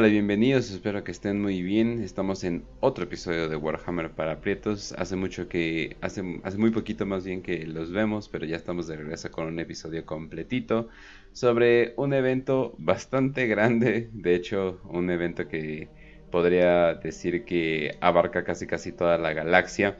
Hola, bienvenidos, espero que estén muy bien. Estamos en otro episodio de Warhammer para Prietos. Hace mucho que, hace, hace muy poquito más bien que los vemos, pero ya estamos de regreso con un episodio completito sobre un evento bastante grande. De hecho, un evento que podría decir que abarca casi casi toda la galaxia.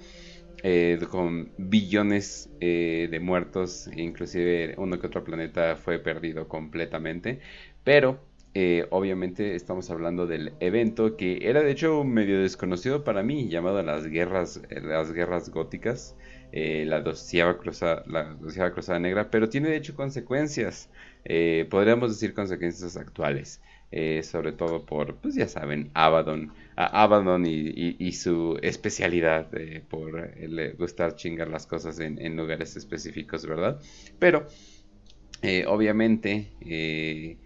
Eh, con billones eh, de muertos, inclusive uno que otro planeta fue perdido completamente. Pero eh, obviamente estamos hablando del evento que era de hecho medio desconocido para mí, llamado las guerras, las guerras góticas, la, doceava cruzada, la cruzada negra, pero tiene de hecho consecuencias, podríamos decir consecuencias actuales, sobre todo por, pues ya saben, Abaddon, Abaddon y, su especialidad por le gustar chingar las cosas en, en lugares específicos, ¿verdad? Pero, obviamente,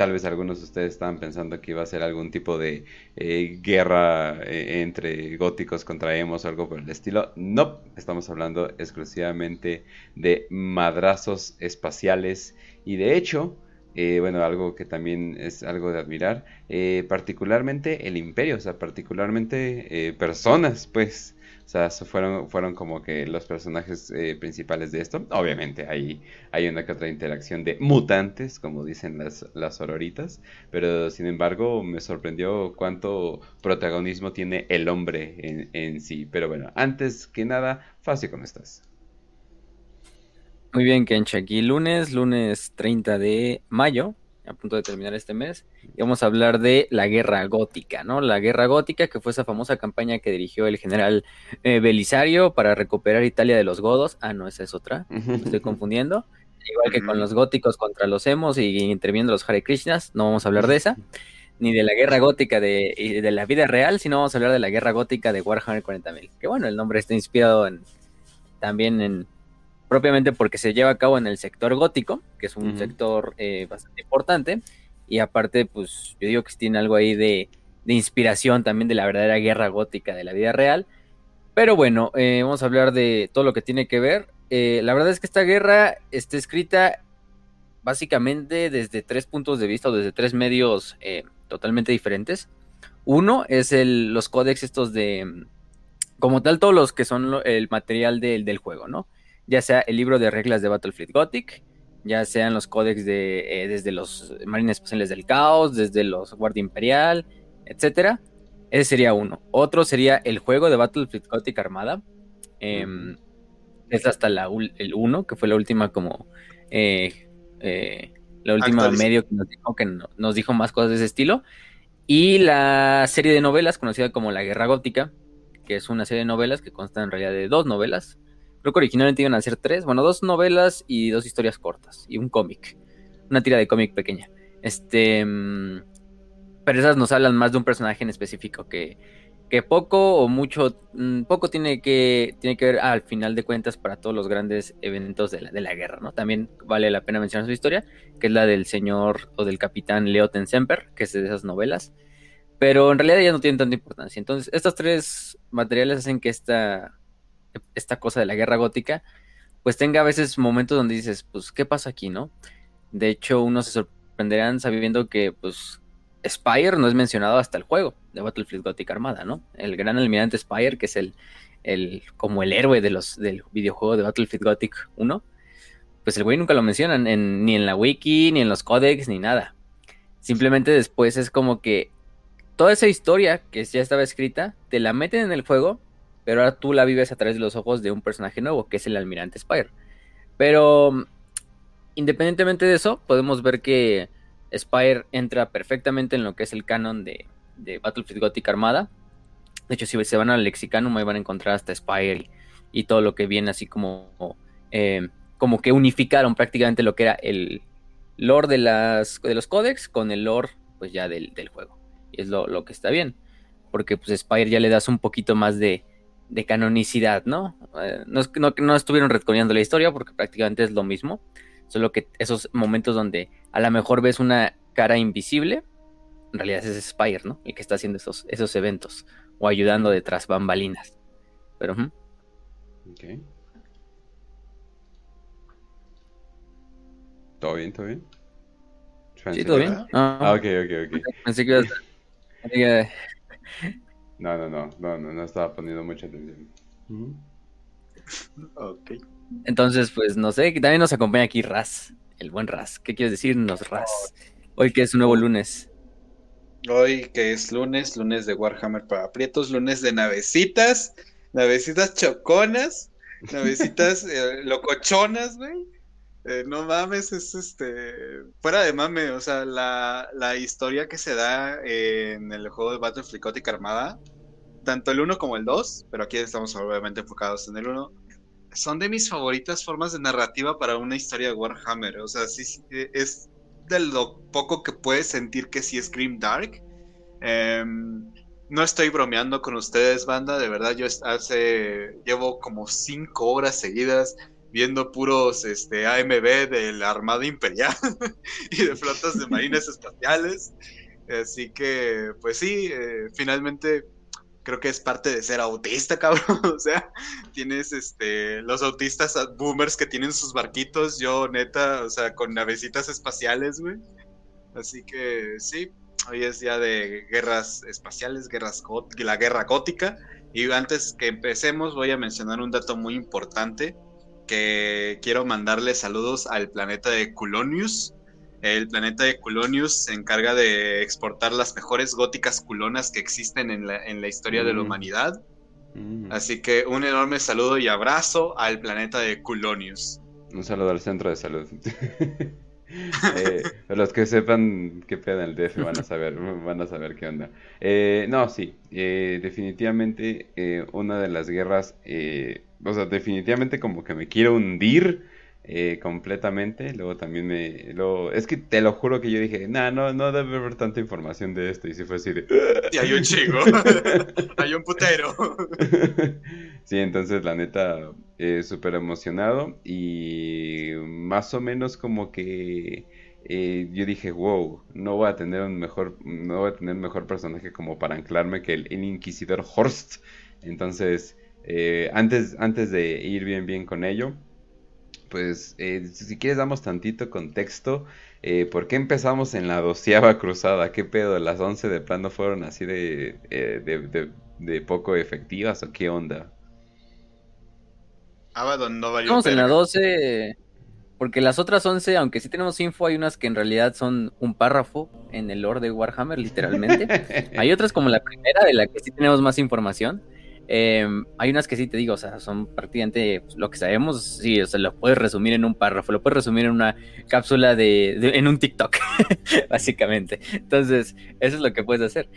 tal vez algunos de ustedes estaban pensando que iba a ser algún tipo de eh, guerra eh, entre góticos contra emos o algo por el estilo. No, estamos hablando exclusivamente de madrazos espaciales y de hecho, eh, bueno, algo que también es algo de admirar, particularmente el imperio, o sea, particularmente personas, pues o sea, fueron, fueron como que los personajes eh, principales de esto. Obviamente hay, hay una que otra interacción de mutantes, como dicen las, las pero sin embargo me sorprendió cuánto protagonismo tiene el hombre en, en sí. Pero bueno, antes que nada, fácil ¿cómo estás? Muy bien, Kench, aquí lunes, lunes 30 de mayo a punto de terminar este mes, y vamos a hablar de la guerra gótica, ¿no? La guerra gótica, que fue esa famosa campaña que dirigió el general eh, Belisario para recuperar Italia de los godos. Ah, no, esa es otra, me estoy confundiendo. Igual que con los góticos contra los hemos y interviniendo los Hare Krishnas, no vamos a hablar de esa, ni de la guerra gótica de, de la vida real, sino vamos a hablar de la guerra gótica de Warhammer 40.000. Que bueno, el nombre está inspirado en, también en, propiamente porque se lleva a cabo en el sector gótico, que es un sector eh, bastante importante, y aparte, pues yo digo que tiene algo ahí de, inspiración también de la verdadera guerra gótica de la vida real. Pero bueno, eh, vamos a hablar de todo lo que tiene que ver. Eh, la verdad es que esta guerra está escrita básicamente desde tres puntos de vista o desde tres medios totalmente diferentes. Uno es el, los códex estos de, como tal, todos los que son el material del juego, ¿no? Ya sea el libro de reglas de Battlefield Gothic, ya sean los códex de eh, desde los Marines Espaciales del Caos, desde los Guardia Imperial, etcétera. Ese sería uno. Otro sería el juego de Battlefield Gothic Armada. Em, es hasta la, el 1, que fue la última como eh, eh, la última medio que nos dijo que nos dijo más cosas de ese estilo. Y la serie de novelas conocida como La Guerra Gótica, que es una serie de novelas que consta en realidad de dos novelas, Creo que originalmente iban a ser tres, bueno, dos novelas y dos historias cortas y un cómic, una tira de cómic pequeña. Este, mm, pero esas nos hablan más de un personaje en específico que, que poco o mucho, mm, poco tiene que, tiene que ver al final de cuentas para todos los grandes eventos de la, de la guerra, ¿no? También vale la pena mencionar su historia, que es la del señor o del capitán Leo Semper, que es de esas novelas, pero en realidad ya no tienen tanta importancia. Entonces, estos tres materiales hacen que esta, esta cosa de la guerra gótica, pues tenga a veces momentos donde dices, pues, ¿qué pasa aquí, no? De hecho, uno se sorprenderán sabiendo que, pues, Spire no es mencionado hasta el juego de Battlefield Gothic Armada, ¿no? El gran almirante Spire, que es el, el como el héroe de los, del videojuego de Battlefield Gothic 1, pues el güey nunca lo mencionan ni en la wiki, ni en los códex, ni nada. Simplemente después es como que toda esa historia que ya estaba escrita, te la meten en el juego pero ahora tú la vives a través de los ojos de un personaje nuevo, que es el almirante Spire. Pero independientemente de eso, podemos ver que Spire entra perfectamente en lo que es el canon de, Battlefield Gothic Armada. De hecho, si se van al Lexicanum, ahí van a encontrar hasta Spire y, todo lo que viene así como, eh, como que unificaron prácticamente lo que era el lore de, las, de los códex con el lore pues ya del, juego. Y es lo, lo, que está bien. Porque pues Spire ya le das un poquito más de, de canonicidad, ¿no? Eh, no, no, no, estuvieron retconeando la historia porque prácticamente es lo mismo, solo que esos momentos donde a lo mejor ves una cara invisible, en realidad es Spire, ¿no? El que está haciendo esos, esos eventos, o ayudando detrás bambalinas. Pero, Ok. ¿Todo bien? ¿Todo bien? Sí, todo bien. Ah, ah, ok, ok, ok. Pensé que. No, no, no, no, no, no estaba poniendo mucha atención. Ok. Entonces, pues no sé, también nos acompaña aquí Raz, el buen Raz. ¿Qué quieres decirnos, Raz? Hoy que es un nuevo lunes. Hoy que es lunes, lunes de Warhammer para aprietos, lunes de navecitas, navecitas choconas, navecitas eh, locochonas, güey. Eh, no mames, es este. Fuera de mame, o sea, la, la historia que se da en el juego de Battlefield Gothic Armada, tanto el 1 como el 2, pero aquí estamos obviamente enfocados en el 1, son de mis favoritas formas de narrativa para una historia de Warhammer. O sea, sí, es de lo poco que puedes sentir que sí es Grim Dark. Em, no estoy bromeando con ustedes, banda. De verdad, yo hace. Llevo como cinco horas seguidas viendo puros este, AMB de la Armada Imperial y de flotas de marines espaciales. Así que, pues sí, eh, finalmente creo que es parte de ser autista, cabrón. o sea, tienes este los autistas boomers que tienen sus barquitos, yo neta, o sea, con navecitas espaciales, güey. Así que sí, hoy es día de guerras espaciales, guerras la guerra gótica. Y antes que empecemos voy a mencionar un dato muy importante que quiero mandarle saludos al planeta de Culonius. El planeta de Culonius se encarga de exportar las mejores góticas culonas que existen en la, en la historia de la mm. humanidad. Mm. Así que un enorme saludo y abrazo al planeta de Culonius. Un saludo al centro de salud. eh, los que sepan qué pedo el DF van a saber, van a saber qué onda. Eh, no, sí, eh, definitivamente eh, una de las guerras o sea, definitivamente como que me quiero hundir eh, completamente. Luego también me. Luego, es que te lo juro que yo dije, nah, no, no debe haber tanta información de esto. Y si fue así de. Y hay un chingo. hay un putero. sí, entonces la neta, eh, súper emocionado. Y más o menos como que. Eh, yo dije, wow, no voy a tener un mejor, no voy a tener un mejor personaje como para anclarme que el, el Inquisidor Horst. Entonces, eh, antes, antes de ir bien bien con ello, pues eh, si quieres damos tantito contexto. Eh, ¿Por qué empezamos en la doceava cruzada? ¿Qué pedo? ¿Las once de plano fueron así de, de, poco efectivas o qué onda? Abaddon no valió Estamos en la 12 porque las otras 11, aunque sí tenemos info, hay unas que en realidad son un párrafo en el lore de Warhammer, literalmente. hay otras como la primera, de la que sí tenemos más información. Em, hay unas que sí te digo, o sea, son prácticamente pues, lo que sabemos, sí, o sea, lo puedes resumir en un párrafo, lo puedes resumir en una cápsula de, en un TikTok, básicamente. Entonces, eso es lo que puedes hacer.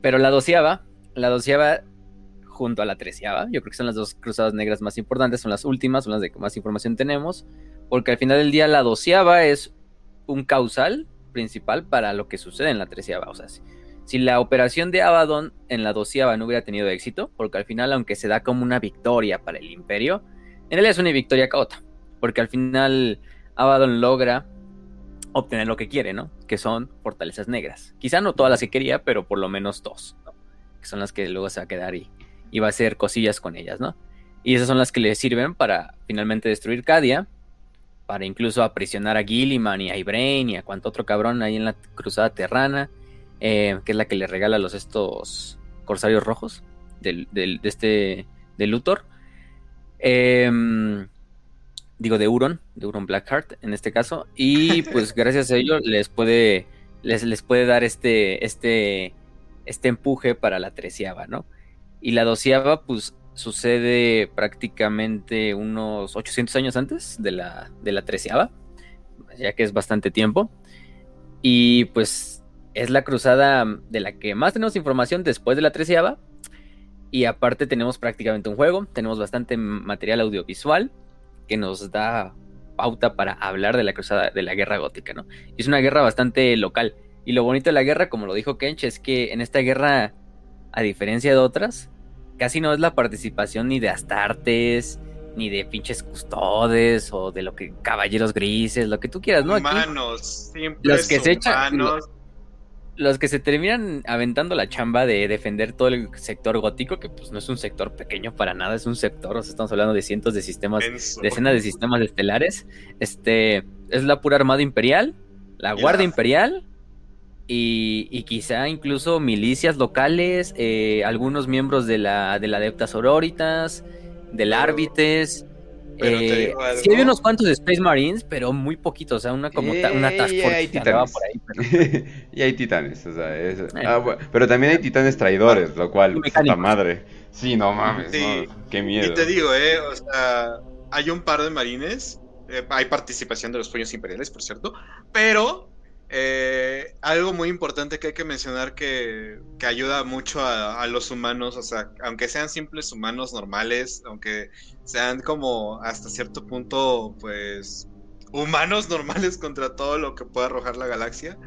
Pero la doceava, la doceava junto a la treceava, yo creo que son las dos cruzadas negras más importantes, son las últimas, son las de que más información tenemos, porque al final del día la doceava es un causal principal para lo que sucede en la treceava, o sea, si la operación de Abaddon en la doceava no hubiera tenido éxito, porque al final, aunque se da como una victoria para el imperio, en realidad es una victoria caota, porque al final Abaddon logra obtener lo que quiere, ¿no? Que son fortalezas negras. Quizá no todas las que quería, pero por lo menos dos, ¿no? Que son las que luego se va a quedar y, va a hacer cosillas con ellas, ¿no? Y esas son las que le sirven para finalmente destruir Cadia, para incluso aprisionar a Gilliman y a Ibrain y a cuanto otro cabrón ahí en la cruzada terrana eh, que es la que le regala los estos corsarios rojos del, de este de Luthor. Em, digo de Euron, de Euron Blackheart en este caso. Y pues gracias a ello les puede, les, les puede dar este, este, este empuje para la treceava, ¿no? Y la doceava, pues sucede prácticamente unos 800 años antes de la, de la treceava, ya que es bastante tiempo. Y pues es la cruzada de la que más tenemos información después de la treceava. Y aparte tenemos prácticamente un juego, tenemos bastante material audiovisual que nos da pauta para hablar de la cruzada de la guerra gótica, ¿no? Y es una guerra bastante local. Y lo bonito de la guerra, como lo dijo Kench, es que en esta guerra, a diferencia de otras, casi no es la participación ni de astartes, ni de pinches custodes, o de lo que caballeros grises, lo que tú quieras, ¿no? Humanos, los que se echan, los que se terminan aventando la chamba de defender todo el sector gótico, que pues no es un sector pequeño para nada, es un sector, o sea, estamos hablando de cientos de sistemas, decenas de sistemas estelares. Este es la pura Armada Imperial, la Guardia Imperial y, y quizá incluso milicias locales, eh, algunos miembros de la, de la Adeptas Sororitas, del Árbites. Pero te eh, digo algo. sí, hay unos cuantos de Space Marines, pero muy poquitos, o sea, una como una task y force hay que andaba titanes. por ahí. pero- y hay titanes, o sea, es- Eh. ah, bueno, pero también hay titanes traidores, lo cual, Y puta madre. Sí, no mames, Sí. no, qué miedo. Y te digo, eh, o sea, hay un par de marines, eh, hay participación de los puños imperiales, por cierto, pero eh, algo muy importante que hay que mencionar que, que ayuda mucho a, a los humanos, o sea, aunque sean simples humanos normales, aunque sean como hasta cierto punto, pues, humanos normales contra todo lo que pueda arrojar la galaxia,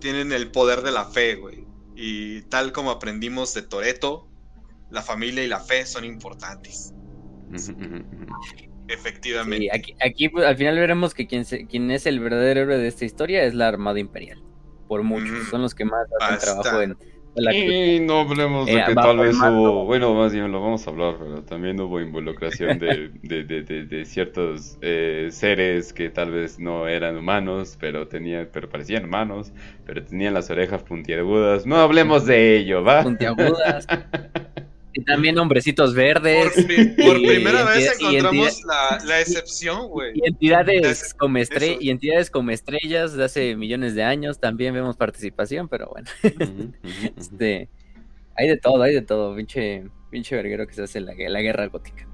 tienen el poder de la fe, güey. Y tal como aprendimos de Toreto, la familia y la fe son importantes. Efectivamente. Sí, aquí, aquí pues, al final veremos que quien, se- quien es el verdadero héroe de esta historia es la Armada Imperial. Por mucho. Mm. Son los que más hacen trabajo en en la Y no hablemos de Eh, que tal vez hubo, bueno, más bien lo vamos a hablar, pero también hubo involucración de, de, de, de- de ciertos eh, seres que tal vez no eran humanos, pero tenían, pero parecían humanos, pero tenían las orejas puntiagudas. No hablemos de ello, ¿va? puntiagudas. y también hombrecitos verdes. Por, pri- por y primera vez encontramos la, la excepción, güey. Y entidades Es- como estre- eso. y entidades como estrellas de hace millones de años también vemos participación, pero bueno, este hay de todo, hay de todo, pinche, pinche verguero que se hace en la, la guerra gótica.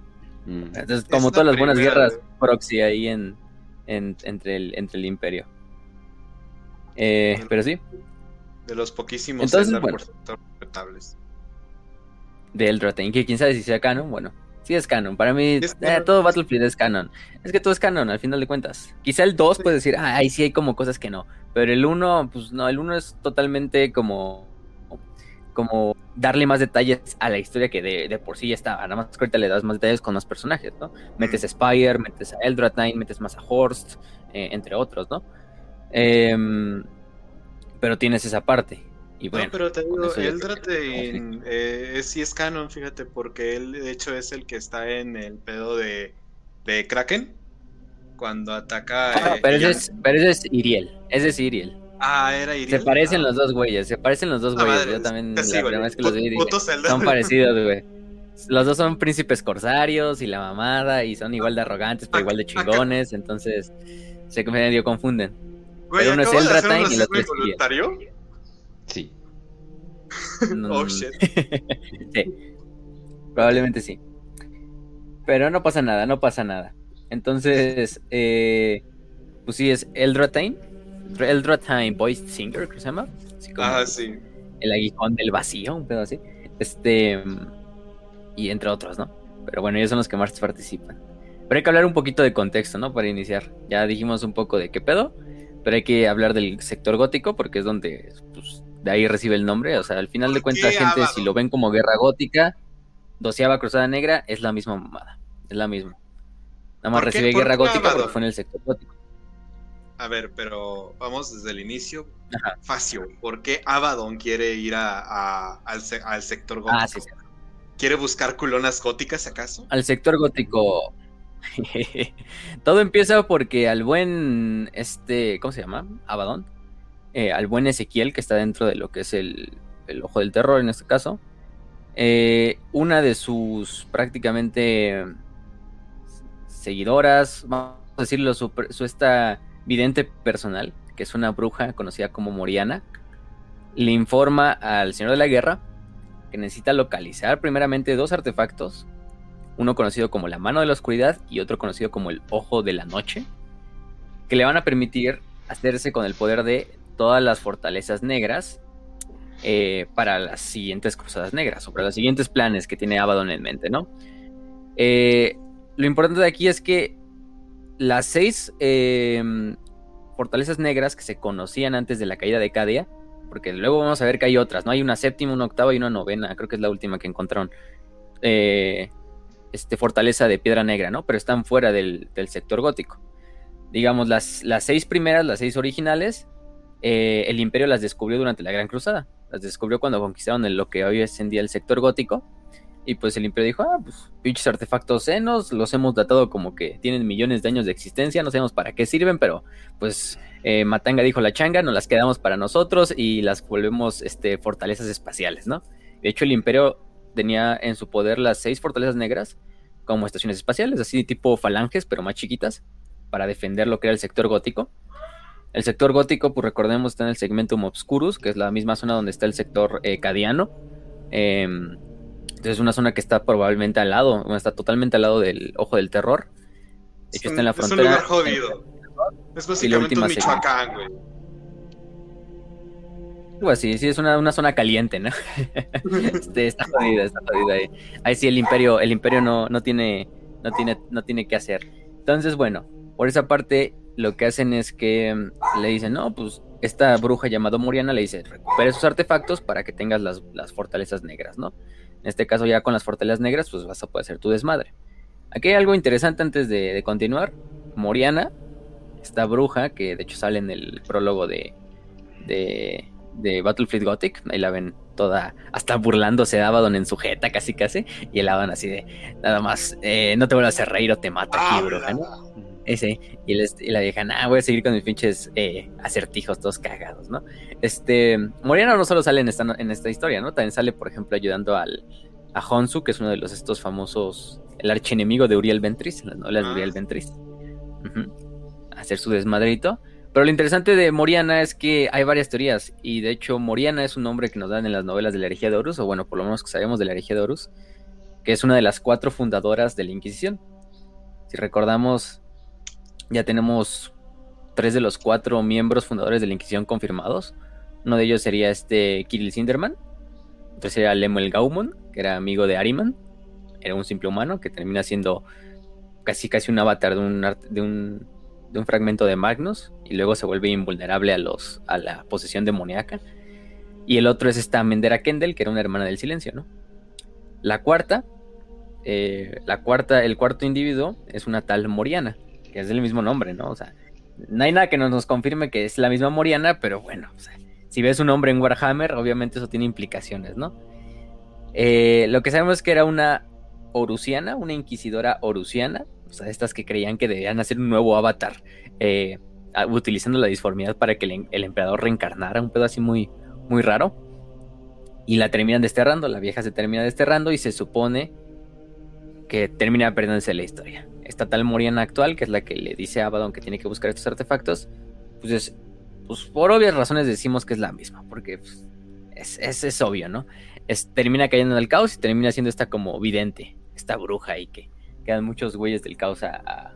Mm. Entonces, Es como la todas las buenas primera, guerras proxy ahí en, en- entre, el, entre el imperio. Eh, Bueno. pero sí, De los poquísimos Entonces, bueno. respetables. De Eldratain, que quién sabe si sea canon, bueno, sí es canon. Para mí, Es eh, todo Battlefield es canon. Es que todo es canon, al final de cuentas. Quizá el 2 puede decir, ah, ahí sí hay como cosas que no. Pero el 1, pues no, el 1 es totalmente como. Como darle más detalles a la historia que de, de por sí ya estaba. Nada más que ahorita le das más detalles con más personajes, ¿no? Metes a Spire, metes a Eldratain, metes más a Horst, eh, entre otros, ¿no? Em, pero tienes esa parte. Y bueno, no, pero te digo, ya Eldratain eh, es- sí es canon, fíjate, porque él de hecho es el que está en el pedo de, de Kraken. Cuando ataca. Ah, eh, pero, ese es, pero ese es Iriel. Ese es Iriel. Ah, era Se Iriel. parecen Ah, los dos güeyes, se parecen los dos puta güeyes. madre, Yo también la primera vez que los vi son parecidos, güey. Los dos son príncipes corsarios y la mamada y son igual de arrogantes, pero igual de chingones, entonces se medio confunden. Güey, pero uno es ¿acabo de hacer Eldratain y el otro es Iriel. Sí. Oh shit. sí, probablemente sí. Pero no pasa nada, no pasa nada. Entonces, eh, pues sí, es Eldratain. Eldratain Voice Singer, que se llama. Así como Ah, sí. el aguijón del vacío, un pedo así. Este. Y entre otros, ¿no? Pero bueno, ellos son los que más participan. Pero hay que hablar un poquito de contexto, ¿no? Para iniciar. Ya dijimos un poco de qué pedo. Pero hay que hablar del sector gótico porque es donde pues, de ahí recibe el nombre. O sea, al final de ¿Por cuentas, gente, Abaddon? si lo ven como guerra gótica, doceava cruzada negra, es la misma mamada. Es la misma. Nada más ¿Por qué- recibe guerra gótica porque fue en el sector gótico. A ver, pero vamos desde el inicio. Ajá. Facio, ¿por qué Abaddon quiere ir a, a- al, se- al sector gótico? Ah, sí, sí. ¿Quiere buscar culonas góticas acaso? al sector gótico. Todo empieza porque al buen, este, ¿cómo se llama? Abaddon. Eh, al buen Ezequiel, que está dentro de lo que es el, el ojo del terror en este caso. eh, una de sus prácticamente seguidoras, vamos a decirlo, su, su esta vidente personal, que es una bruja conocida como Moriana, le informa al Señor de la Guerra que necesita localizar primeramente dos artefactos, uno conocido como la mano de la oscuridad y otro conocido como el ojo de la noche, que le van a permitir hacerse con el poder de todas las fortalezas negras eh, para las siguientes cruzadas negras, o para los siguientes planes que tiene Abaddon en mente, ¿no? Eh, lo importante de aquí es que las seis eh, fortalezas negras que se conocían antes de la caída de Cadia, porque luego vamos a ver que hay otras, ¿no? Hay una séptima, una octava y una novena, creo que es la última que encontraron. Eh, este, fortaleza de piedra negra, ¿no? Pero están fuera del, del sector gótico. Digamos, las, las seis primeras, las seis originales, eh, el imperio las descubrió durante la Gran Cruzada. Las descubrió cuando conquistaron lo que hoy es día el sector gótico. Y pues el imperio dijo, ah, pues pinches artefactos senos, los hemos datado como que tienen millones de años de existencia, no sabemos para qué sirven, pero pues eh, Matanga dijo la changa, nos las quedamos para nosotros y las volvemos este, fortalezas espaciales, ¿no? De hecho el imperio tenía en su poder las seis fortalezas negras como estaciones espaciales, así tipo falanges, pero más chiquitas, para defender lo que era el sector gótico. El sector gótico, pues recordemos, está en el segmentum obscurus, que es la misma zona donde está el sector eh, cadiano. Em, entonces es una zona que está probablemente al lado, está totalmente al lado del ojo del terror. De hecho, está en la frontera. Es un lugar jodido. Es básicamente un Michoacán, güey. Pues sí, sí, es una, zona caliente, ¿no? Este, está jodida, está jodida ahí. Ahí sí el imperio, el imperio no, no tiene, no tiene, no tiene que hacer. Entonces, bueno, por esa parte, lo que hacen es que mm, le dicen, no, pues esta bruja llamada Moriana le dice, recupere esos artefactos para que tengas las, fortalezas negras, ¿no? En este caso, ya con las fortalezas negras, pues vas a poder hacer tu desmadre. Aquí hay algo interesante antes de, continuar. Moriana, esta bruja, que de hecho sale en el prólogo de, de, de Battlefield Gothic. Ahí la ven toda, hasta burlándose de Abaddon en sujeta, casi casi. Y el Abaddon así de, nada más, eh, no te vuelvas a hacer reír o te mato aquí, bruja, Ese, y, la vieja, nah, voy a seguir con mis pinches eh, acertijos todos cagados, ¿no? Este, Moriana no solo sale en esta, en esta historia, ¿no? También sale, por ejemplo, ayudando al, a Honsu, que es uno de los estos famosos, el archienemigo de Uriel Ventris, las novelas de ah. Uriel Ventris. Hacer su desmadrito. Pero lo interesante de Moriana es que hay varias teorías, y de hecho Moriana es un nombre que nos dan en las novelas de la herejía de Horus, o bueno, por lo menos que sabemos de la herejía de Horus, que es una de las cuatro fundadoras de la Inquisición. Si recordamos, ya tenemos tres de los cuatro miembros fundadores de la Inquisición confirmados. Uno de ellos sería este Kirill Sinderman, otro sería Lemuel Gaumon, que era amigo de Ariman, era un simple humano que termina siendo casi casi un avatar de un, de un de un fragmento de Magnus y luego se vuelve invulnerable a, los, a la posesión demoníaca. Y el otro es esta Mendera Kendall, que era una hermana del silencio, ¿no? La cuarta, eh, la cuarta, el cuarto individuo es una tal Moriana, que es del mismo nombre, ¿no? O sea, no hay nada que nos, confirme que es la misma Moriana, pero bueno, si ves un nombre en Warhammer, obviamente eso tiene implicaciones, ¿no? Eh, lo que sabemos es que era una Orusiana, una inquisidora Orusiana, o sea, estas que creían que debían hacer un nuevo avatar, eh, utilizando la disformidad para que el, emperador reencarnara, un pedo así muy, muy raro. Y la terminan desterrando, la vieja se termina desterrando y se supone que termina perdiéndose la historia. Esta tal Moriana actual, que es la que le dice a Abaddon que tiene que buscar estos artefactos, pues, es, pues por obvias razones decimos que es la misma, porque pues, es, es, obvio, ¿no? Es, termina cayendo en el caos y termina siendo esta como vidente, esta bruja y que quedan muchos güeyes del caos a,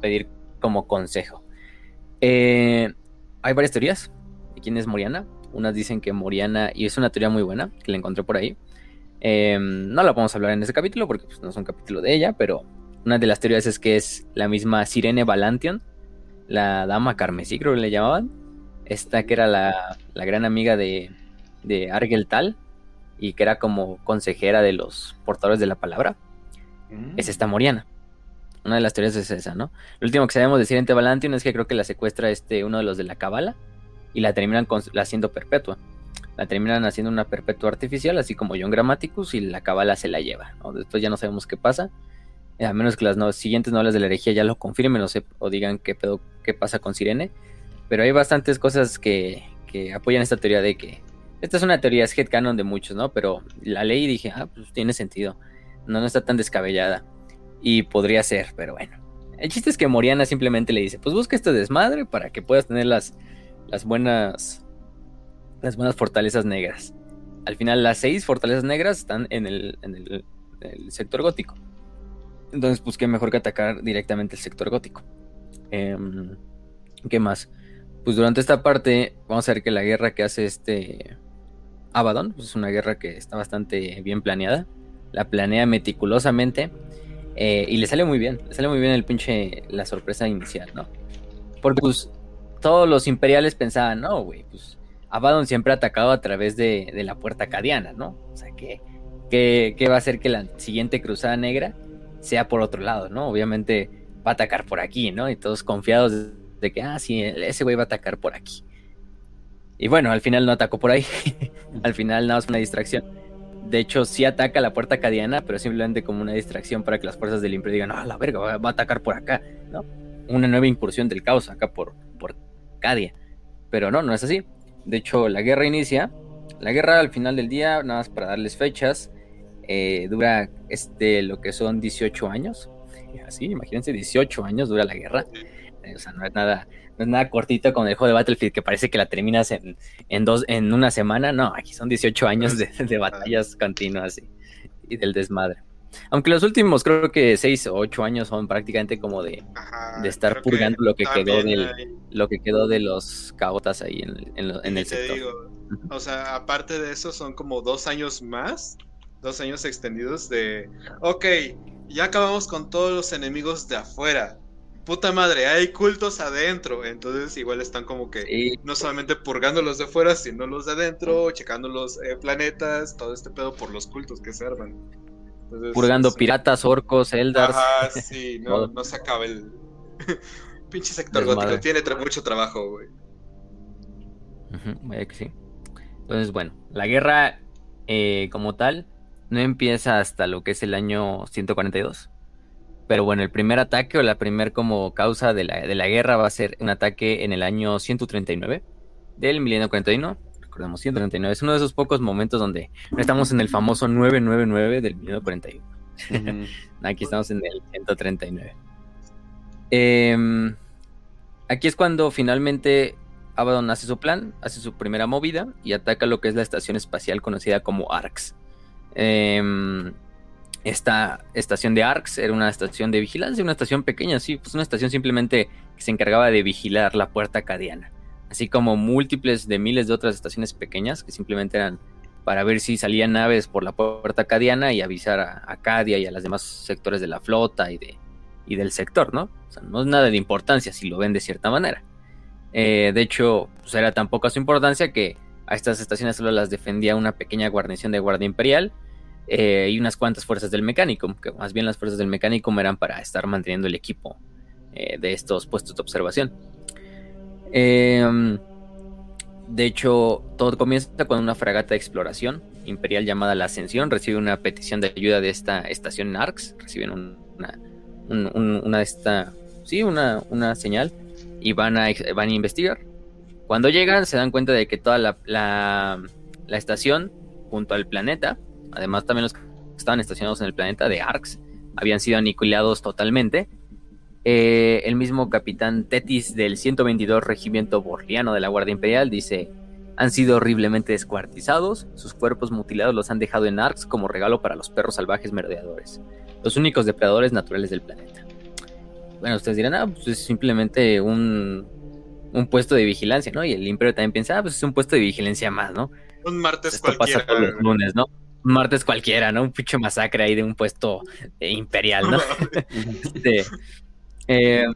pedir como consejo. Eh, hay varias teorías de quién es Moriana. Unas dicen que Moriana, y es una teoría muy buena, que la encontré por ahí. Em, no la podemos hablar en ese capítulo porque pues, no es un capítulo de ella, pero una de las teorías es que es la misma Sirene Valantion, la dama carmesí, creo que le llamaban. Esta que era la, gran amiga de, de Argel Tal y que era como consejera de los portadores de la palabra es esta Moriana. Una de las teorías es esa, ¿no? Lo último que sabemos decir en Valantion es que creo que la secuestra este, uno de los de la Cabala y la terminan haciendo perpetua. La terminan haciendo una perpetua artificial, así como John Grammaticus, y la Cabala se la lleva. Después ya no sabemos qué pasa. A menos que las siguientes novelas de la herejía ya lo confirmen o, o digan qué, pedo, qué pasa con Sirene. Pero hay bastantes cosas que, que apoyan esta teoría de que. Esta es una teoría, es headcanon de muchos, ¿no? Pero la leí y dije, ah, pues tiene sentido no, no está tan descabellada. Y podría ser, pero bueno. El chiste es que Moriana simplemente le dice, pues busca este desmadre para que puedas tener las, las buenas las buenas fortalezas negras. Al final las seis fortalezas negras están en el, en el, sector gótico. Entonces, pues qué mejor que atacar directamente el sector gótico. Em, ¿Qué más? Pues durante esta parte vamos a ver que la guerra que hace este Abaddon pues es una guerra que está bastante bien planeada la planea meticulosamente eh, y le sale muy bien, le sale muy bien el pinche, la sorpresa inicial, ¿no? Porque pues todos los imperiales pensaban, no, güey, pues Abaddon siempre ha atacado a través de, la puerta cadiana, ¿no? O sea, que, que, va a hacer que la siguiente cruzada negra sea por otro lado, ¿no? Obviamente va a atacar por aquí, ¿no? Y todos confiados de que, ah, sí, ese güey va a atacar por aquí. Y bueno, al final no atacó por ahí. al final nada más una distracción. De hecho, sí ataca la puerta cadiana, pero simplemente como una distracción para que las fuerzas del Imperio digan, ah, la verga, va, a atacar por acá, ¿no? Una nueva incursión del caos acá por, por Cadia. Pero no, no es así. De hecho, la guerra inicia. La guerra al final del día, nada más para darles fechas, eh, dura este, lo que son 18 años. Así, imagínense, 18 años dura la guerra. Eh, o sea, no es nada, no es nada cortito con el juego de Battlefield que parece que la terminas en, en, dos, en una semana. No, aquí son 18 años de, batallas continuas y, del desmadre. Aunque los últimos creo que 6 o 8 años son prácticamente como de, de estar purgando lo que quedó del, lo que quedó de los caotas ahí en, en, el sector. o sea, aparte de eso son como dos años más, dos años extendidos de, ok, ya acabamos con todos los enemigos de afuera puta madre, hay cultos adentro. Entonces igual están como que no solamente purgando los de afuera, sino los de adentro, checando los eh, planetas, todo este pedo por los cultos que se arman. Purgando piratas, orcos, eldars. Ah, sí, no, no se acaba el pinche sector gótico. Tiene mucho trabajo, güey. que sí. Entonces, bueno, la guerra eh, como tal no empieza hasta lo que es el año 142 pero bueno, el primer ataque o la primer como causa de la, de la guerra va a ser un ataque en el año 139 del milenio 41. Recordemos, 139 es uno de esos pocos momentos donde no estamos en el famoso 999 del milenio 41. aquí estamos en el 139. Em, aquí es cuando finalmente Abaddon hace su plan, hace su primera movida y ataca lo que es la estación espacial conocida como ARX. Eh, esta estación de ARCS era una estación de vigilancia, una estación pequeña, sí, pues una estación simplemente que se encargaba de vigilar la puerta cadiana, así como múltiples de miles de otras estaciones pequeñas que simplemente eran para ver si salían naves por la puerta cadiana y avisar a, a Cadia y a los demás sectores de la flota y, de, y del sector, ¿no? O sea, no es nada de importancia si lo ven de cierta manera. Eh, de hecho, pues era tan poca su importancia que a estas estaciones solo las defendía una pequeña guarnición de guardia imperial eh, y unas cuantas fuerzas del mecánico, que más bien las fuerzas del mecánico eran para estar manteniendo el equipo eh, de estos puestos de observación. Em, de hecho, todo comienza con una fragata de exploración imperial llamada La Ascensión. Recibe una petición de ayuda de esta estación NARX. Reciben una, esta, sí, una, una señal y van a, van a investigar. Cuando llegan, se dan cuenta de que toda la, la estación, junto al planeta, Además, también los que estaban estacionados en el planeta de Arx habían sido aniquilados totalmente. Eh, el mismo capitán Tetis del 122 Regimiento Borliano de la Guardia Imperial dice: Han sido horriblemente descuartizados, sus cuerpos mutilados los han dejado en Arx como regalo para los perros salvajes merodeadores, los únicos depredadores naturales del planeta. Bueno, ustedes dirán, ah, pues es simplemente un, un puesto de vigilancia, ¿no? Y el Imperio también piensa, ah, pues es un puesto de vigilancia más, ¿no? Un martes Esto cualquiera. Pasa todos los lunes, ¿no? Martes cualquiera, ¿no? Un pinche masacre ahí de un puesto eh, imperial, ¿no? este, eh,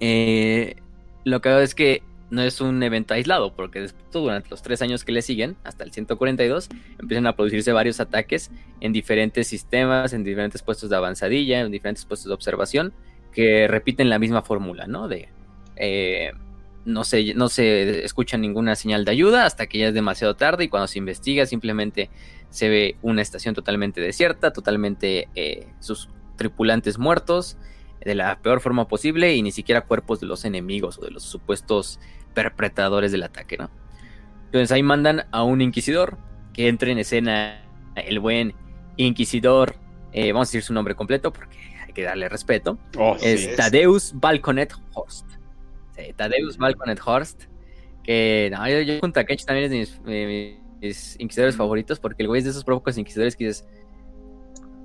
eh, lo que hago es que no es un evento aislado, porque después, durante los tres años que le siguen, hasta el 142, empiezan a producirse varios ataques en diferentes sistemas, en diferentes puestos de avanzadilla, en diferentes puestos de observación, que repiten la misma fórmula, ¿no? De no se, no se escucha ninguna señal de ayuda hasta que ya es demasiado tarde y cuando se investiga simplemente se ve una estación totalmente desierta, totalmente eh, sus tripulantes muertos de la peor forma posible y ni siquiera cuerpos de los enemigos o de los supuestos perpetradores del ataque, ¿no? Entonces ahí mandan a un inquisidor que entre en escena el buen inquisidor, eh, vamos a decir su nombre completo porque hay que darle respeto, oh, es Tadeus Balconet Horst. Tadeus Malconet Horst. Que no, yo, yo junto a Kench también es de mis, inquisidores favoritos. Porque el güey es de esos pocos inquisidores que dices.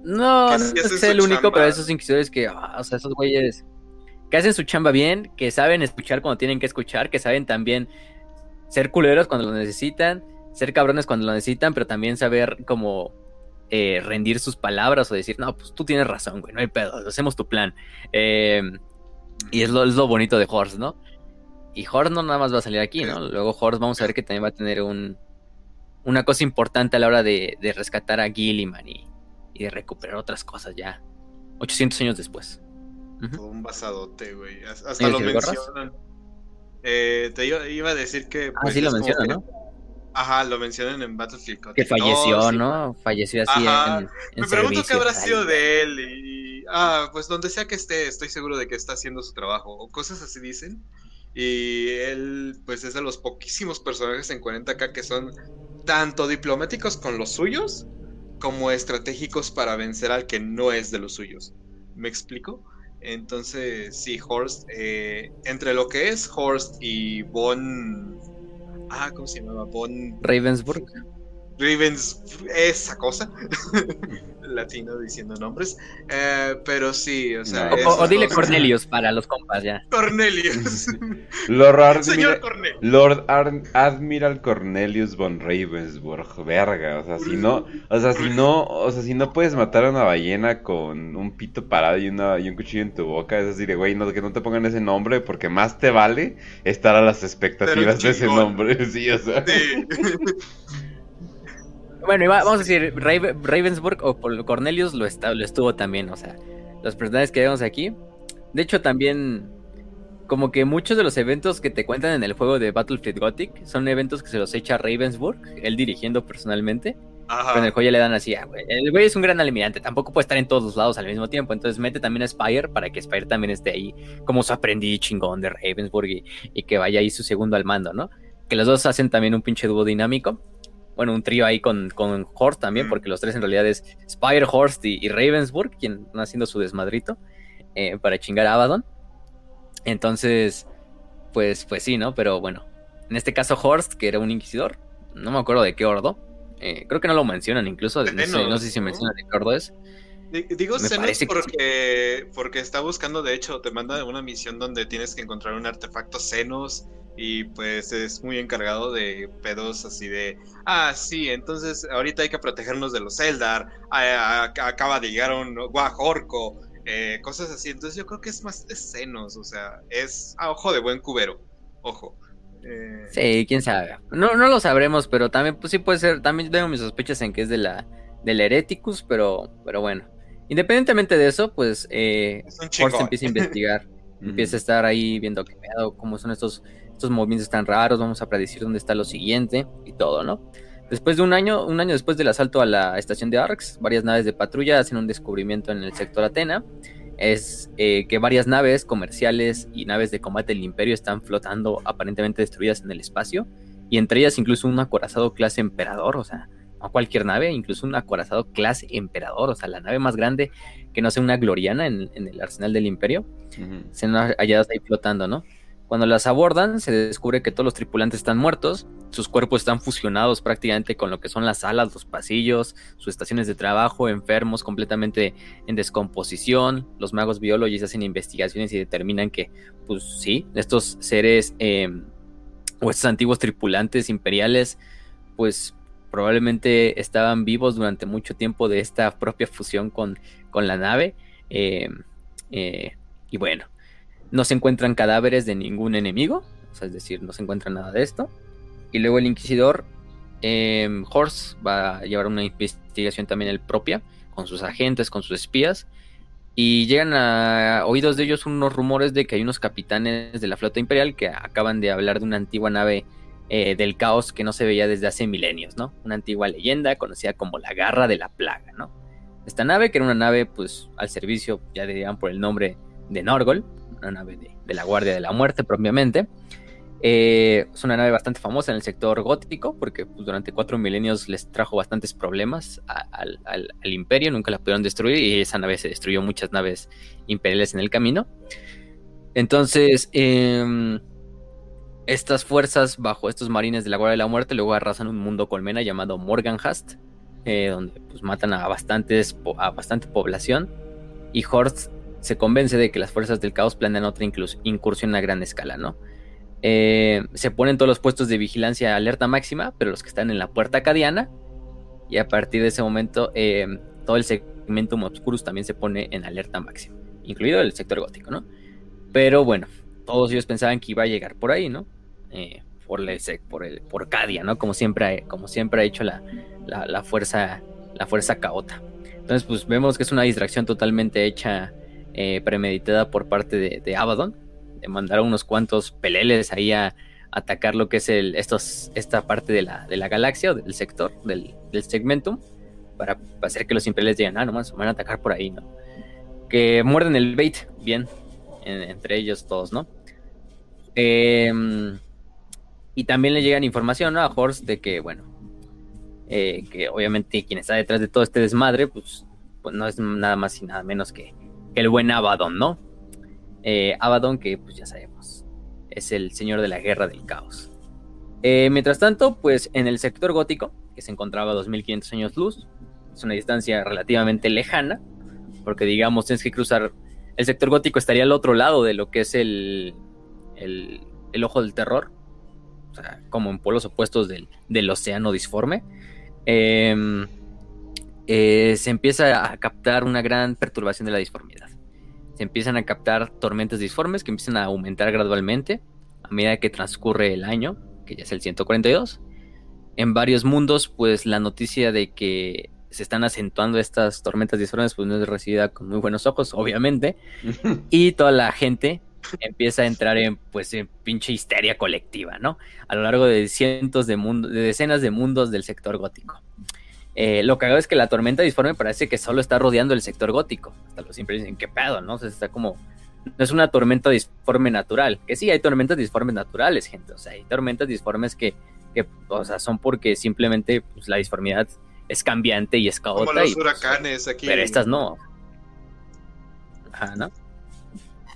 No, no es el único, pero esos inquisidores que, ah, o sea, esos güeyes que hacen su chamba bien, que saben escuchar cuando tienen que escuchar, que saben también ser culeros cuando lo necesitan, ser cabrones cuando lo necesitan, pero también saber como eh, rendir sus palabras o decir, no, pues tú tienes razón, güey, no hay pedo, hacemos tu plan. Eh, y es lo, es lo bonito de Horse, ¿no? Y Horse no nada más va a salir aquí, ¿no? Luego Horse vamos a ver que también va a tener un, una cosa importante a la hora de, rescatar a Gilliman y, y, de recuperar otras cosas ya 800 años después. Todo un basadote, güey. Hasta lo mencionan. Eh, te iba, iba a decir que. Ah, pues, sí lo es como menciona, que- ¿no? Ajá, lo mencionan en Battlefield. Que Gothic 2, falleció, sí. ¿no? Falleció así Ajá. en, en Me pregunto qué habrá sido de él. Y, ah, pues donde sea que esté, estoy seguro de que está haciendo su trabajo. O cosas así dicen. Y él, pues es de los poquísimos personajes en 40k que son tanto diplomáticos con los suyos como estratégicos para vencer al que no es de los suyos. ¿Me explico? Entonces, sí, Horst, eh, entre lo que es Horst y Von. Ah, ¿cómo se llamaba? Von Ravensburg. Ravens, esa cosa. Latino diciendo nombres. Eh, pero sí, o sea. No. O, dile Cornelius para los compas ya. Cornelius. Lord, Señor Admiral, Cornelius. Lord Ar- Admiral Cornelius von Ravensburg, verga, o sea, si no, o sea, si no, o sea, si no puedes matar a una ballena con un pito parado y una y un cuchillo en tu boca, es así de, güey, no, que no te pongan ese nombre porque más te vale estar a las expectativas de ese nombre, sí, o sea. Sí. Bueno, iba- vamos a decir, Rave- Ravensburg o Cornelius lo, está, lo estuvo también, o sea, los personajes que vemos aquí. De hecho, también, como que muchos de los eventos que te cuentan en el juego de Battlefield Gothic son eventos que se los echa Ravensburg, él dirigiendo personalmente. Pero en el Ajá. juego ya le dan así, ah, güey. El güey es un gran almirante, tampoco puede estar en todos los lados al mismo tiempo. Entonces mete también a Spire para que Spire también esté ahí como su aprendiz chingón de Ravensburg y, y que vaya ahí su segundo al mando, ¿no? Que los dos hacen también un pinche dúo dinámico. Bueno, un trío ahí con, con Horst también, porque los tres en realidad es Spire, Horst y, y Ravensburg, quien están haciendo su desmadrito eh, para chingar a Abaddon. Entonces, pues, pues sí, ¿no? Pero bueno, en este caso Horst, que era un inquisidor, no me acuerdo de qué ordo. eh, creo que no lo mencionan incluso, no sé, no sé si mencionan de qué ordo es. Di- Digo Me Xenos sí. porque, porque está buscando, de hecho, te manda una misión donde tienes que encontrar un artefacto Xenos y pues es muy encargado de pedos así de, ah, sí, entonces ahorita hay que protegernos de los Eldar, ah, acaba de llegar un Guaj Orco, eh, cosas así, entonces yo creo que es más de Xenos, o sea, es a ojo de buen cubero, ojo. Eh, Sí, quién sabe. No, no lo sabremos, pero también, pues sí puede ser. También tengo mis sospechas en que es de la del Hereticus, pero, pero bueno. Independientemente de eso, pues eh, es chingón. empieza a investigar. empieza a estar ahí viendo qué pedo, cómo son estos, estos movimientos tan raros, vamos a predecir dónde está lo siguiente y todo, ¿no? Después de un año, un año después del asalto a la estación de Arx, varias naves de patrulla hacen un descubrimiento en el sector Atena. Es eh, que varias naves comerciales y naves de combate del Imperio están flotando aparentemente destruidas en el espacio. Y entre ellas incluso un acorazado clase emperador, o sea, no cualquier nave, incluso un acorazado clase emperador, o sea, la nave más grande que no sea una gloriana en, en el arsenal del Imperio se han hallado ahí flotando, ¿no? Cuando las abordan, se descubre que todos los tripulantes están muertos, sus cuerpos están fusionados prácticamente con lo que son las salas, los pasillos, sus estaciones de trabajo, enfermos completamente en descomposición. Los magos biólogos hacen investigaciones y determinan que, pues sí, estos seres eh, o estos antiguos tripulantes imperiales, pues probablemente estaban vivos durante mucho tiempo de esta propia fusión con, con la nave. eh, eh, y bueno, no se encuentran cadáveres de ningún enemigo, o sea, es decir, no se encuentra nada de esto. Y luego el inquisidor eh, Horst va a llevar una investigación también él propia, con sus agentes, con sus espías. Y llegan a oídos de ellos unos rumores de que hay unos capitanes de la flota imperial que acaban de hablar de una antigua nave eh, del caos que no se veía desde hace milenios, ¿no? Una antigua leyenda conocida como la Garra de la Plaga, ¿no? Esta nave, que era una nave, pues, al servicio, ya dirían por el nombre de Norgol, una nave de, la Guardia de la Muerte propiamente. Eh, es una nave bastante famosa en el sector gótico, porque pues, durante cuatro milenios les trajo bastantes problemas al, al- imperio, nunca la pudieron destruir y esa nave se destruyó muchas naves imperiales en el camino. Entonces, em, estas fuerzas bajo estos marines de la Guardia de la Muerte luego arrasan un mundo colmena llamado Morganhast, eh, donde pues, matan a, bastantes, a bastante población y Horst se convence de que las fuerzas del caos planean otra incursión a gran escala, ¿no? Eh, se ponen todos los puestos de vigilancia alerta máxima, pero los que están en la puerta acadiana, y a partir de ese momento eh, todo el segmentum obscurus también se pone en alerta máxima, incluido el sector gótico, ¿no? Pero bueno, todos ellos pensaban que iba a llegar por ahí, ¿no? Eh, por, el, por, el, por Cadia, ¿no? Como siempre, ha- como siempre ha hecho la, la, la fuerza, la fuerza caota. Entonces, pues vemos que es una distracción totalmente hecha, eh, premeditada por parte de, de Abaddon, mandar a unos cuantos peleles ahí a, atacar lo que es estos, esta parte de la, de la galaxia o del sector, del, del segmentum, para, hacer que los imperiales digan, ah, nomás van a atacar por ahí, ¿no? Que muerden el bait, bien, entre ellos todos, ¿no? Em, y también le llegan información a Horst de que, bueno, eh, que obviamente quien está detrás de todo este desmadre, pues, pues no es nada más y nada menos que, el buen Abaddon, ¿no? Eh, Abaddon, que pues ya sabemos, es el señor de la guerra del caos. Eh, mientras tanto, pues en el sector gótico, que se encontraba a 2500 años luz, es una distancia relativamente lejana, porque digamos tienes que cruzar, el sector gótico estaría al otro lado de lo que es el, el, ojo del terror, como en polos opuestos del, océano disforme. Em, eh, se empieza a captar una gran perturbación de la disformidad. Se empiezan a captar tormentas disformes que empiezan a aumentar gradualmente a medida que transcurre el año, que ya es el 142. En varios mundos, pues la noticia de que se están acentuando estas tormentas disformes, pues no es recibida con muy buenos ojos, obviamente. y toda la gente empieza a entrar en pues en pinche histeria colectiva, ¿no? A lo largo de cientos de mundos, de decenas de mundos del sector gótico. Eh, lo que hago es que la tormenta disforme parece que solo está rodeando el sector gótico. Hasta los siempre dicen, ¿qué pedo? ¿No? O sea, está como. No es una tormenta disforme natural. Que sí, hay tormentas disformes naturales, gente. O sea, hay tormentas disformes que, que o sea, son porque simplemente pues, la disformidad es cambiante y es caótica. Como los pues, huracanes aquí. Pero estas no. Ajá, ¿no?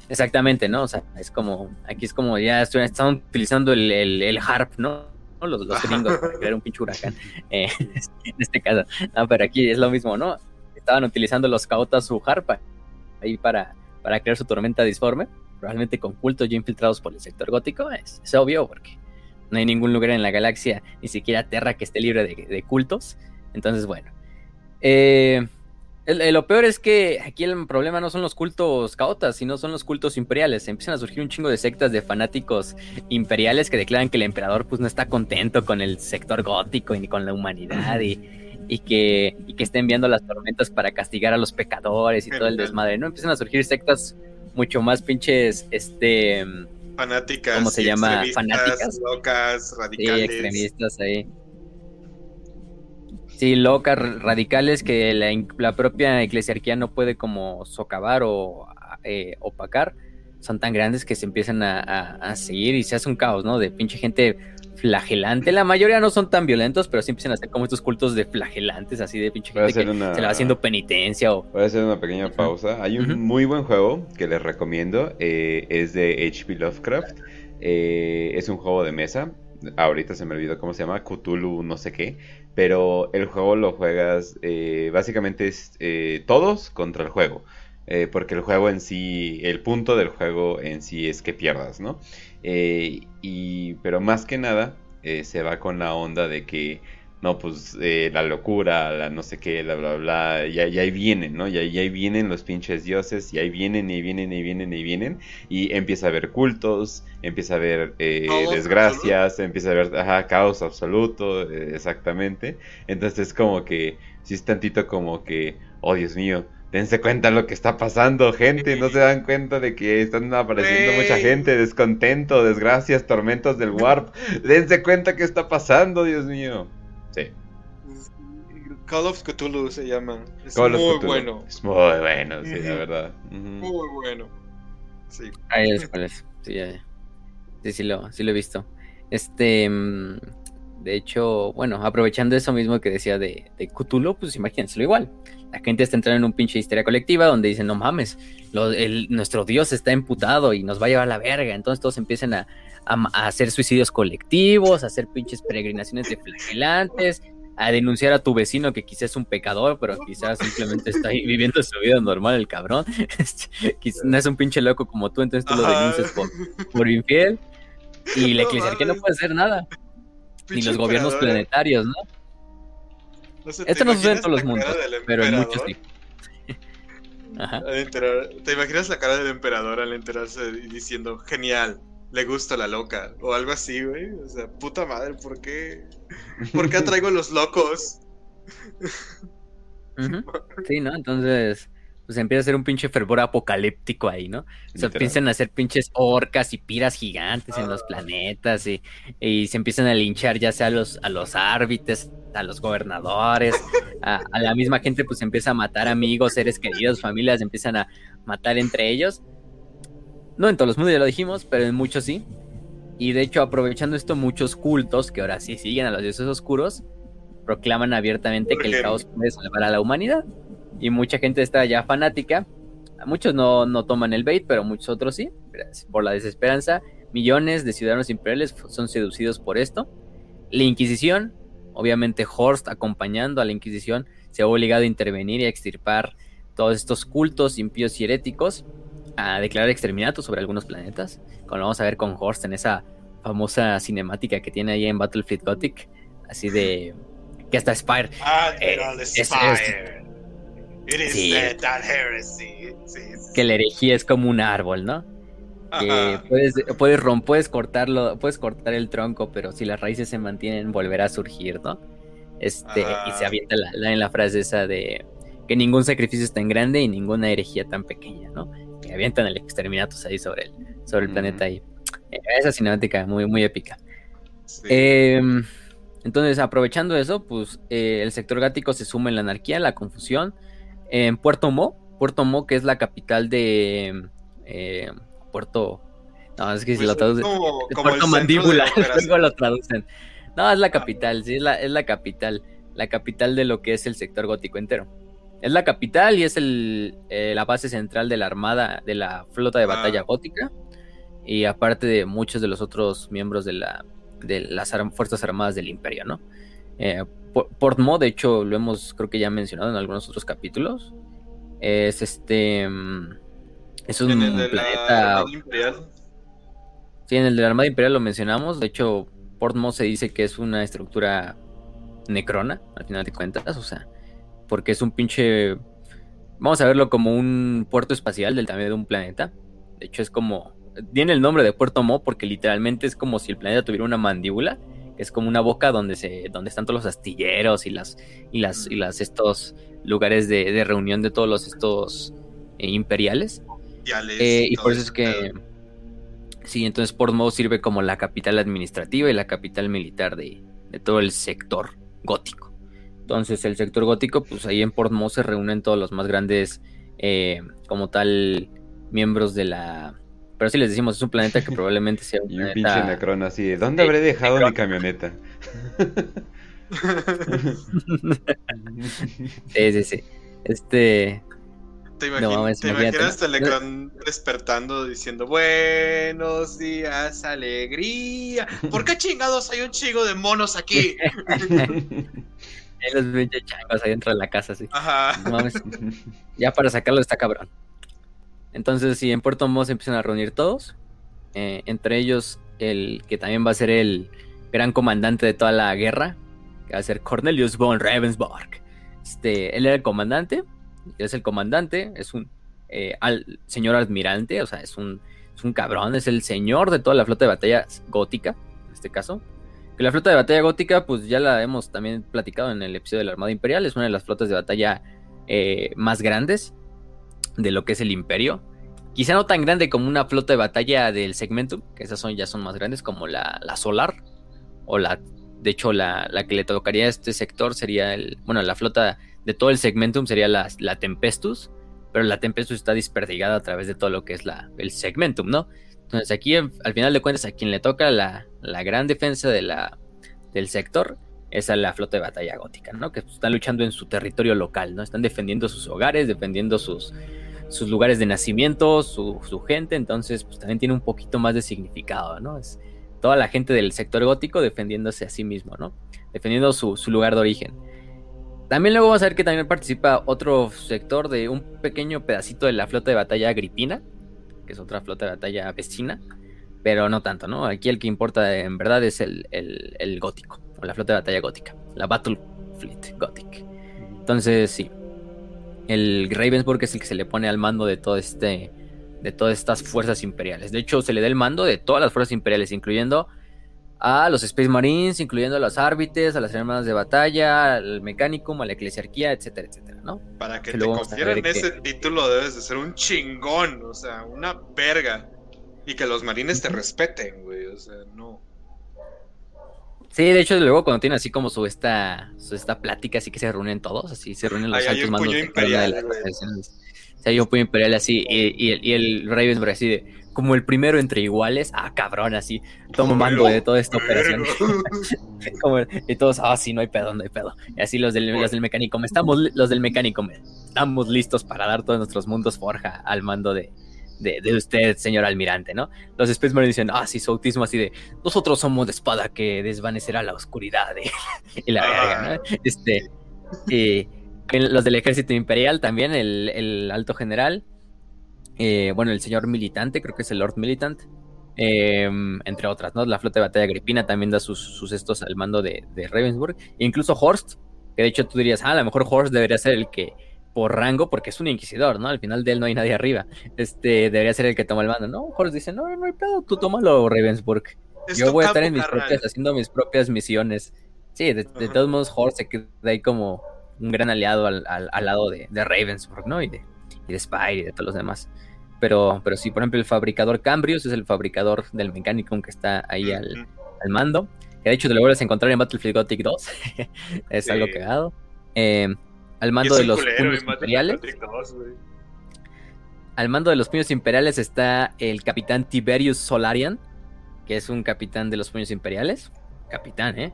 Exactamente, ¿no? O sea, es como, aquí es como ya están utilizando el, el, harp, ¿no? Los, los gringos para crear un pinche huracán. Eh, en este caso. No, pero aquí es lo mismo, ¿no? Estaban utilizando los caotas su harpa ahí para, para crear su tormenta disforme. Probablemente con cultos ya infiltrados por el sector gótico. Es, obvio porque no hay ningún lugar en la galaxia, ni siquiera Terra, que esté libre de, de cultos. Entonces, bueno. Eh, lo peor es que aquí el problema no son los cultos caotas, sino son los cultos imperiales. Empiezan a surgir un chingo de sectas de fanáticos imperiales que declaran que el emperador pues no está contento con el sector gótico y ni con la humanidad y, que, y que está enviando las tormentas para castigar a los pecadores y todo el desmadre. ¿No? Empiezan a surgir sectas mucho más pinches, este... Fanáticas. ¿Cómo se llama? Fanáticas. Locas, radicales. Sí, extremistas ahí. Sí, locas, radicales que la, propia eclesiarquía no puede como socavar o eh, opacar, son tan grandes que se empiezan a, seguir y se hace un caos, ¿no? De pinche gente flagelante. La mayoría no son tan violentos, pero sí empiezan a hacer como estos cultos de flagelantes, así de pinche gente que se le va haciendo penitencia. O... Voy a hacer una pequeña pausa. Hay un muy buen juego que les recomiendo, eh, es de HP Lovecraft. Eh, es un juego de mesa. Ahorita se me olvidó cómo se llama, Cthulhu no sé qué pero el juego lo juegas eh, básicamente es eh, todos contra el juego. Eh, porque el juego en sí, el punto del juego en sí es que pierdas, ¿no? y, pero más que nada se va con la onda de que no, pues eh, la locura, la no sé qué, bla, bla, bla, y, ahí vienen, ¿no? Y ahí, vienen los pinches dioses, y ahí vienen, y vienen, y vienen, y vienen, y empieza a haber cultos, empieza a haber eh, desgracias, empieza a haber, ajá, caos absoluto, eh, exactamente. Entonces es como que, si es tantito como que, oh Dios mío, dense cuenta lo que está pasando, gente, no se dan cuenta de que están apareciendo mucha gente, descontento, desgracias, tormentos del warp, dense cuenta qué está pasando, Dios mío. Sí. Call of Cthulhu se llama. Es muy bueno. Es muy bueno, sí, la verdad. Muy bueno. Sí. Ahí es cuál es. Sí, sí, sí lo, sí lo he visto. Este. Mm, de hecho, bueno, aprovechando eso mismo que decía de, de Cthulhu, pues imagínenselo igual. La gente está entrando en un pinche histeria colectiva donde dicen, no mames, nuestro Dios está emputado y nos va a llevar a la verga. Entonces todos empiezan a, a, hacer suicidios colectivos, a hacer pinches peregrinaciones de flagelantes, a denunciar a tu vecino que quizás es un pecador, pero quizás simplemente está ahí viviendo su vida normal el cabrón. quizás no es un pinche loco como tú, entonces tú lo denuncias por, infiel. Y la eclesiarquía no puede hacer nada. Ni los gobiernos planetarios, ¿no? Esto no sucede en todos los mundos, pero en muchos sí. ¿Te imaginas la cara del emperador al enterarse diciendo, genial, le gusta la loca o algo así, güey. O sea, puta madre, ¿por qué? ¿Por qué atraigo los locos? Sí, ¿no? Entonces, pues empieza a ser un pinche fervor apocalíptico ahí, ¿no? O sea, empiezan a hacer pinches orcas y piras gigantes en los planetas y, y se empiezan a linchar ya sea a los, a los árbitres, a los gobernadores, a, a la misma gente pues empieza a matar amigos, seres queridos, familias, empiezan a matar entre ellos. No en todos los mundos, ya lo dijimos, pero en muchos sí. Y de hecho, aprovechando esto, muchos cultos que ahora sí siguen a los dioses oscuros, proclaman abiertamente que el caos puede salvar a la humanidad. Y mucha gente está ya fanática. Muchos no, no toman el bait, pero muchos otros sí. Por la desesperanza, millones de ciudadanos imperiales son seducidos por esto. La Inquisición, obviamente Horst acompañando a la Inquisición, se ha obligado a intervenir y a extirpar todos estos cultos impíos y heréticos, a declarar exterminato sobre algunos planetas, como lo vamos a ver con Horst en esa famosa cinemática que tiene ahí en Battlefield Gothic, así de que hasta Spire Admiral Eh, es- Spire. It is Sí. that heresy. Sí, sí, que la herejía es como un árbol, ¿no? Que puedes, puedes romper, puedes cortarlo, puedes cortar el tronco, pero si las raíces se mantienen, volverá a surgir, ¿no? Este, y se Ah. avienta la, la- en la frase esa de que ningún sacrificio es tan grande y ninguna herejía tan pequeña, ¿no? Que avientan el exterminatus ahí sobre el, sobre el planeta ahí. Eh, Esa cinemática muy, muy épica. Sí. Em, entonces, aprovechando eso, pues eh, el sector gático se suma en la anarquía, en la confusión. En Puerto Mo, Puerto Mo, que es la capital de eh, Puerto. No, es que si Pues lo traducen. Puerto Mandíbula, luego lo traducen. No, es la capital, sí, es la, es la capital. La capital de lo que es el sector gótico entero. Es la capital y es el, eh, la base central de la armada, de la flota de batalla Ah. gótica. Y aparte de muchos de los otros miembros de, la, de las ar- Fuerzas Armadas del Imperio, ¿no? Eh, Por- Port Mo, de hecho, lo hemos creo que ya mencionado en algunos otros capítulos. Es este... mm, Es un En el de la planeta... Armada Imperial. Sí, en el de la Armada Imperial lo mencionamos. De hecho, Portmo se dice que es una estructura necrona, al final de cuentas. O sea, porque es un pinche. Vamos a verlo como un puerto espacial del tamaño de un planeta. De hecho, es como. Tiene el nombre de Puerto Mo porque literalmente es como si el planeta tuviera una mandíbula. Que es como una boca donde se. donde están todos los astilleros y las. y las. y las estos lugares de, de reunión de todos los estos eh, imperiales. Imperiales Eh, y por eso es que. Sí, entonces Portsmouth sirve como la capital administrativa y la capital militar de, de todo el sector gótico. Entonces, el sector gótico, pues ahí en Portsmouth se reúnen todos los más grandes, eh, como tal, miembros de la. Pero sí les decimos, es un planeta que probablemente sea un Y un planeta. pinche Necron así de, ¿dónde habré dejado mi camioneta? sí, sí, sí. Este. ¿Te, No imagin- mames, te imaginas ¿no? a Telecron despertando diciendo buenos días, alegría? ¿Por qué chingados hay un chingo de monos aquí? Hay los pinches changos ahí dentro de la casa, sí. Ajá. No mames. ya para sacarlo está cabrón. Entonces, sí, en Puerto Montt se empiezan a reunir todos. eh, entre ellos, el que también va a ser el gran comandante de toda la guerra, que va a ser Cornelius von Ravensburg. Este, él era el comandante, es el comandante, es un eh, al, señor almirante, o sea, es un, es un cabrón, es el señor de toda la flota de batalla gótica, en este caso. Que la flota de batalla gótica, pues ya la hemos también platicado en el episodio de la Armada Imperial, es una de las flotas de batalla eh, más grandes de lo que es el imperio. Quizá no tan grande como una flota de batalla del Segmentum, que esas son, ya son más grandes, como la, la Solar, o la, de hecho, la, que le tocaría a este sector sería el, bueno, la flota de todo el Segmentum sería la, la Tempestus, pero la Tempestus está desperdigada a través de todo lo que es la, el Segmentum, ¿no? Entonces aquí, al final de cuentas, a quien le toca la, la gran defensa de la, del sector es a la flota de batalla gótica, ¿no? Que están luchando en su territorio local, ¿no? Están defendiendo sus hogares, defendiendo sus, sus lugares de nacimiento, su, gente, entonces pues también tiene un poquito más de significado, ¿no? Es toda la gente del sector gótico defendiéndose a sí mismo, ¿no? Defendiendo su, su lugar de origen. También luego vamos a ver que también participa otro sector de un pequeño pedacito de la flota de batalla agripina, que es otra flota de batalla vecina, pero no tanto, ¿no? Aquí el que importa en verdad es el, el, el gótico, o la flota de batalla gótica, la Battle Fleet Gothic. Entonces, sí, el Ravensburg es el que se le pone al mando de todo este de todas estas fuerzas imperiales. De hecho, se le da el mando de todas las fuerzas imperiales, incluyendo a los Space Marines, incluyendo a los árbitres, a las hermanas de batalla, al Mechanicum, a la Eclesiarquía, etcétera, etcétera, ¿no? Para que, Que te confieran que- ese título debes de ser un chingón, o sea, una verga. Y que los marines te respeten, güey, o sea, no. Sí, de hecho, luego cuando tienen así como su esta, su esta plática, así que se reúnen todos, así se reúnen los Ahí altos mandos de de las organizaciones. Sí, hay un puño imperial así, y, y el, y el Ravensburg así de, como el primero entre iguales, ah, cabrón, así, tomo mando de toda esta operación. Como- y todos, ah, sí, no hay pedo, no hay pedo. Y así los del, los del mecánico, estamos, los del mecánico, estamos listos para dar todos nuestros mundos forja al mando de, de, de usted, señor almirante, ¿no? Los Space Marines dicen, ah, sí, su autismo así de, nosotros somos la espada que desvanecerá la oscuridad. ¿eh?". y la verga, ¿no? Este, y en los del ejército imperial también, el, el alto general, eh, bueno, el señor militante, creo que es el Lord Militant, eh, entre otras, ¿no? La flota de batalla agripina también da sus, sus estos al mando de, de Ravensburg, e incluso Horst, que de hecho tú dirías, ah, a lo mejor Horst debería ser el que, por rango, porque es un inquisidor, ¿no? Al final de él no hay nadie arriba, este, debería ser el que toma el mando, ¿no? Horst dice, no, no hay pedo, tú tómalo, Ravensburg. Yo voy a estar en mis carnal. propias, haciendo mis propias misiones. Sí, de, todos modos, Horst se queda ahí como un gran aliado al, al- al lado de, de Ravensburg, ¿no? Y de, y de Spire y de todos los demás. Pero, pero sí, por ejemplo, el fabricador Cambrius es el fabricador del Mechanicum que está ahí al, al mando. Que de hecho te lo vuelves a encontrar en Battlefield Gothic 2. es Sí. algo cagado. Eh, al mando de los puños imperiales. Gothic 2, güey. Al mando de los puños imperiales está el capitán Tiberius Solarian, que es un capitán de los puños imperiales. Capitán, ¿eh?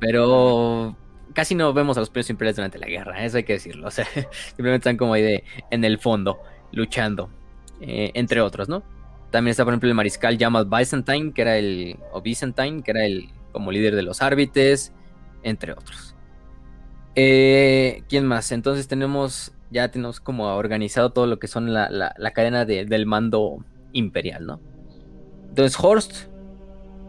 Pero casi no vemos a los puños imperiales durante la guerra, eso hay que decirlo. O sea, simplemente están como ahí de, en el fondo, luchando, eh, entre otros, ¿no? También está, por ejemplo, el mariscal llamado Byzantine, que era el. O Byzantine, que era el como líder de los árbitres, entre otros. Eh, ¿Quién más? Entonces tenemos. Ya tenemos como organizado todo lo que son la, la- la cadena de- del mando imperial, ¿no? Entonces Horst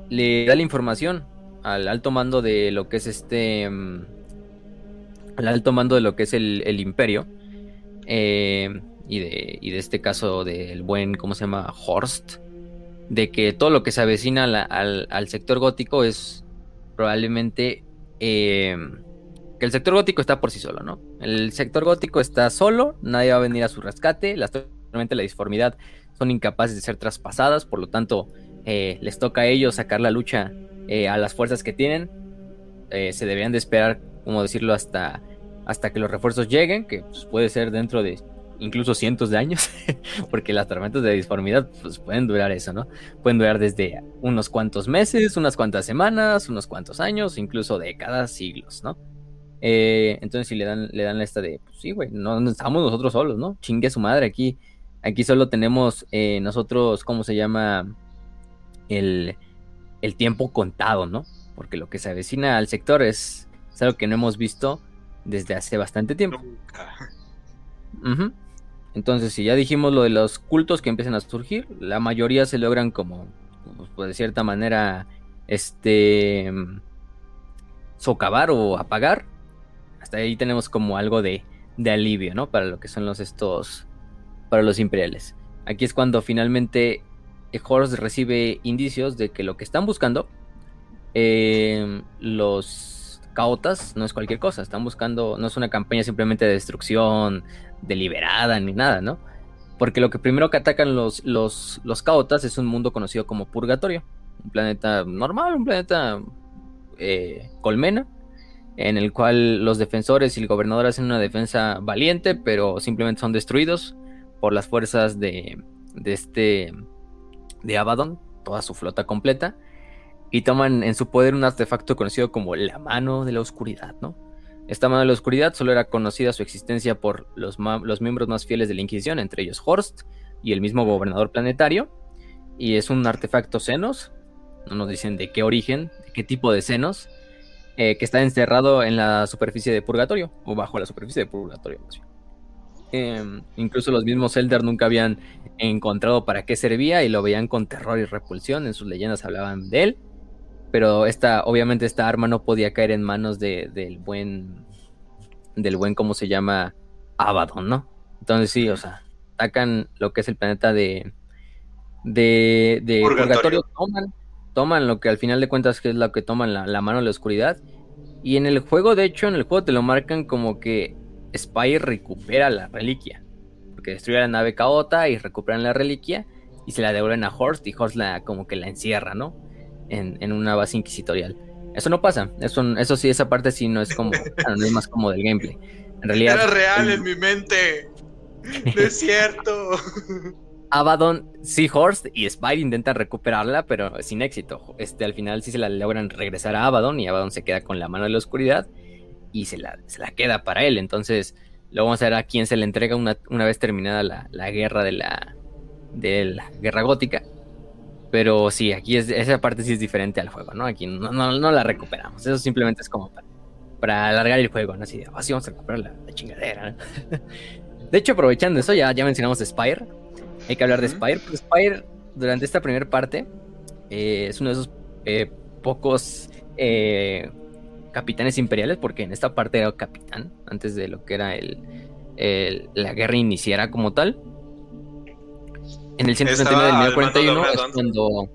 le da la información al alto mando de lo que es este. mm, al alto mando de lo que es el, el imperio. eh, y, de, y de este caso del buen, ¿cómo se llama? Horst. De que todo lo que se avecina al, al sector gótico es probablemente. eh, que el sector gótico está por sí solo, ¿no? El sector gótico está solo, nadie va a venir a su rescate, las la disformidad son incapaces de ser traspasadas, por lo tanto eh, les toca a ellos sacar la lucha a las fuerzas que tienen. Se deberían de esperar, como decirlo, hasta, hasta que los refuerzos lleguen, que pues, puede ser dentro de incluso cientos de años, porque las tormentas de disformidad pues, pueden durar eso, ¿no? Pueden durar desde unos cuantos meses, unas cuantas semanas, unos cuantos años, incluso décadas, siglos, ¿no? Eh, entonces si le dan, le dan esta de, pues sí, güey, no, estamos nosotros solos, ¿no? Chingue su madre aquí. Aquí solo tenemos eh, nosotros, ¿cómo se llama? El, el tiempo contado, ¿no? Porque lo que se avecina al sector es, es algo que no hemos visto desde hace bastante tiempo. Entonces, si ya dijimos lo de los cultos que empiezan a surgir, la mayoría se logran como, pues, de cierta manera, este, socavar o apagar. Hasta ahí tenemos como algo de, de alivio, ¿no? Para lo que son los estos, para los imperiales. Aquí es cuando finalmente Horst recibe indicios de que lo que están buscando eh, los caotas no es cualquier cosa, están buscando, no es una campaña simplemente de destrucción deliberada ni nada, ¿no? Porque lo que primero que atacan los, los, los caotas es un mundo conocido como Purgatorio, un planeta normal, un planeta eh, colmena, en el cual los defensores y el gobernador hacen una defensa valiente, pero simplemente son destruidos por las fuerzas de, de este de Abaddon, toda su flota completa, y toman en su poder un artefacto conocido como la mano de la oscuridad, ¿no? Esta mano de la oscuridad solo era conocida su existencia por los, los miembros más fieles de la Inquisición, entre ellos Horst y el mismo gobernador planetario, y es un artefacto senos, no nos dicen de qué origen, de qué tipo de senos, eh, que está encerrado en la superficie de Purgatorio, o bajo la superficie de Purgatorio, más bien. Eh, incluso los mismos Eldar nunca habían encontrado para qué servía y lo veían con terror y repulsión. En sus leyendas hablaban de él. Pero esta, obviamente, esta arma no podía caer en manos de- del buen. Del buen, ¿cómo se llama? Abaddon, ¿no? Entonces sí, o sea, atacan lo que es el planeta de. De, de Purgatorio. Toman, toman lo que al final de cuentas que es lo que toman la, la mano de la oscuridad. Y en el juego, de hecho, en el juego te lo marcan como que Spire recupera la reliquia. Porque destruye la nave Caota y recuperan la reliquia y se la devuelven a Horst y Horst la como que la encierra, ¿no? En, en una base inquisitorial. Eso no pasa. Eso, eso sí, esa parte sí no es como. no es más como del gameplay. En realidad. Era real en mi mente. No es cierto. Abaddon, Seahorse y Spire intentan recuperarla, pero sin éxito. Este, al final sí se la logran regresar a Abaddon y Abaddon se queda con la mano de la oscuridad y se la, se la queda para él. Entonces, lo vamos a ver a quién se le entrega una, una vez terminada la, la, guerra de la, de la guerra gótica. Pero sí, aquí es, esa parte sí es diferente al juego, ¿no? Aquí no, no, no la recuperamos. Eso simplemente es como para, para alargar el juego, ¿no? Así, así vamos a recuperar la, la chingadera. ¿no? de hecho, aprovechando eso, ya, ya mencionamos Spire. Hay que hablar de Spire. Pues Spire, durante esta primera parte, eh, es uno de esos eh, pocos eh, capitanes imperiales, porque en esta parte era capitán, antes de lo que era el, el la guerra iniciara como tal. En el 139 del 1041 es cuando.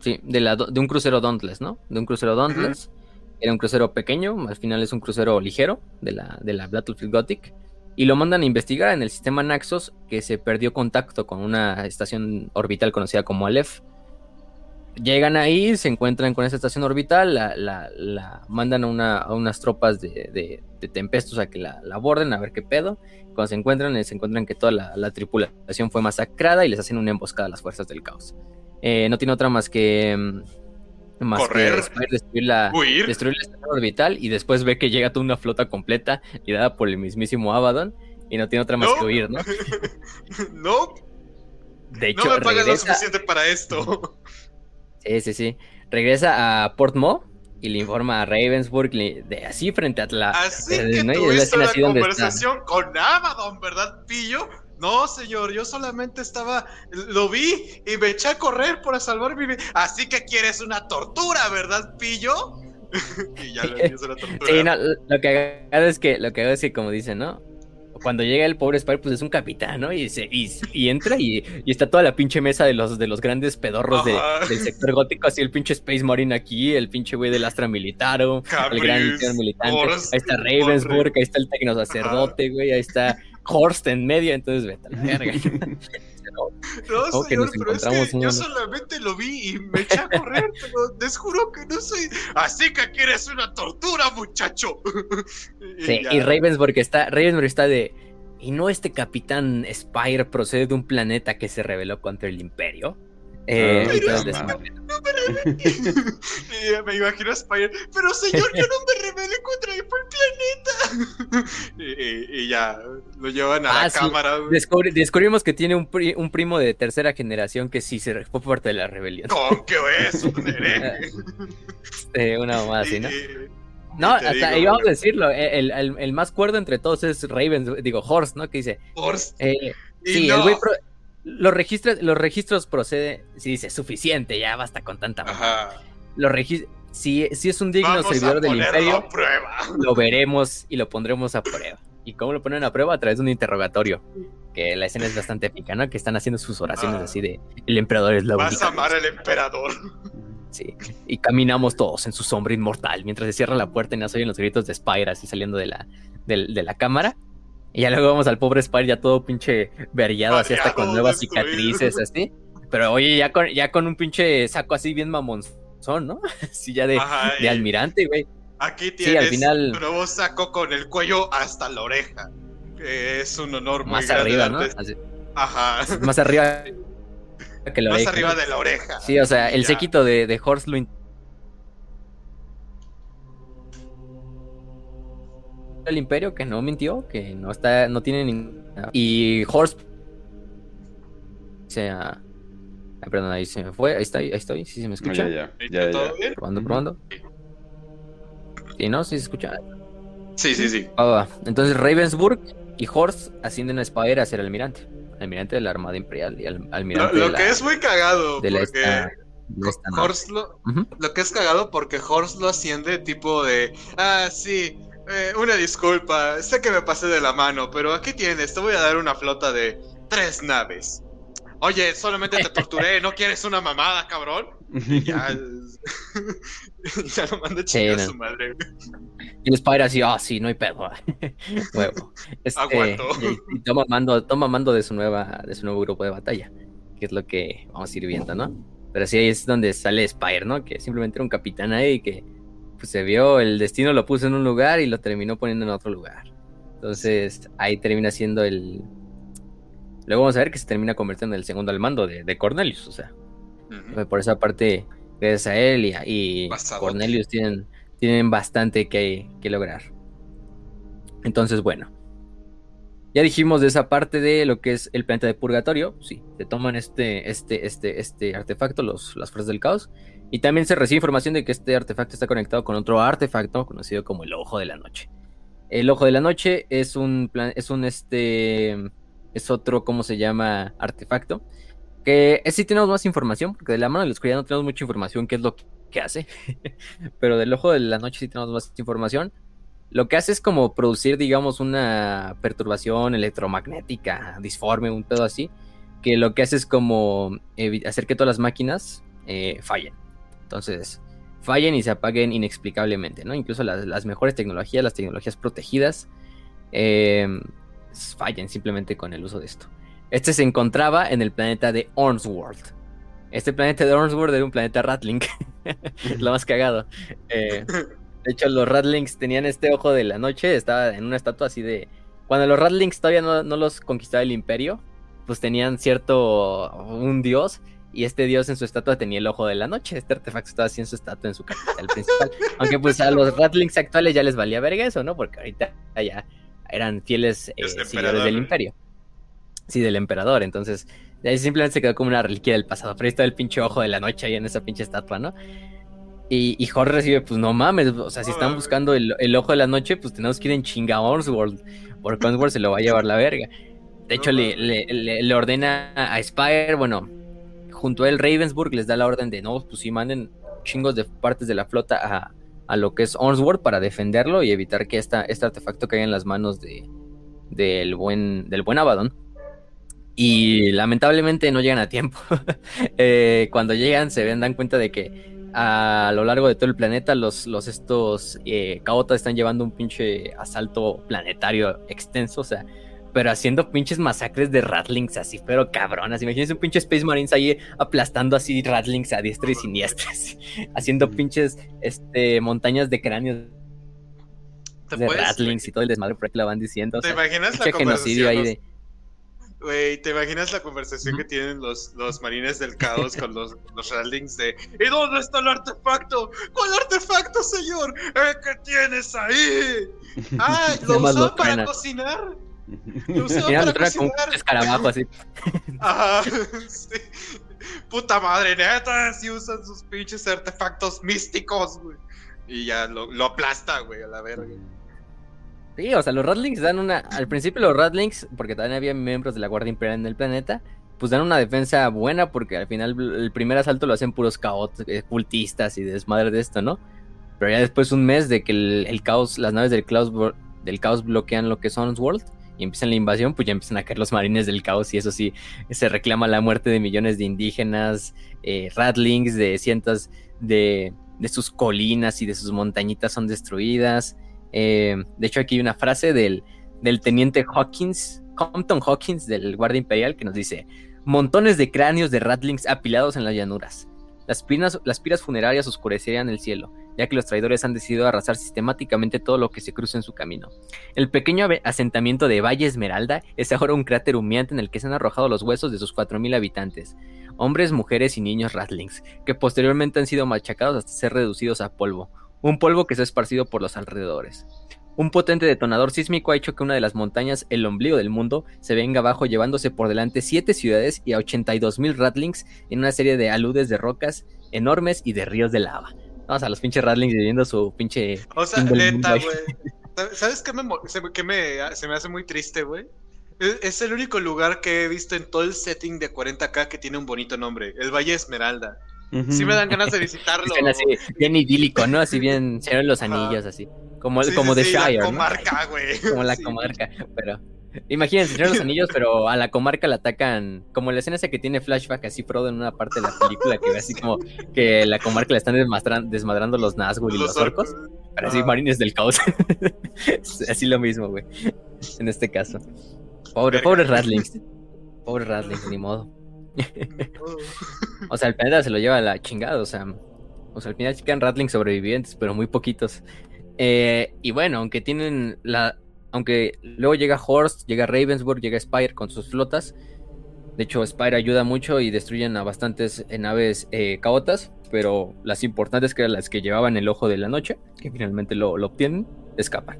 Sí, de, la, de, un crucero Dauntless, ¿no? De un crucero Dauntless. Uh -huh. Era un crucero pequeño, al final es un crucero ligero de la, de la Battlefield Gothic y lo mandan a investigar en el sistema Naxos que se perdió contacto con una estación orbital conocida como Aleph. Llegan ahí, se encuentran con esa estación orbital, la, la, la mandan a, una, a, unas tropas de, de, de, Tempestos a que la, la, aborden a ver qué pedo. Cuando se encuentran, se encuentran que toda la, tripulación fue masacrada y les hacen una emboscada a las fuerzas del caos. Eh, no tiene otra más que más Correr. que destruir la, Huir. destruir la estación orbital y después ve que llega toda una flota completa liderada por el mismísimo Abaddon y no tiene otra más no. que huir, ¿no? no. De hecho, no me pagan regresa... lo suficiente para esto. Sí, sí, sí. Regresa a Port Mo y le informa a Ravensburg de así frente a la. Así que ¿no? tuviste la conversación con Abaddon, ¿verdad, Pillo? No, señor, yo solamente estaba, lo vi y me eché a correr para salvar mi vida. Así que quieres una tortura, ¿verdad, pillo? y ya le la tortura. Sí, no, lo que hago es que, lo que hago es que como dicen, ¿no? Cuando llega el pobre Spire, pues es un capitán, ¿no? Y, se, y, y entra y, y, está toda la pinche mesa de los, de los grandes pedorros de, del sector gótico, así el pinche Space Marine aquí, el pinche güey del Astra Militaro, el gran militante. Horst, ahí está Ravensburg, ahí está el tecno sacerdote, güey, ahí está Horst en medio, entonces vete a la verga. No, no señor, pero es que yo solamente lo vi y me eché a correr, pero les juro que no soy. Así que quieres una tortura, muchacho. y sí, ya. y Ravensburg está, Ravensburg está de. ¿Y no este capitán Spire procede de un planeta que se rebeló contra el Imperio? Eh, entonces, no, me me imagino a Spire, pero señor, yo no me rebelé contra el planeta. y, y, ya lo llevan a ah, la sí. cámara. Descubri descubrimos que tiene un, pri un, primo de tercera generación que sí se fue parte de la rebelión. ¿Con qué es? Un eh, una mamá así, ¿no? No, hasta digo, ahí vamos a decirlo. El, el, el, más cuerdo entre todos es Ravens, digo, Horst, ¿no? Que dice. Horst. Eh, sí, no. el güey. Pro los registros, los registros procede, si dice suficiente, ya basta con tanta Ajá. Los registros, si, si, es un digno Vamos servidor del imperio, lo veremos y lo pondremos a prueba. ¿Y cómo lo ponen a prueba? A través de un interrogatorio. Que la escena es bastante épica, ¿no? Que están haciendo sus oraciones ah. así de el emperador es la Vas a amar al emperador. Sí, y caminamos todos en su sombra inmortal mientras se cierra la puerta y nos oyen los gritos de Spire así saliendo de la, de, de la cámara. Y ya luego vemos al pobre Spire ya todo pinche vergueado, así hasta con nuevas destruido. cicatrices, así. Pero oye, ya con, ya con un pinche saco así bien mamonzón, ¿no? Sí, ya de, Ajá, de almirante, güey. Aquí tienes sí, al final... un nuevo saco con el cuello hasta la oreja. Que es un honor muy Más grande. arriba, ¿no? Así. Ajá. Más arriba que la Más oreja. arriba de la oreja. Sí, o sea, el ya. sequito de, de Horst lo el imperio que no mintió, que no está, no tiene ningún y Horst o sea, ah, perdón, ahí se me fue, ahí está, ahí estoy, sí se me escucha. No, ya, ya, ya. Probando, probando. Sí, no, sí se escucha. Sí, sí, sí. Ah, va. Entonces Ravensburg y Horst ascienden a Spire a ser almirante, almirante de la Armada Imperial y al, almirante Lo, lo de que la, es muy cagado, de la porque de esta. Horst lo, lo que es cagado porque Horst lo asciende tipo de, ah, sí, eh, una disculpa, sé que me pasé de la mano, pero aquí tienes, te voy a dar una flota de tres naves. Oye, solamente te torturé, ¿no quieres una mamada, cabrón? Y ya, ya lo manda a chingar a no. su madre. Y el Spider así, ah, sí, no hay pedo. Huevo. Este, Aguanto. y, y toma mando, toma mando de su nueva, de su nuevo grupo de batalla. Que es lo que vamos a ir viendo, ¿no? Pero sí, ahí es donde sale Spire, ¿no? Que simplemente era un capitán ahí que pues se vio, el destino lo puso en un lugar y lo terminó poniendo en otro lugar. Entonces, ahí termina siendo el. Luego vamos a ver que se termina convirtiendo en el segundo al mando de, de Cornelius. O sea, por esa parte, gracias a él y. Cornelius tienen, tienen bastante que, que lograr. Entonces, bueno. Ya dijimos de esa parte de lo que es el planeta de purgatorio. Sí, se toman este, este, este, este artefacto, los, las fuerzas del caos. Y también se recibe información de que este artefacto está conectado con otro artefacto conocido como el Ojo de la Noche. El Ojo de la Noche es un plan, es un este, es otro, ¿cómo se llama? Artefacto. Que sí tenemos más información, porque de la mano de la oscuridad no tenemos mucha información, qué es lo que hace. Pero del Ojo de la Noche sí tenemos más información. Lo que hace es como producir, digamos, una perturbación electromagnética, disforme, un pedo así, que lo que hace es como hacer que todas las máquinas eh, fallen. Entonces, fallen y se apaguen inexplicablemente, ¿no? Incluso las, las mejores tecnologías, las tecnologías protegidas, eh, fallen simplemente con el uso de esto. Este se encontraba en el planeta de Ornsworld. Este planeta de Ornsworld era un planeta Ratling. Lo más cagado. Eh, de hecho, los Ratlings tenían este ojo de la noche. Estaba en una estatua así de. Cuando los Ratlings todavía no, no los conquistaba el Imperio, pues tenían cierto. un dios. Y este dios en su estatua tenía el ojo de la noche. Este artefacto estaba así en su estatua en su capital principal. Aunque pues a los Ratlings actuales ya les valía verga eso, ¿no? Porque ahorita ya eran fieles eh, seguidores del imperio. Sí, del emperador. Entonces, de ahí simplemente se quedó como una reliquia del pasado. Pero ahí está el pinche ojo de la noche ahí en esa pinche estatua, ¿no? Y, y Hor recibe, pues no mames, o sea, si están buscando el, el ojo de la noche, pues tenemos que ir en chinga a Ornsworld, porque Ornsworld se lo va a llevar la verga. De hecho, le, le- le- le ordena a Spire, bueno, junto a él Ravensburg les da la orden de no, pues sí, manden chingos de partes de la flota a, a lo que es Ornsworld para defenderlo y evitar que este artefacto caiga en las manos de, del, buen, del buen Abaddon. Y lamentablemente no llegan a tiempo. Eh, cuando llegan se ven, dan cuenta de que a lo largo de todo el planeta los, los estos eh, caotas están llevando un pinche asalto planetario extenso, o sea, pero haciendo pinches masacres de ratlings así, pero cabronas. Imagínense un pinche Space Marines ahí aplastando así ratlings a diestra y siniestra, así, haciendo pinches este, montañas de cráneos ¿Te de puedes- ratlings y todo el desmadre por ahí que lo van diciendo. o ¿Te sea, imaginas la genocidio ahí conversación? de... Güey, ¿te imaginas la conversación que tienen los, los marines del caos con los, los Raldings de ¿Y dónde está el artefacto? ¿Cuál artefacto, señor? ¿El que tienes ahí? Ah, ¿lo usaba para cocinar? Lo usaba Mira, para con un escarabajo así. Ajá, sí. Puta madre, neta, si usan sus pinches artefactos místicos, güey. Y ya lo, lo aplasta, güey, a la verga. Sí, o sea, los Ratlings dan una. Al principio, los Ratlings, porque también había miembros de la Guardia Imperial en el planeta, pues dan una defensa buena, porque al final el primer asalto lo hacen puros caos, eh, cultistas y desmadre de esto, ¿no? Pero ya después, un mes de que el, el caos, las naves del caos, del caos bloquean lo que es World y empiezan la invasión, pues ya empiezan a caer los marines del caos, y eso sí, se reclama la muerte de millones de indígenas, eh, Ratlings, de cientos de, de sus colinas y de sus montañitas son destruidas. Eh, de hecho, aquí hay una frase del, del teniente Hawkins, Compton Hawkins del Guardia Imperial, que nos dice: Montones de cráneos de ratlings apilados en las llanuras. Las piras, las piras funerarias oscurecerían el cielo, ya que los traidores han decidido arrasar sistemáticamente todo lo que se cruza en su camino. El pequeño asentamiento de Valle Esmeralda es ahora un cráter humeante en el que se han arrojado los huesos de sus 4.000 habitantes, hombres, mujeres y niños ratlings, que posteriormente han sido machacados hasta ser reducidos a polvo, un polvo que se ha esparcido por los alrededores. Un potente detonador sísmico ha hecho que una de las montañas, el ombligo del mundo, se venga abajo llevándose por delante siete ciudades y a 82.000 ratlings en una serie de aludes de rocas enormes y de ríos de lava. Vamos a los pinches ratlings viviendo su pinche... O sea, neta, güey. ¿Sabes qué me, qué me, se me hace muy triste, güey? Es, es el único lugar que he visto en todo el setting de 40k que tiene un bonito nombre, el Valle Esmeralda. Sí me dan ganas de visitarlo. Así bien idílico, ¿no? Así bien, Señor los. Anillos, así. Como, Sí, como sí, The la Shire, ¿no? comarca, güey. Como la Sí. comarca, pero Imagínense, Señor de los Anillos, pero a la comarca la atacan, como la escena esa que tiene flashback así Frodo en una parte de la película, que ve así como que la comarca la están desmadrando, los Nazgûl y los, orcos. Pero así, marines del caos. así lo mismo, güey. En este caso. Pobre, pobre Ratlings. Pobre Ratlings, ni modo. o sea, el planeta se lo lleva a la chingada, o sea. O sea, al final quedan Ratlings sobrevivientes, pero muy poquitos. Eh, y bueno, aunque tienen la. Aunque luego llega Horst, llega Ravensburg, llega Spire con sus flotas. De hecho, Spire ayuda mucho y destruyen a bastantes eh, naves eh, caotas. Pero las importantes, que eran las que llevaban el ojo de la noche, que finalmente lo, obtienen, escapan.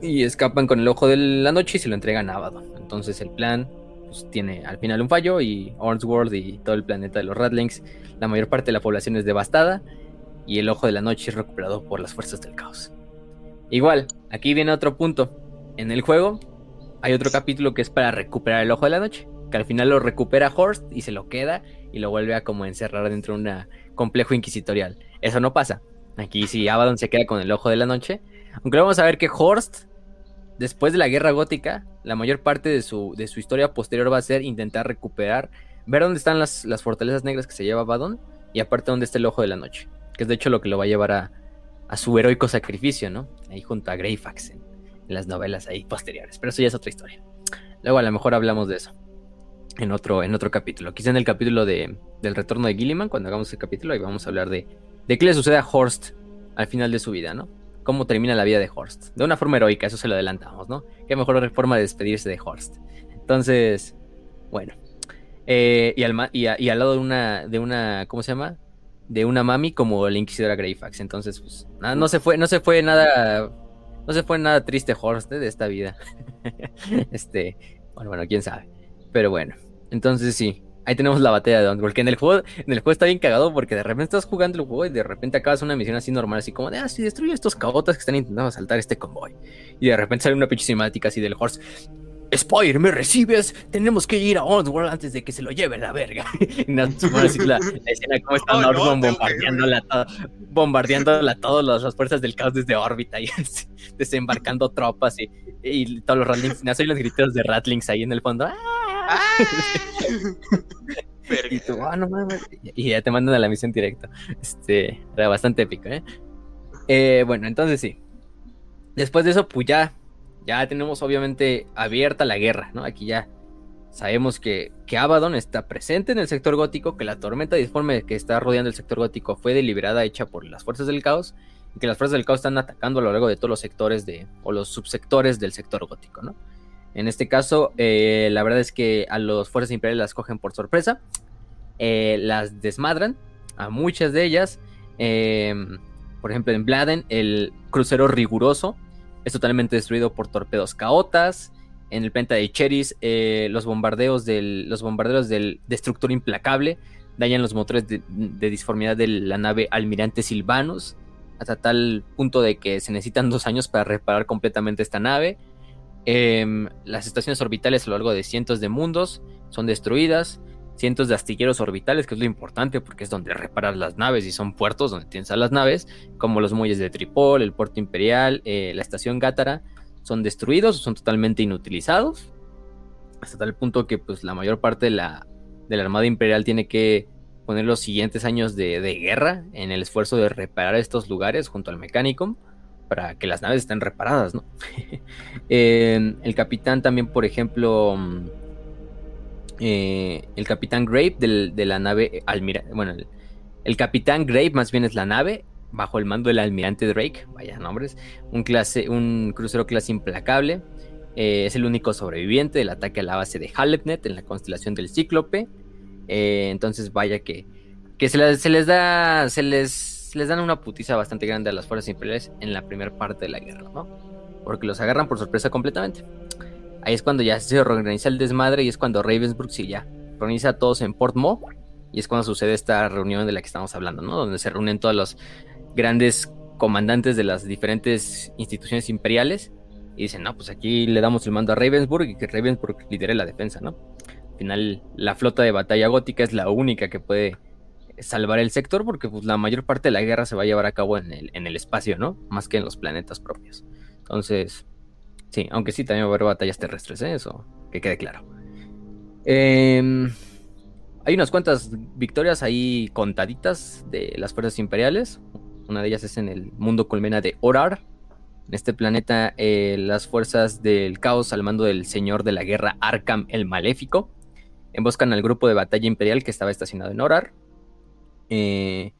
Y escapan con el ojo de la noche y se lo entregan a Abaddon. Entonces el plan pues, tiene al final un fallo y World y todo el planeta de los Ratlings, la mayor parte de la población es devastada y el ojo de la noche es recuperado por las fuerzas del caos. Igual, aquí viene otro punto. En el juego hay otro capítulo que es para recuperar el ojo de la noche, que al final lo recupera Horst y se lo queda y lo vuelve a como encerrar dentro de un complejo inquisitorial. Eso no pasa. Aquí si Abaddon se queda con el ojo de la noche, aunque vamos a ver que Horst después de la guerra gótica, la mayor parte de su, de su historia posterior va a ser intentar recuperar, ver dónde están las, las fortalezas negras que se lleva Abaddon y aparte dónde está el ojo de la noche que es de hecho lo que lo va a llevar a, su heroico sacrificio, ¿no? Ahí junto a Greyfax en, las novelas ahí posteriores, pero eso ya es otra historia. Luego a lo mejor hablamos de eso en otro, en otro capítulo, quizá en el capítulo de, del retorno de Gilliman, cuando hagamos el capítulo, ahí vamos a hablar de, de qué le sucede a Horst al final de su vida, ¿no? Cómo termina la vida de Horst. De una forma heroica, eso se lo adelantamos, ¿no? Qué mejor forma de despedirse de Horst. Entonces, bueno. Eh, y, al, y, al lado de una, de una, ¿cómo se llama? De una mami como la inquisidora Greyfax. Entonces, pues, no se fue, no se fue nada, no se fue nada triste Horst ¿eh? de esta vida. este, bueno, bueno, quién sabe. Pero bueno, entonces sí, ahí tenemos la batalla de Don, porque en el juego, en el juego está bien cagado porque de repente estás jugando el juego y de repente acabas una misión así normal, así como de, ah, sí, destruye estos cabotas que están intentando asaltar este convoy. Y de repente sale una pinche cinemática así del Horst. Spire, ¿me recibes? Tenemos que ir a Onward antes de que se lo lleve la verga. y la, escena como está oh, bombardeándola, bombardeándola todas las, fuerzas del caos desde órbita y desembarcando tropas y, y todos los Ratlings. No, soy los gritos de Ratlings ahí en el fondo. ¡Ah! y tú, ah, no mames. Y ya te mandan a la misión directa. Este, era bastante épico, ¿eh? ¿eh? Bueno, entonces sí. Después de eso, pues ya ya tenemos obviamente abierta la guerra, ¿no? Aquí ya sabemos que, que Abaddon está presente en el sector gótico, que la tormenta disforme que está rodeando el sector gótico fue deliberada, hecha por las fuerzas del caos, y que las fuerzas del caos están atacando a lo largo de todos los sectores de, o los subsectores del sector gótico, ¿no? En este caso, eh, la verdad es que a las fuerzas imperiales las cogen por sorpresa, eh, las desmadran, a muchas de ellas, eh, por ejemplo en Bladen, el crucero riguroso es totalmente destruido por torpedos caotas. En el planeta de Cheris, eh, los bombardeos del, los bombarderos del destructor implacable dañan los motores de, disformidad de la nave Almirante Silvanus, hasta tal punto de que se necesitan dos años para reparar completamente esta nave. Em, las estaciones orbitales a lo largo de cientos de mundos son destruidas cientos de astilleros orbitales, que es lo importante porque es donde reparar las naves y son puertos donde tienes las naves, como los muelles de Tripol, el puerto imperial, eh, la estación Gátara, son destruidos, son totalmente inutilizados, hasta tal punto que pues la mayor parte de la, de la Armada Imperial tiene que poner los siguientes años de, guerra en el esfuerzo de reparar estos lugares junto al Mechanicum para que las naves estén reparadas, ¿no? el capitán también, por ejemplo eh, el capitán Grape de la nave Almirante. Bueno, el, capitán Grape más bien es la nave bajo el mando del almirante Drake. Vaya nombres. Un, clase, un crucero clase implacable. Eh, es el único sobreviviente del ataque a la base de Halepnet en la constelación del Cíclope. Eh, entonces, vaya que, que se, les, da. Se les, les dan una putiza bastante grande a las fuerzas imperiales en la primera parte de la guerra, ¿no? Porque los agarran por sorpresa completamente. Ahí es cuando ya se organiza el desmadre y es cuando Ravensbrück sí ya organiza a todos en Port Mo y es cuando sucede esta reunión de la que estamos hablando, ¿no? Donde se reúnen todos los grandes comandantes de las diferentes instituciones imperiales y dicen, no, pues aquí le damos el mando a Ravensburg y que Ravensburg lidere la defensa, ¿no? Al final, la flota de batalla gótica es la única que puede salvar el sector porque pues, la mayor parte de la guerra se va a llevar a cabo en el espacio, ¿no? Más que en los planetas propios. Entonces, Sí, aunque sí también va a haber batallas terrestres, ¿eh? eso que quede claro. Em, hay unas cuantas victorias ahí contaditas de las fuerzas imperiales. Una de ellas es en el mundo colmena de Orar. En este planeta, eh, las fuerzas del caos al mando del señor de la guerra Arkham el Maléfico emboscan al grupo de batalla imperial que estaba estacionado en Orar. Eh,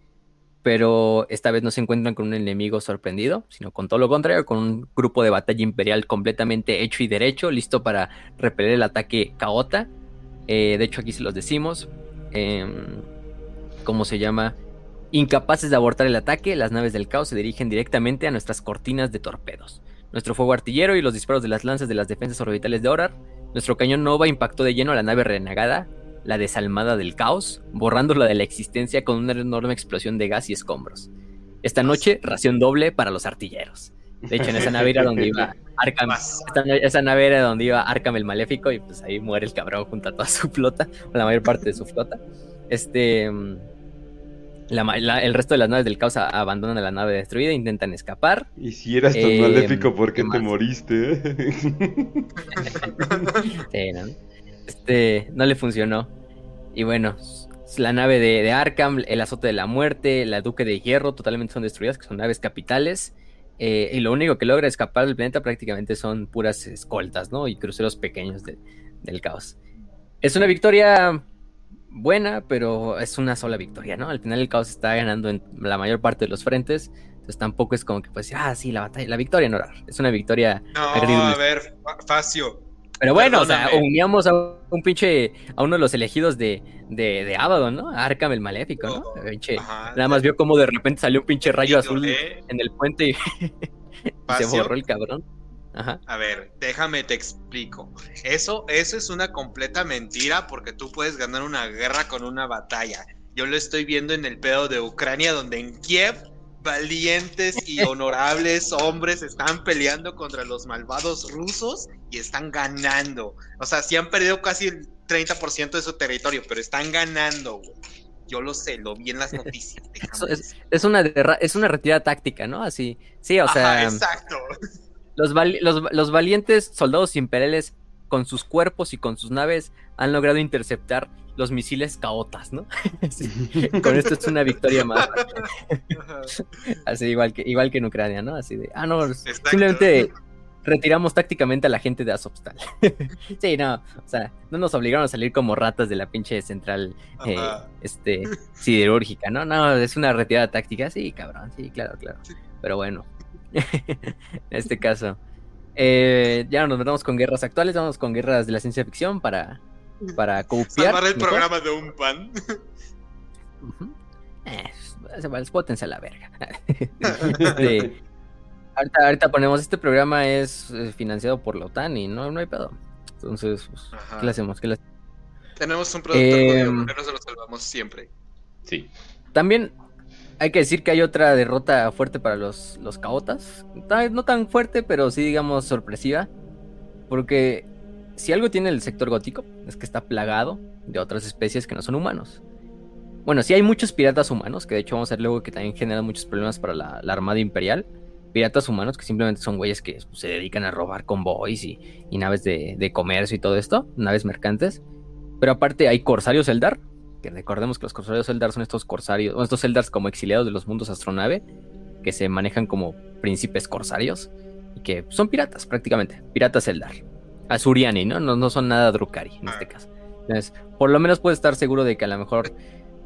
pero esta vez no se encuentran con un enemigo sorprendido, sino con todo lo contrario, con un grupo de batalla imperial completamente hecho y derecho, listo para repeler el ataque caota. Eh, de hecho, aquí se los decimos. Em, ¿Cómo se llama? Incapaces de abortar el ataque, las naves del caos se dirigen directamente a nuestras cortinas de torpedos. Nuestro fuego artillero y los disparos de las lanzas de las defensas orbitales de Orar. Nuestro cañón Nova impactó de lleno a la nave renegada, la desalmada del caos, borrándola de la existencia con una enorme explosión de gas y escombros. Esta noche, ración doble para los artilleros. De hecho, en esa nave era donde iba Arkham. esa nave era donde iba Arkham el Maléfico y pues ahí muere el cabrón junto a toda su flota, o la mayor parte de su flota. Este... Mm, el resto de las naves del caos abandonan la nave destruida intentan escapar. Y si eras tan em, maléfico, ¿por qué te moriste? Este, no le funcionó. Y bueno, la nave de, Arkham, el azote de la muerte, la Duque de Hierro, totalmente son destruidas, que son naves capitales. Eh, y lo único que logra escapar del planeta prácticamente son puras escoltas, ¿no? Y cruceros pequeños del caos. Es una victoria buena, pero es una sola victoria, ¿no? Al final el caos está ganando en la mayor parte de los frentes. Entonces tampoco es como que pues, ah, sí, la batalla, la victoria no es una victoria. No, a ver, Facio. Pero bueno, o sea, uníamos a un pinche, a uno de los elegidos de, de, de Abaddon, ¿no? Arkham el Maléfico, ¿no? nada más vio como de repente salió un pinche rayo azul en el puente y se borró el cabrón. A ver, déjame te explico. Eso, eso es una completa mentira porque tú puedes ganar una guerra con una batalla. Yo lo estoy viendo en el pedo de Ucrania, donde en Kiev valientes y honorables hombres están peleando contra los malvados rusos y están ganando. O sea, sí han perdido casi el 30% de su territorio, pero están ganando, Yo lo sé, lo vi en las noticias. Es, una es una retirada táctica, ¿no? Así. Sí, o sea. exacto. Los, los, valientes soldados imperiales con sus cuerpos y con sus naves han logrado interceptar los misiles caotas, ¿no? con esto es una victoria más. Así igual que, igual que en Ucrania, ¿no? Así de, ah, no, simplemente retiramos tácticamente a la gente de Azovstal. sí, no, o sea, no nos obligaron a salir como ratas de la pinche central eh, este, siderúrgica, ¿no? No, es una retirada táctica, sí, cabrón, sí, claro, claro. Pero bueno, en este caso. Eh, ya nos metamos con guerras actuales, vamos con guerras de la ciencia ficción para, para copiar. Salvar el programa de un pan. eh, a la verga. ahorita, ponemos, este programa es eh, financiado por la OTAN y no, no hay pedo. Entonces, pues, ¿qué le hacemos? ¿Qué le Tenemos un productor eh, se lo salvamos siempre. Sí. También hay que decir que hay otra derrota fuerte para los, los caotas. No tan fuerte, pero sí, digamos, sorpresiva. Porque si algo tiene el sector gótico, es que está plagado de otras especies que no son humanos. Bueno, sí hay muchos piratas humanos, que de hecho vamos a ver luego que también generan muchos problemas para la, Armada Imperial. Piratas humanos que simplemente son güeyes que se dedican a robar convoys y, y naves de, de, comercio y todo esto, naves mercantes. Pero aparte hay corsarios Eldar, que recordemos que los corsarios Eldar son estos corsarios, estos Eldars como exiliados de los mundos astronave, que se manejan como príncipes corsarios y que son piratas prácticamente, piratas Eldar. Azuriani, ¿no? ¿no? No son nada Drukari en este caso. Entonces, por lo menos puedes estar seguro de que a lo mejor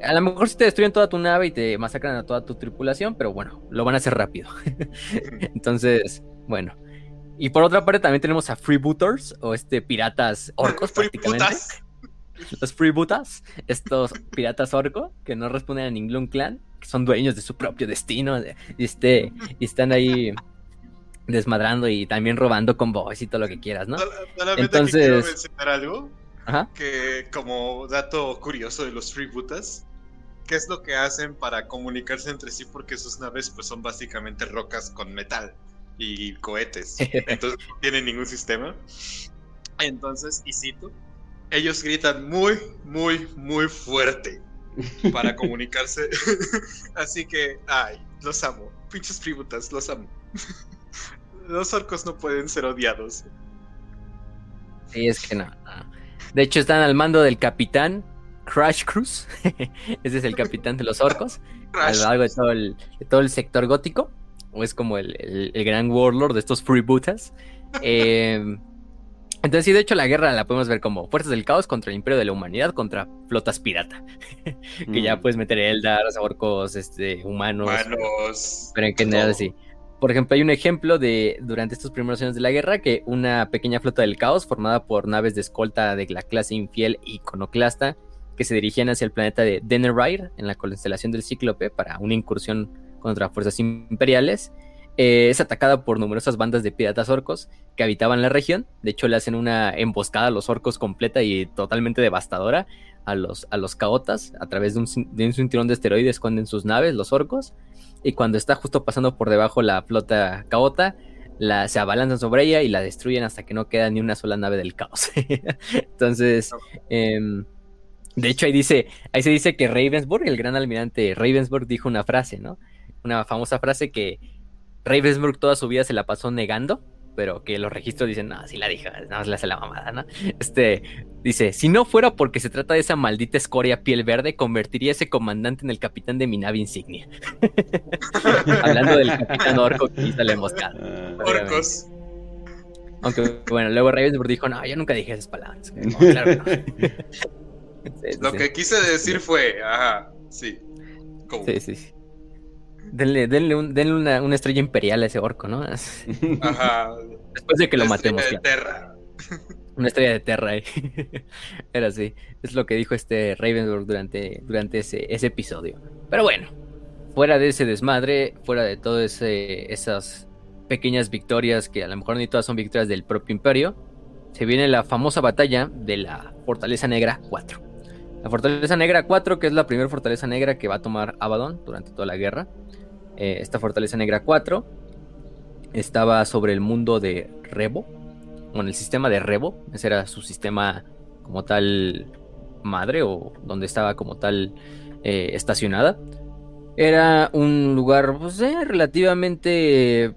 a lo mejor si te destruyen toda tu nave y te masacran a toda tu tripulación, pero bueno, lo van a hacer rápido. Entonces, bueno. Y por otra parte también tenemos a Freebooters, o este piratas orcos prácticamente los freebootas, estos piratas orco, que no responden a ningún clan, que son dueños de su propio destino, y, este, y están ahí desmadrando y también robando con voz y todo lo que quieras, ¿no? Entonces, quiero mencionar algo que como dato curioso de los freebooters, ¿qué es lo que hacen para comunicarse entre sí? Porque sus naves pues son básicamente rocas con metal y cohetes, entonces no tienen ningún sistema. Entonces, y cito, ellos gritan muy, muy, muy fuerte para comunicarse. Así que, ay, los amo. Pinches tributas, los amo. Los orcos no pueden ser odiados. Sí, es que no, no. De hecho, están al mando del capitán Crash Cruz. Ese es el capitán de los orcos. A lo largo de todo el, de todo el sector gótico. O es como el, el- el gran warlord de estos freebootas. Eh, entonces, sí, de hecho, la guerra la podemos ver como fuerzas del caos contra el imperio de la humanidad contra flotas pirata. que ya Mm. puedes meter Eldars, orcos, este, humanos. Manos. Pero en general todo. sí. Por ejemplo, hay un ejemplo de durante estos primeros años de la guerra que una pequeña flota del caos formada por naves de escolta de la clase infiel iconoclasta que se dirigían hacia el planeta de Denneride en la constelación del Cíclope para una incursión contra fuerzas imperiales. eh, es atacada por numerosas bandas de piratas orcos que habitaban la región. De hecho, le hacen una emboscada a los orcos completa y totalmente devastadora a los, a los caotas. A través de un, de un cinturón de esteroides esconden sus naves, los orcos y cuando está justo pasando por debajo la flota caota, la, se abalanzan sobre ella y la destruyen hasta que no queda ni una sola nave del caos. Entonces, em, de hecho ahí dice, ahí se dice que Ravensburg, el gran almirante Ravensburg, dijo una frase, ¿no? Una famosa frase que Ravensburg toda su vida se la pasó negando, pero que los registros dicen, no, sí la dijo, nada más le hace la mamada, ¿no? Este, dice, si no fuera porque se trata de esa maldita escoria piel verde, convertiría a ese comandante en el capitán de mi nave insignia. Hablando del capitán orco que hizo la emboscada. Ah, Orcos. Aunque, bueno, luego Ravensburg dijo, no, yo nunca dije esas palabras. No, claro que no. Sí, sí, Lo sí. que quise decir fue, ajá, sí. Como- Sí, sí, sí. Denle, denle, un- denle una, una estrella imperial a ese orco, ¿no? Ajá. Después de que lo La matemos. estrella claro. de Terra. Una estrella de Terra. eh. Era así. Es lo que dijo este Ravensburg durante, durante ese, ese episodio. Pero bueno, fuera de ese desmadre, fuera de todas esas pequeñas victorias, que a lo mejor ni todas son victorias del propio imperio, se viene la famosa batalla de la Fortaleza Negra 4. La Fortaleza Negra 4, que es la primera Fortaleza Negra que va a tomar Abaddon durante toda la guerra. Eh, esta Fortaleza Negra 4 estaba sobre el mundo de Rebo, bueno, el sistema de Rebo, ese era su sistema como tal madre o donde estaba como tal eh, estacionada. Era un lugar pues, eh, relativamente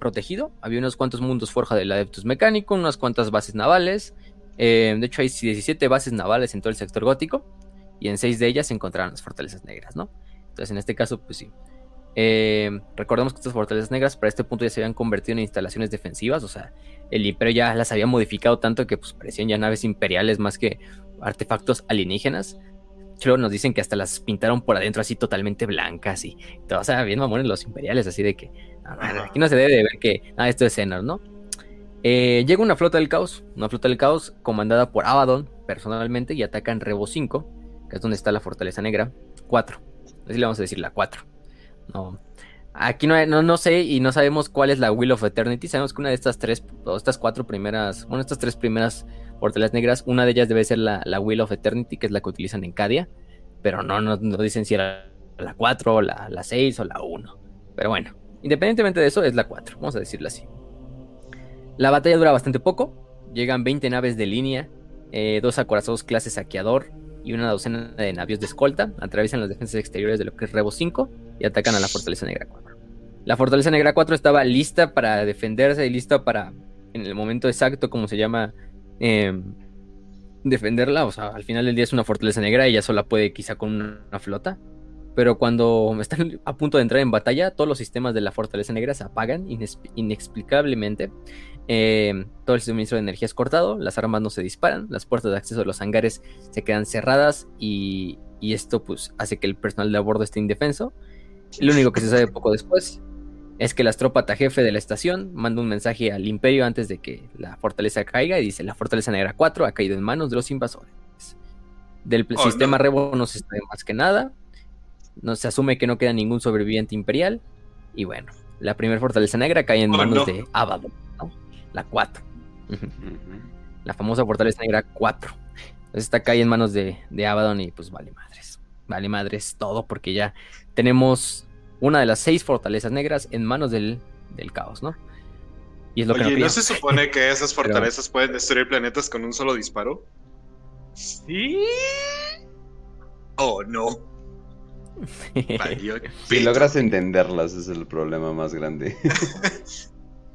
protegido. Había unos cuantos mundos forja del Adeptus Mecánico, unas cuantas bases navales. Eh, de hecho, hay 17 bases navales en todo el sector gótico y en 6 de ellas se encontraron las fortalezas negras, ¿no? Entonces, en este caso, pues sí. Eh, recordemos que estas fortalezas negras para este punto ya se habían convertido en instalaciones defensivas, o sea, el imperio ya las había modificado tanto que pues parecían ya naves imperiales más que artefactos alienígenas. Luego nos dicen que hasta las pintaron por adentro así totalmente blancas y todo, o sea, bien mamones los imperiales, así de que aquí no se debe de ver que ah, esto es Xenos, ¿no? Eh, llega una flota del caos, una flota del caos comandada por Abaddon personalmente y atacan Rebo 5, que es donde está la fortaleza negra, 4. Así le vamos a decir la 4. No, Aquí no, no, no sé y no sabemos cuál es la Wheel of Eternity. Sabemos que una de estas tres, o estas cuatro primeras, bueno, estas tres primeras fortalezas negras, una de ellas debe ser la, la Wheel of Eternity, que es la que utilizan en Cadia. Pero no, no, no dicen si era la 4, la, la 6 o la 1. Pero bueno, independientemente de eso, es la 4, vamos a decirlo así. La batalla dura bastante poco. Llegan 20 naves de línea, eh, dos acorazados clase saqueador y una docena de navios de escolta. Atraviesan las defensas exteriores de lo que es Rebo 5 y atacan a la Fortaleza Negra 4. La Fortaleza Negra 4 estaba lista para defenderse y lista para, en el momento exacto, como se llama, eh, defenderla. O sea, al final del día es una Fortaleza Negra y ya sola puede quizá con una flota. Pero cuando están a punto de entrar en batalla, todos los sistemas de la Fortaleza Negra se apagan inexplicablemente. Eh, todo el suministro de energía es cortado, las armas no se disparan, las puertas de acceso a los hangares se quedan cerradas y, y esto pues hace que el personal de a bordo esté indefenso. Lo único que se sabe poco después es que la astrópata jefe de la estación manda un mensaje al imperio antes de que la fortaleza caiga y dice la fortaleza negra 4 ha caído en manos de los invasores. Del Oh, sistema no. Rebo no se sabe más que nada. No se asume que no queda ningún sobreviviente imperial. Y bueno, la primera fortaleza negra cae en Oh, manos no. de Abaddon, ¿no? La 4. Ujú. Ujú. La famosa fortaleza negra 4. Entonces está cae en manos de, de Abaddon y pues vale madres. Vale madres todo porque ya tenemos una de las seis fortalezas negras en manos del, del caos, ¿no? Y es lo que no ¿no se supone que esas fortalezas pueden destruir planetas con un solo disparo? Sí. Oh, no. Si logras entenderlas es el problema más grande.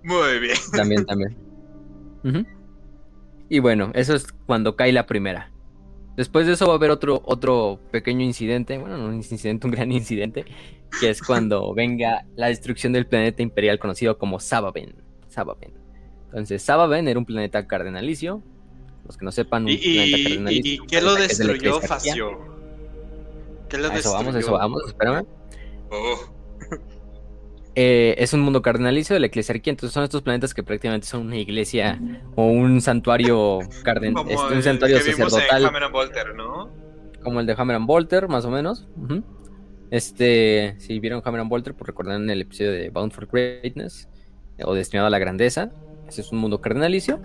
Muy bien. También, también. Y bueno, eso es cuando cae la primera. Después de eso va a haber otro, otro pequeño incidente, bueno, no un incidente, un gran incidente, que es cuando venga la destrucción del planeta imperial conocido como Sababen. Sababen. Entonces, Sababen era un planeta cardenalicio. Los que no sepan, un ¿Y, planeta cardenalicio. y, qué lo de destruyó. Facio? ¿Qué lo A eso vamos, eso destruyó? vamos, espérame. Oh, Eh, es un mundo cardenalicio de la eclesiarquía, entonces son estos planetas que prácticamente son una iglesia o un santuario carden como este, un el santuario que vimos en sacerdotal. Hammer and Bolter, ¿no? como el de Hammer and Bolter, más o menos. Este, si vieron Hammer and Bolter, pues recordarán el episodio de Bound for Greatness eh, o Destinado a la Grandeza. Ese es un mundo cardenalicio.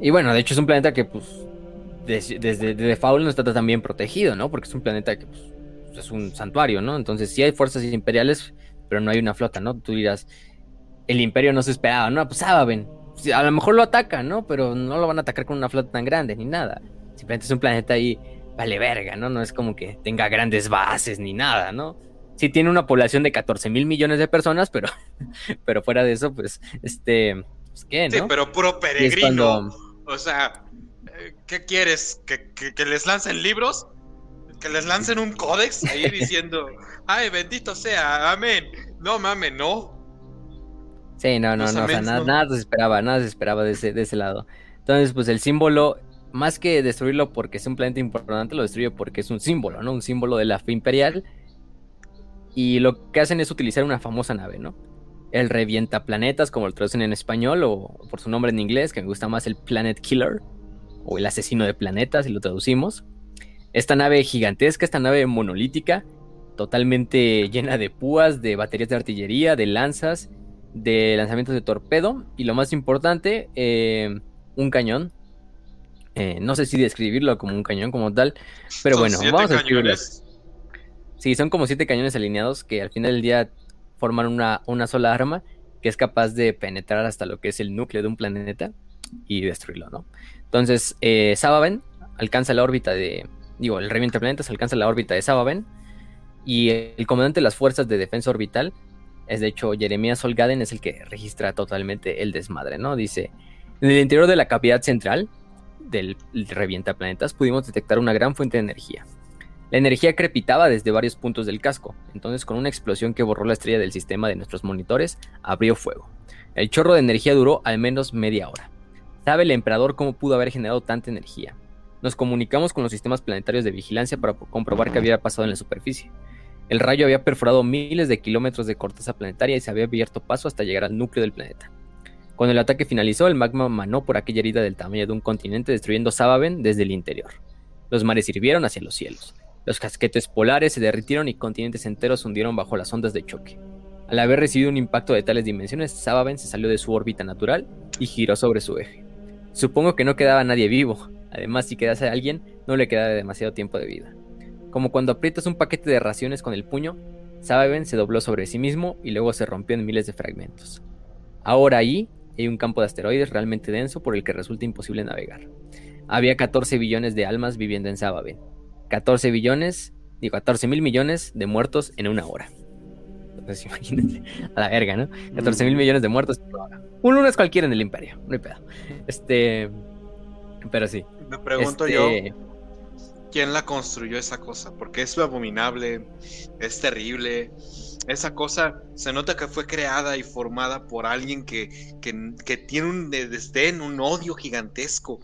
Y bueno, de hecho es un planeta que, pues, des- desde de default no está tan bien protegido, ¿no? Porque es un planeta que, pues, es un santuario, ¿no? Entonces sí hay fuerzas imperiales, pero no hay una flota, ¿no? Tú dirás, el imperio no se esperaba, ¿no? Pues saben, sí, a lo mejor lo atacan, ¿no? Pero no lo van a atacar con una flota tan grande ni nada. Simplemente es un planeta ahí, vale verga, ¿no? No es como que tenga grandes bases ni nada, ¿no? Sí tiene una población de 14 mil millones de personas, pero, pero fuera de eso, pues, este, pues, ¿qué, Sí, no? pero puro peregrino. cuando- O sea, eh, ¿qué quieres? ¿Que, que, que les lancen libros? ¿Que les lancen un códex ahí diciendo, ay, bendito sea, amén? No mames, no. Sí, no, no, Los no, o sea, nada, no. nada se esperaba, nada se esperaba de ese, de ese lado. Entonces, pues el símbolo, más que destruirlo porque es un planeta importante, lo destruye porque es un símbolo, ¿no? Un símbolo de la fe imperial. Y lo que hacen es utilizar una famosa nave, ¿no? El revienta planetas, como lo traducen en español, o por su nombre en inglés, que me gusta más el Planet Killer, o el asesino de planetas, si lo traducimos. Esta nave gigantesca, esta nave monolítica, totalmente llena de púas, de baterías de artillería, de lanzas, de lanzamientos de torpedo y lo más importante, eh, un cañón. Eh, no sé si describirlo como un cañón como tal, pero Son bueno, vamos a describirlo. Sí, son como siete cañones alineados que al final del día forman una, una sola arma que es capaz de penetrar hasta lo que es el núcleo de un planeta y destruirlo, ¿no? Entonces, eh, Sababen alcanza la órbita de. Digo, el revienta planetas alcanza la órbita de Sababen y el comandante de las fuerzas de defensa orbital es de hecho Jeremías Solgaden, es el que registra totalmente el desmadre, ¿no? Dice: En el interior de la cavidad central del revienta planetas pudimos detectar una gran fuente de energía. La energía crepitaba desde varios puntos del casco, entonces con una explosión que borró la estrella del sistema de nuestros monitores, abrió fuego. El chorro de energía duró al menos media hora. ¿Sabe el emperador cómo pudo haber generado tanta energía? Nos comunicamos con los sistemas planetarios de vigilancia para comprobar qué había pasado en la superficie. El rayo había perforado miles de kilómetros de corteza planetaria y se había abierto paso hasta llegar al núcleo del planeta. Cuando el ataque finalizó, el magma manó por aquella herida del tamaño de un continente, destruyendo Sababen desde el interior. Los mares hirvieron hacia los cielos. Los casquetes polares se derritieron y continentes enteros hundieron bajo las ondas de choque. Al haber recibido un impacto de tales dimensiones, Sababen se salió de su órbita natural y giró sobre su eje. Supongo que no quedaba nadie vivo. Además, si quedase alguien, no le quedaba demasiado tiempo de vida. Como cuando aprietas un paquete de raciones con el puño, Sababen se dobló sobre sí mismo y luego se rompió en miles de fragmentos. Ahora ahí hay un campo de asteroides realmente denso por el que resulta imposible navegar. Había 14 billones de almas viviendo en Sababen. 14 billones, digo 14 mil millones de muertos en una hora. Entonces imagínense, a la verga, ¿no? 14 mil millones de muertos en una hora. Un lunes cualquiera en el imperio, no hay pedo. Este, pero sí. Me pregunto este, yo, ¿quién la construyó esa cosa? Porque es abominable, es terrible. Esa cosa se nota que fue creada y formada por alguien que, que, que tiene un de- desdén, un odio gigantesco.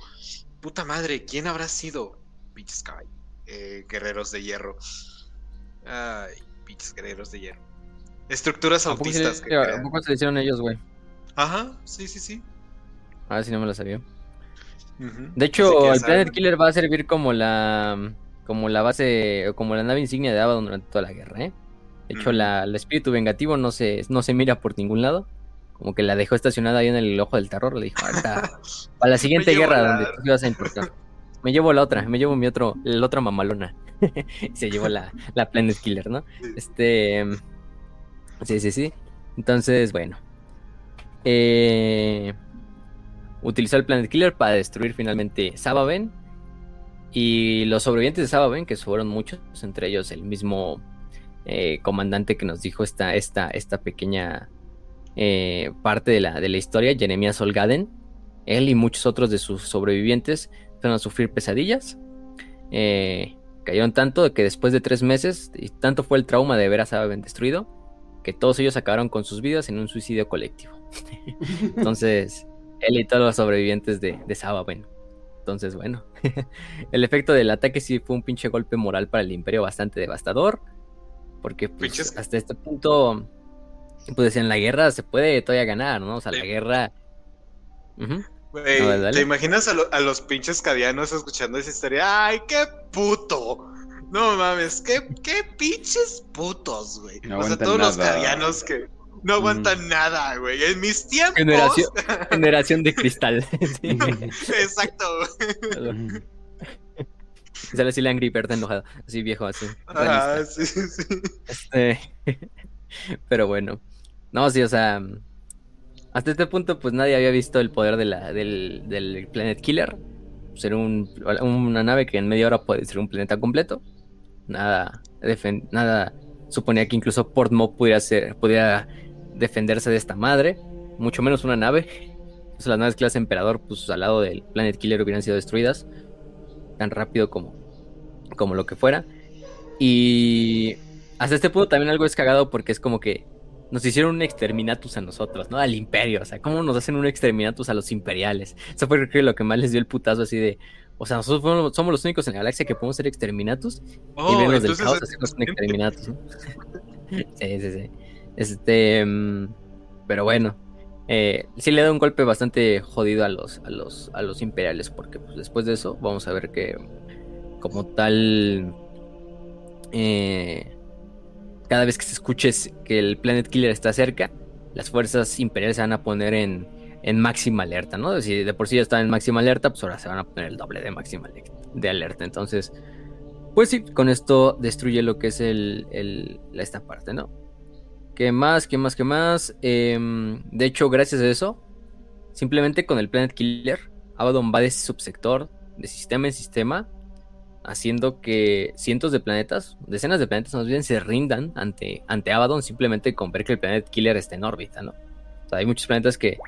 Puta madre, ¿quién habrá sido? Beach Sky, eh, guerreros de hierro. Ay, pinches guerreros de hierro. Estructuras ¿A poco, se, autistas que ¿A poco se le hicieron ellos, güey? Ajá, sí, sí, sí. A ver si no me lo sabía. De hecho, el Planet. Killer va a servir como la como la base, o como la nave insignia de Abaddon durante toda la guerra, ¿eh? De hecho, la, el espíritu vengativo no se, no se mira por ningún lado. Como que la dejó estacionada ahí en el ojo del terror. Le dijo, "Ahorita, para la siguiente guerra la- donde tú ibas a importar. Me llevo la otra, me llevo mi otro, la otra mamalona. Y se llevó la, la Planet Killer, ¿no? Este. Sí, sí, sí. Entonces, bueno. Eh, utilizó el Planet Killer para destruir finalmente Sababen. Y los sobrevivientes de Sababen, que fueron muchos, entre ellos el mismo eh, comandante que nos dijo esta, esta, esta pequeña eh, parte de la, de la historia, Jeremías Olgaden, él y muchos otros de sus sobrevivientes fueron a sufrir pesadillas. Eh, cayeron tanto que después de tres meses, y tanto fue el trauma de ver a Sababen destruido, que todos ellos acabaron con sus vidas en un suicidio colectivo. Entonces, él y todos los sobrevivientes de, de Sababen. Entonces, bueno, el efecto del ataque sí fue un pinche golpe moral para el imperio bastante devastador. Porque pues, hasta este punto, pues en la guerra se puede todavía ganar, ¿no? O sea, la guerra... ¿Te imaginas a, los pinches cadianos escuchando esa historia? ¡Ay, qué puto! No mames, qué, qué pinches putos, güey. o sea, todos los cadianos que no aguantan nada, güey. En mis tiempos. Generación, generación de cristal. Exacto. Sale así la Angry Bird enojado, así viejo, así. Ah, sí, sí. Este... Pero bueno. No, sí, o sea. Hasta este punto, pues nadie había visto el poder de la, del, del Planet Killer. Ser un, una nave que en media hora puede ser un planeta completo. Nada, nada suponía que incluso Portmo pudiera, ser, pudiera defenderse de esta madre, mucho menos una nave. las naves clase Emperador, pues al lado del Planet Killer hubieran sido destruidas tan rápido como, como lo que fuera. Y hasta este punto también algo es cagado porque es como que nos hicieron un exterminatus a nosotros, ¿no? Al imperio, o sea, ¿cómo nos hacen un exterminatus a los imperiales? Eso fue creo lo que más les dio el putazo así de, o sea, nosotros somos los únicos en la galaxia que podemos ser exterminatus oh, y vernos del caos hacemos un exterminatus, ¿no? sí, sí, sí. Este, pero bueno, eh, sí le da un golpe bastante jodido a los, a los, a los imperiales, porque pues, después de eso vamos a ver que como tal, eh, cada vez que se escuche que el Planet Killer está cerca, las fuerzas imperiales se van a poner en, en máxima alerta, ¿no? Si de por sí ya están en máxima alerta, pues ahora se van a poner el doble de máxima de alerta. Entonces, pues sí, con esto destruye lo que es el esta parte, ¿no? ¿Qué más? ¿Qué más? ¿Qué más? Em, de hecho, gracias a eso, simplemente con el Planet Killer, Abaddon va de ese subsector, de sistema en sistema, haciendo que cientos de planetas, decenas de planetas más bien, se rindan ante, ante Abaddon simplemente con ver que el Planet Killer está en órbita, ¿no? O sea, hay muchos planetas que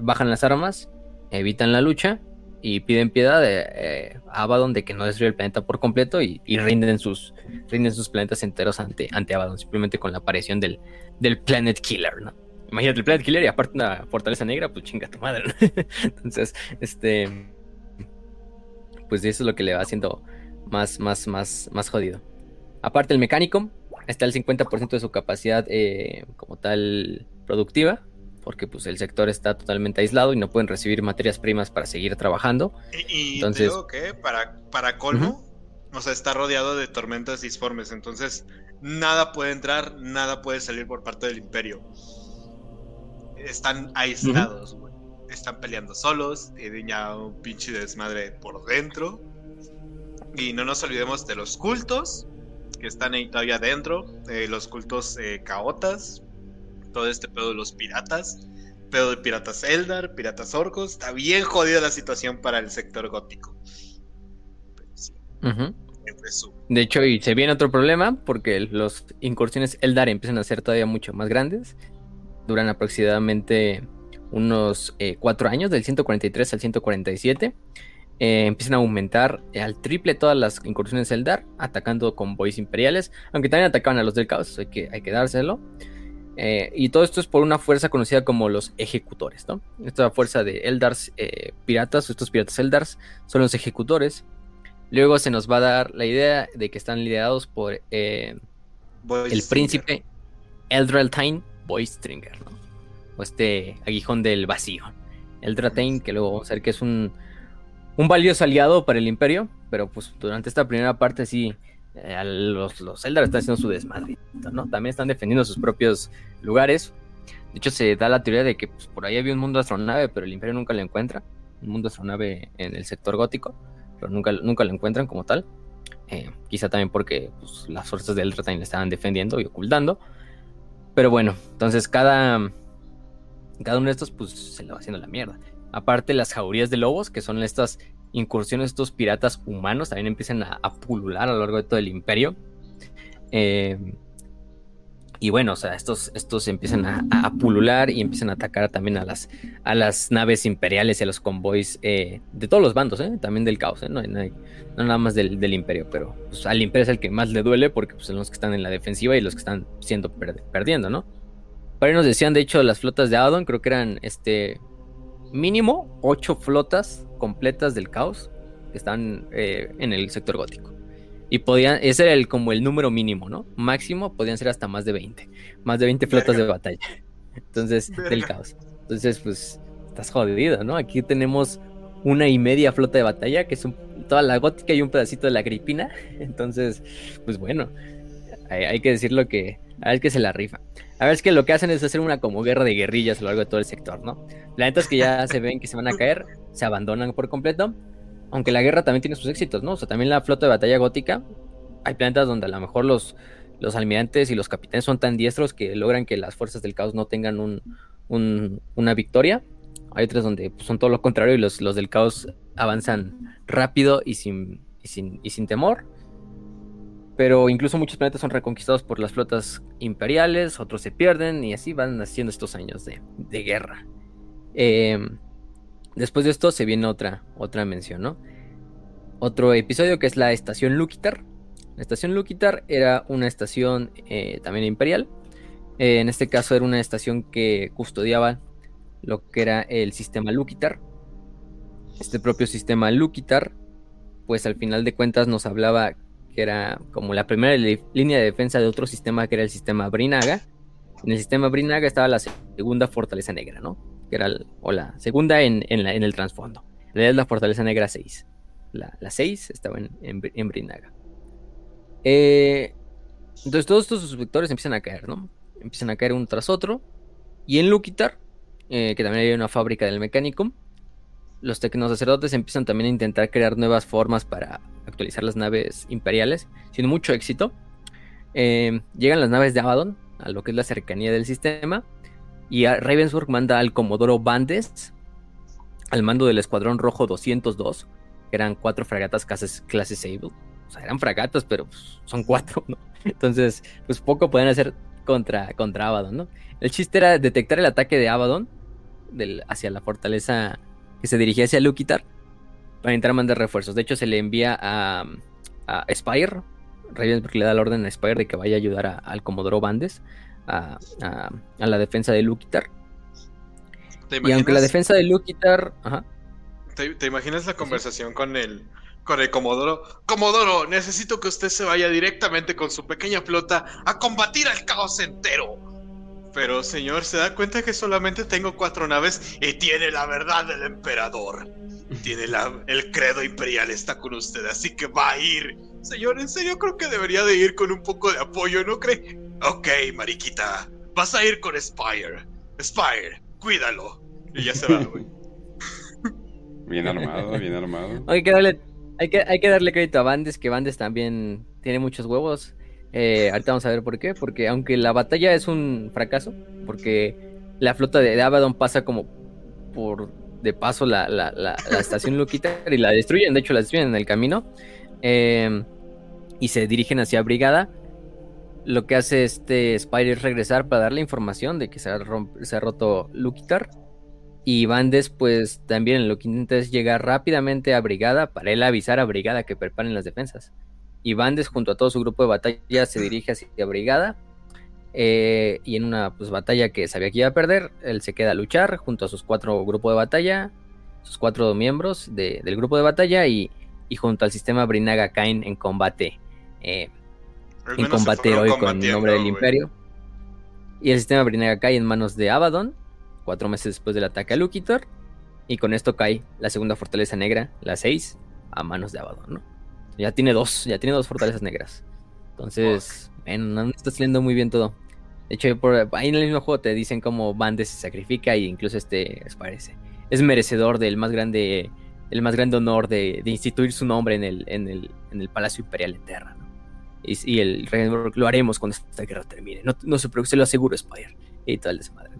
bajan las armas, evitan la lucha y piden piedad de, eh, a Abaddon de que no destruya el planeta por completo y, rinden, sus, rinden sus planetas enteros ante, ante Abaddon, simplemente con la aparición del, del Planet Killer, ¿no? Imagínate el Planet Killer y aparte una fortaleza negra, pues chinga tu madre, Entonces, este. Pues eso es lo que le va haciendo más, más, más, más jodido. Aparte, el mecánico está al 50% de su capacidad eh, como tal productiva porque pues el sector está totalmente aislado y no pueden recibir materias primas para seguir trabajando. Y, entonces, digo que para, para colmo, o sea, está rodeado de tormentas disformes, entonces nada puede entrar, nada puede salir por parte del imperio. Están aislados, Están peleando solos, tienen ya un pinche desmadre por dentro. Y no nos olvidemos de los cultos, que están ahí todavía dentro, eh, los cultos eh, caotas, todo este pedo de los piratas, pedo de piratas Eldar, piratas orcos, está bien jodida la situación para el sector gótico. De hecho, y se viene otro problema porque los incursiones Eldar empiezan a ser todavía mucho más grandes. Duran aproximadamente unos eh, cuatro años, del 143 al 147. Eh, empiezan a aumentar al triple todas las incursiones Eldar, atacando con boys imperiales, aunque también atacaban a los del caos, hay que, hay que dárselo. Eh, y todo esto es por una fuerza conocida como los ejecutores, ¿no? Esta fuerza de Eldars eh, piratas, estos piratas Eldars, son los ejecutores. Luego se nos va a dar la idea de que están liderados por eh, el príncipe Eldraltaine Boystringer, ¿no? O este aguijón del vacío. Eldraltaine, que luego vamos a ver que es un, un valioso aliado para el imperio, pero pues durante esta primera parte sí eh, los, los Eldar están haciendo su desmadre, ¿no? También están defendiendo sus propios lugares. De hecho, se da la teoría de que pues, por ahí había un mundo astronave, pero el Imperio nunca lo encuentra. Un mundo astronave en el sector gótico, pero nunca, nunca lo encuentran como tal. Eh, quizá también porque pues, las fuerzas de Eldraine le estaban defendiendo y ocultando. Pero bueno, entonces cada, cada uno de estos pues se le va haciendo la mierda. Aparte las jaurías de lobos, que son estas incursiones estos piratas humanos también empiezan a, pulular a lo largo de todo el imperio. Eh, Y bueno, o sea, estos, estos empiezan a, pulular y empiezan a atacar también a las, a las naves imperiales y a los convoys eh, de todos los bandos, ¿eh? también del caos, no, nada más del, imperio, pero pues, al imperio es el que más le duele porque pues, son los que están en la defensiva y los que están siendo perdiendo, ¿no? Para nos decían, de hecho, las flotas de Abaddon, creo que eran este mínimo ocho flotas completas del caos que están eh, en el sector gótico. Y podían, ese era el, como el número mínimo, ¿no? Máximo podían ser hasta más de 20. Más de 20 flotas de batalla. Entonces, del caos. Entonces, pues, estás jodido, ¿no? Aquí tenemos una y media flota de batalla, que es toda la gótica y un pedacito de la gripina. Entonces, pues bueno, hay, que decirlo que a ver que se la rifa. A ver, es que lo que hacen es hacer una como guerra de guerrillas a lo largo de todo el sector, ¿no? Planetas que ya se ven que se van a caer, se abandonan por completo aunque la guerra también tiene sus éxitos, ¿no? O sea, también la flota de batalla gótica, hay planetas donde a lo mejor los, los almirantes y los capitanes son tan diestros que logran que las fuerzas del caos no tengan un, una victoria. Hay otras donde pues, son todo lo contrario y los, los, del caos avanzan rápido y sin, y sin, y sin temor. Pero incluso muchos planetas son reconquistados por las flotas imperiales, otros se pierden y así van haciendo estos años de, de guerra. Eh, Después de esto se viene otra, otra mención, ¿no? Otro episodio que es la estación Lukitar. La estación Lukitar era una estación eh, también imperial. Eh, en este caso era una estación que custodiaba lo que era el sistema Lukitar. Este propio sistema Lukitar, pues al final de cuentas nos hablaba que era como la primera línea de defensa de otro sistema que era el sistema Brinaga. En el sistema Brinaga estaba la segunda fortaleza negra, ¿no? que era o la segunda en, el trasfondo. En realidad es la Fortaleza Negra 6. La, 6 estaba en, Brinaga. Eh, entonces todos estos suscriptores empiezan a caer, ¿no? Empiezan a caer uno tras otro. Y en Lukitar, eh, que también hay una fábrica del mecánico, los tecnosacerdotes empiezan también a intentar crear nuevas formas para actualizar las naves imperiales, sin mucho éxito. Eh, llegan las naves de Abaddon a lo que es la cercanía del sistema y Ravensburg manda al Comodoro Bandes al mando del Escuadrón Rojo 202, que eran cuatro fragatas clase, Sable. O sea, eran fragatas, pero pues, son cuatro, ¿no? Entonces, pues poco pueden hacer contra, contra Abaddon, ¿no? El chiste era detectar el ataque de Abaddon hacia la fortaleza que se dirigía hacia Lukitar para entrar a mandar refuerzos. De hecho, se le envía a, a Spire. Ravensburg le da la orden a Spire de que vaya a ayudar al Comodoro Bandes a, la defensa de Lukitar. Y aunque la defensa de Lukitar. ¿Te, imaginas la conversación con el, con el Comodoro? Comodoro, necesito que usted se vaya directamente con su pequeña flota a combatir al caos entero. Pero, señor, ¿se da cuenta que solamente tengo cuatro naves y tiene la verdad del emperador? Tiene la, el credo imperial está con usted, así que va a ir. Señor, en serio creo que debería de ir con un poco de apoyo, ¿no cree? Ok, mariquita, vas a ir con Spire. Spire, cuídalo. Y ya se va, güey. Bien armado, bien armado. Hay que darle, hay que, hay que darle crédito a Bandes, que Bandes también tiene muchos huevos. Eh, ahorita vamos a ver por qué. Porque aunque la batalla es un fracaso, porque la flota de Abaddon pasa como por de paso la, la, la, estación Luquita y la destruyen. De hecho, la destruyen en el camino. Eh, y se dirigen hacia Brigada lo que hace este Spider es regresar para darle información de que se ha, se ha roto. Y Bandes, pues también lo que intenta es llegar rápidamente a Brigada para él avisar a Brigada que preparen las defensas. Y Bandes, junto a todo su grupo de batalla, se dirige hacia Brigada. Eh, y en una pues, batalla que sabía que iba a perder, él se queda a luchar junto a sus cuatro grupos de batalla, sus cuatro miembros del grupo de batalla y, junto al sistema Brinaga caen en combate. Eh, en combate heroico en nombre del imperio. Y el sistema Brinaga cae en manos de Abaddon, cuatro meses después del ataque a Lukitor. Y con esto cae la segunda fortaleza negra, la 6, a manos de Abaddon, ¿no? Ya tiene dos, ya tiene dos fortalezas negras. Entonces, no está saliendo muy bien todo. De hecho, ahí en el mismo juego te dicen cómo Bandes se sacrifica y incluso este parece. Es merecedor del más grande, el más grande honor de, instituir su nombre en el, en el, en el Palacio Imperial Eterno y, el lo haremos cuando esta guerra termine. No, no se preocupe, se lo aseguro, Spire. Y tal desmadre.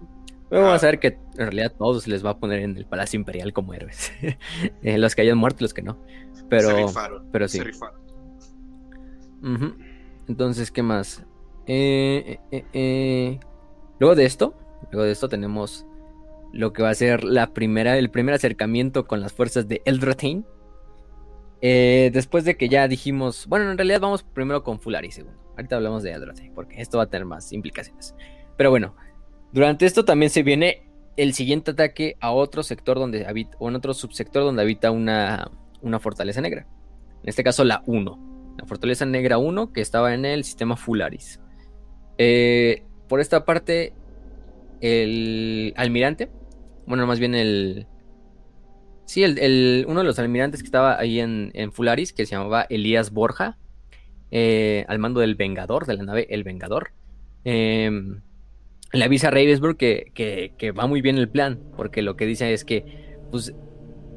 vamos a ver que en realidad todos les va a poner en el Palacio Imperial como héroes. Eh, los que hayan muerto y los que no. Pero, pero sí. Entonces, ¿qué más? Eh, eh, eh, luego de esto, luego de esto tenemos lo que va a ser la primera, el primer acercamiento con las fuerzas de Eldratain. después de que ya dijimos, bueno, en realidad vamos primero con Fulari segundo. Ahorita hablamos de Eldratain, porque esto va a tener más implicaciones. Pero bueno, durante esto también se viene el siguiente ataque a otro sector donde habita, o en otro subsector donde habita una, una fortaleza negra. En este caso la 1. La fortaleza negra 1 que estaba en el sistema Fularis. Eh, por esta parte, el almirante, bueno, más bien el... Sí, el, uno de los almirantes que estaba ahí en, en Fularis, que se llamaba Elías Borja, eh, al mando del Vengador, de la nave El Vengador. Eh, le avisa a Ravensburg que, que, va muy bien el plan, porque lo que dice es que, pues,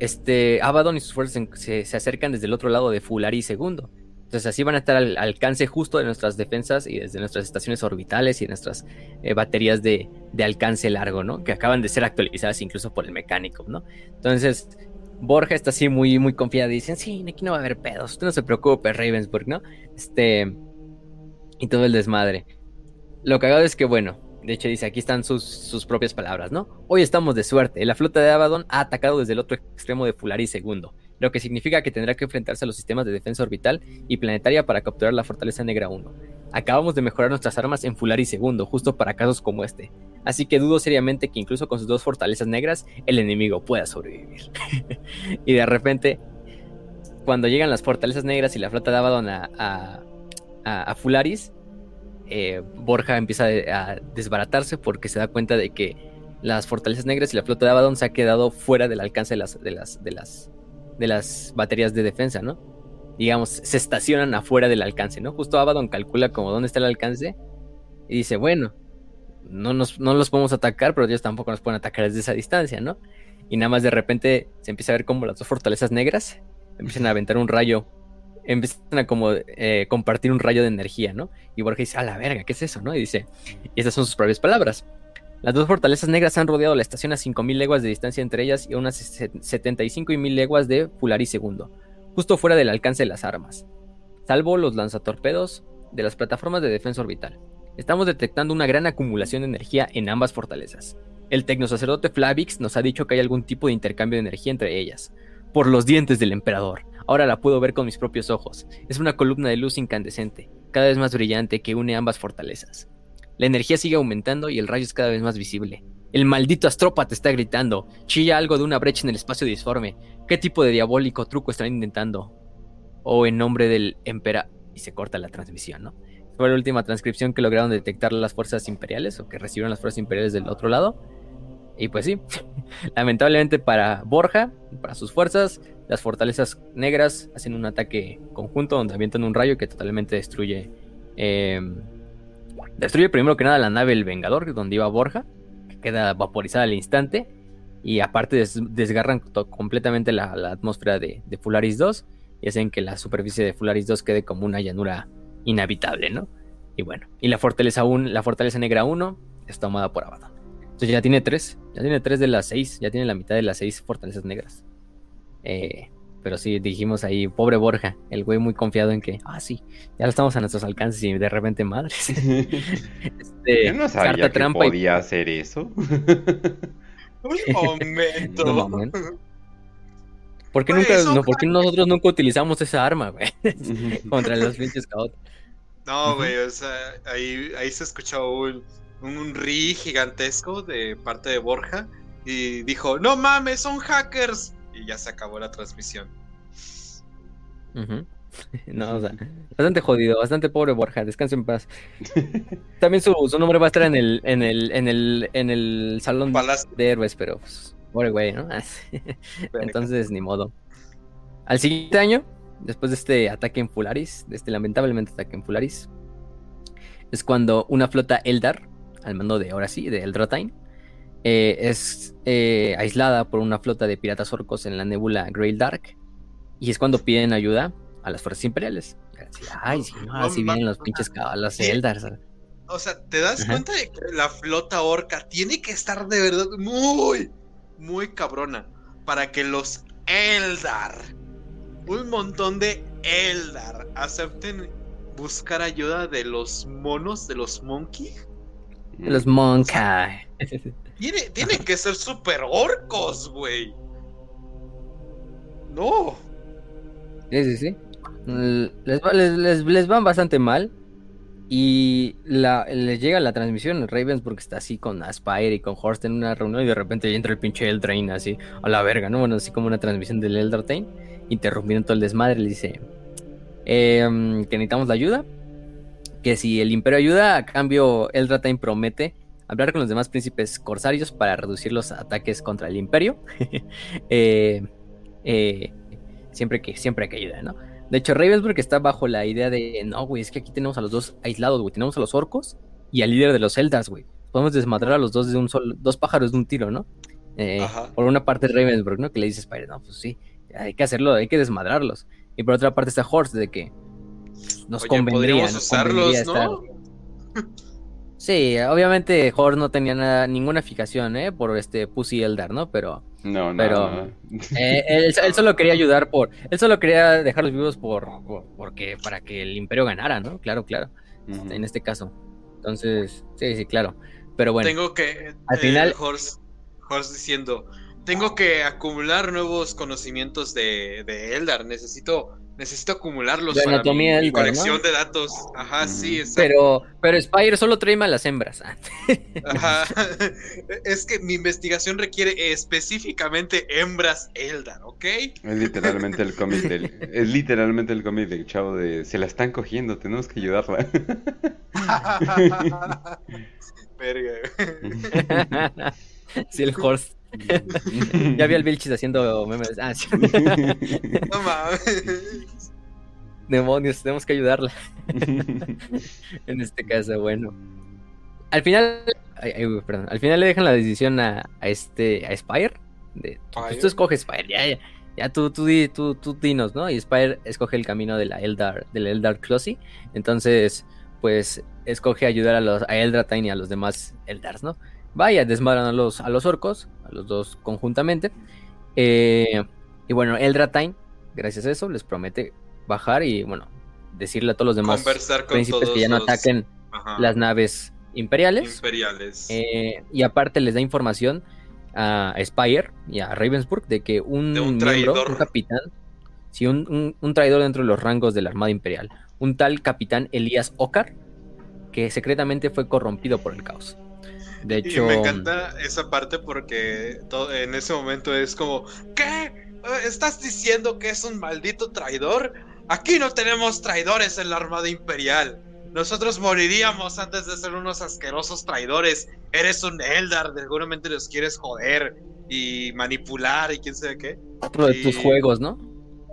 este, Abaddon y sus fuerzas se, acercan desde el otro lado de Fulari segundo. Entonces así van a estar al alcance justo de nuestras defensas y desde nuestras estaciones orbitales y nuestras eh, baterías de, alcance largo, ¿no? Que acaban de ser actualizadas incluso por el mecánico, ¿no? Entonces, Borja está así muy, muy confiada. Dicen, sí, aquí no va a haber pedos. Usted no se preocupe, Ravensburg, ¿no? Este... Y todo el desmadre. Lo cagado es que, bueno, de hecho, dice, aquí están sus, propias palabras, ¿no? Hoy estamos de suerte. La flota de Abaddon ha atacado desde el otro extremo de Fulari II, lo que significa que tendrá que enfrentarse a los sistemas de defensa orbital y planetaria para capturar la Fortaleza Negra 1. Acabamos de mejorar nuestras armas en Fulari II, justo para casos como este. Así que dudo seriamente que incluso con sus dos fortalezas negras, el enemigo pueda sobrevivir. y de repente, cuando llegan las fortalezas negras y la flota de Abaddon a, a, a Fularis, eh, Borja empieza a desbaratarse porque se da cuenta de que las fortalezas negras y la flota de Abaddon se ha quedado fuera del alcance de las, baterías de defensa, ¿no? Digamos, se estacionan afuera del alcance, ¿no? Justo Abaddon calcula como dónde está el alcance y dice, bueno, no, nos, no los podemos atacar, pero ellos tampoco nos pueden atacar desde esa distancia, ¿no? Y nada más de repente se empieza a ver como las dos fortalezas negras empiezan a aventar un rayo empiezan a como eh, compartir un rayo de energía, ¿no? Y Borja dice, a la verga, ¿qué es eso, no? Y dice, estas son sus propias palabras. Las dos fortalezas negras han rodeado la estación a 5.000 leguas de distancia entre ellas y a unas 75 y 1.000 leguas de Fulari II, justo fuera del alcance de las armas, salvo los lanzatorpedos de las plataformas de defensa orbital. Estamos detectando una gran acumulación de energía en ambas fortalezas. El tecnosacerdote Flavix nos ha dicho que hay algún tipo de intercambio de energía entre ellas. Por los dientes del emperador. Ahora la puedo ver con mis propios ojos. Es una columna de luz incandescente, cada vez más brillante, que une ambas fortalezas. La energía sigue aumentando y el rayo es cada vez más visible. El maldito te está gritando. Chilla algo de una brecha en el espacio disforme. ¿Qué tipo de diabólico truco están intentando? O en nombre del Empera... Y se corta la transmisión, ¿no? Fue la última transcripción que lograron detectar las fuerzas imperiales o que recibieron las fuerzas imperiales del otro lado. Y pues sí, lamentablemente para Borja, para sus fuerzas, las fortalezas negras hacen un ataque conjunto donde avientan un rayo que totalmente destruye. Em, destruye primero que nada la nave El Vengador, donde iba Borja, que queda vaporizada al instante. Y aparte desgarran completamente la, atmósfera de, Fularis 2 y hacen que la superficie de Fularis 2 quede como una llanura inhabitable, ¿no? Y bueno, y la fortaleza, un, la fortaleza negra 1 está tomada por Abaddon. Entonces ya tiene tres, ya tiene tres de las seis, ya tiene la mitad de las seis fortalezas negras. Eh, pero sí, dijimos ahí, pobre Borja, el güey muy confiado en que, ah, sí, ya lo estamos a nuestros alcances y de repente, madres. este, Yo no sabía que podía hacer eso. Un momento. ¿Por qué, nunca, no, ¿Por qué nosotros nunca utilizamos esa arma, güey? Contra los pinches caotas. No, güey, o sea, ahí, ahí se escuchó un, un ri gigantesco de parte de Borja y dijo, no mames, son hackers y ya se acabó la transmisión. No, o sea, bastante jodido, bastante pobre Borja, descanse en paz. También su, nombre va a estar en el, en el, en el, en el salón de héroes, pero pues, pobre güey, ¿no? Entonces, ni modo. Al siguiente año, después de este ataque en Fularis, de este lamentablemente ataque en Fularis, es cuando una flota Eldar, al mando de ahora sí, de Eldratain, eh, es eh, aislada por una flota de piratas orcos en la nebula Grail Dark. Y es cuando piden ayuda a las fuerzas imperiales. Ay, sí, no, así vienen los pinches caballos Eldar. O sea, ¿te das cuenta de que la flota orca tiene que estar de verdad muy, muy cabrona para que los Eldar, un montón de Eldar, acepten buscar ayuda de los monos, de los monkey. Los monkey. Tiene, tienen que ser super orcos, güey. No. Sí, sí, sí. Les, va- les, les- les van bastante mal. Y la, les llega la transmisión. Ravensburg está así con Aspire y con Horst en una reunión. Y de repente entra el pinche Eldrain así a la verga, ¿no? Bueno, así como una transmisión del Eldrain. Interrumpiendo todo el desmadre. Le dice em, que necesitamos la ayuda. Que si el Imperio ayuda, a cambio Eldratain promete hablar con los demás príncipes corsarios para reducir los ataques contra el Imperio. Eh, eh, siempre que siempre que ayuda, ¿no? De hecho, Ravensburg está bajo la idea de, no, güey, es que aquí tenemos a los dos aislados, güey. Tenemos a los orcos y al líder de los Eldars, güey. Podemos desmadrar a los dos de un solo, dos pájaros de un tiro, ¿no? Eh, por una parte Ravensburg, ¿no? Que le dice a Spire, no, pues sí, hay que hacerlo, hay que desmadrarlos. Y por otra parte está Horst, de que nos Oye, convendría, podríamos nos usarlos, convendría ¿no? estar- Sí, obviamente Horst no tenía nada, ninguna fijación, ¿eh? Por este Pussy Eldar, ¿no? Pero No, no, Pero- no. eh, él, él solo quería ayudar por. Él solo quería dejarlos vivos por, por- porque para que el imperio ganara, ¿no? Claro, claro. Ujú. En este caso. Entonces, sí, sí, claro. Pero bueno, Tengo que. Al final- Horst, Horst diciendo: Tengo que acumular nuevos conocimientos de, de Eldar. Necesito, necesito acumularlos De para anatomía mi, mi colección ¿no? de datos. Ajá, sí, exacto. pero, pero Spire solo trae a las hembras. Ah, Ajá. Es que mi investigación requiere específicamente hembras Eldar, ¿ok? Es literalmente el cómic del. Es literalmente el cómic del chavo de. Se la están cogiendo, tenemos que ayudarla. Verga. sí, el Horst. Ya vi al Vilchis haciendo memes. Ah, sí. No mames. Demonios, tenemos que ayudarla. en este caso, bueno. Al final, ay, ay, güey, perdón, al final le dejan la decisión a, a este, a Spire. De, pues tú escoges Spire, ya, ya, ya tú, tú, tú, tú dinos, ¿no? Y Spire escoge el camino de la Eldar, del Eldar Closy. Entonces, pues, escoge ayudar a los, a Eldratain y a los demás Eldars, ¿no? Vaya, desmadran a los, a los orcos, los dos conjuntamente. Eh, y bueno, Eldratain, gracias a eso, les promete bajar y, bueno, decirle a todos los demás Conversar con príncipes todos que ya no los- ataquen Ajá. las naves imperiales. imperiales. Eh, y aparte les da información a Spire y a Ravensburg de que un, De un miembro, traidor. un capitán, sí, un, un- un traidor dentro de los rangos de la Armada Imperial, un tal capitán Elías Ocar, que secretamente fue corrompido por el caos. De Y hecho, me encanta esa parte porque todo, en ese momento es como, ¿qué? ¿Estás diciendo que es un maldito traidor? Aquí no tenemos traidores en la Armada Imperial. Nosotros moriríamos antes de ser unos asquerosos traidores. Eres un Eldar, seguramente los quieres joder y manipular y quién sabe qué. otro de tus y- juegos, ¿no?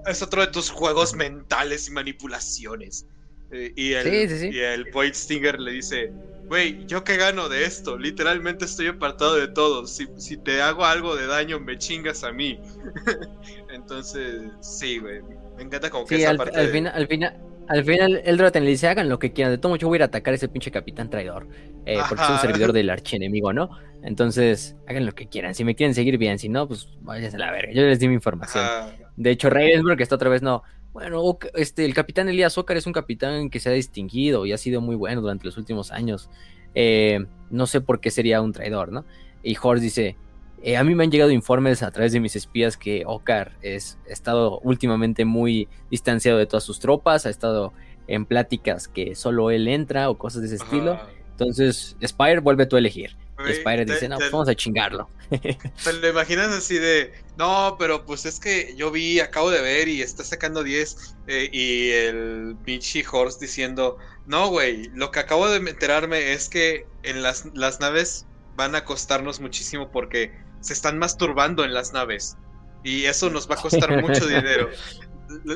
Es otro de tus juegos mentales y manipulaciones. Eh, y, el, Sí, sí, sí. y el Void Stinger le dice, güey, ¿yo qué gano de esto? Literalmente estoy apartado de todo. Si, si te hago algo de daño, me chingas a mí. Entonces, sí, güey. Me encanta como que Sí, esa al, parte al de- final, al final, al final Eldraten le dice, hagan lo que quieran, de todo yo voy a ir a atacar a ese pinche capitán traidor, eh, porque es un servidor del archienemigo, ¿no? Entonces, hagan lo que quieran, si me quieren seguir bien, si no, pues váyanse a la verga, yo les di mi información. Ajá. De hecho, Ravensburg está otra vez, no, bueno, este, el capitán Elías Ocar es un capitán que se ha distinguido y ha sido muy bueno durante los últimos años, Eh, no sé por qué sería un traidor, ¿no? Y Horst dice, eh, a mí me han llegado informes a través de mis espías que Ocar es, ha estado últimamente muy distanciado de todas sus tropas, ha estado en pláticas que solo él entra o cosas de ese estilo. Entonces, Spire vuelve tú a elegir. Spire dice, no, pues vamos a chingarlo. ¿Te lo imaginas así de, no, pero pues es que yo vi, acabo de ver y está sacando 10 eh, y el pinche Horst diciendo, no, güey, lo que acabo de enterarme es que en las, las naves van a costarnos muchísimo porque se están masturbando en las naves y eso nos va a costar mucho dinero.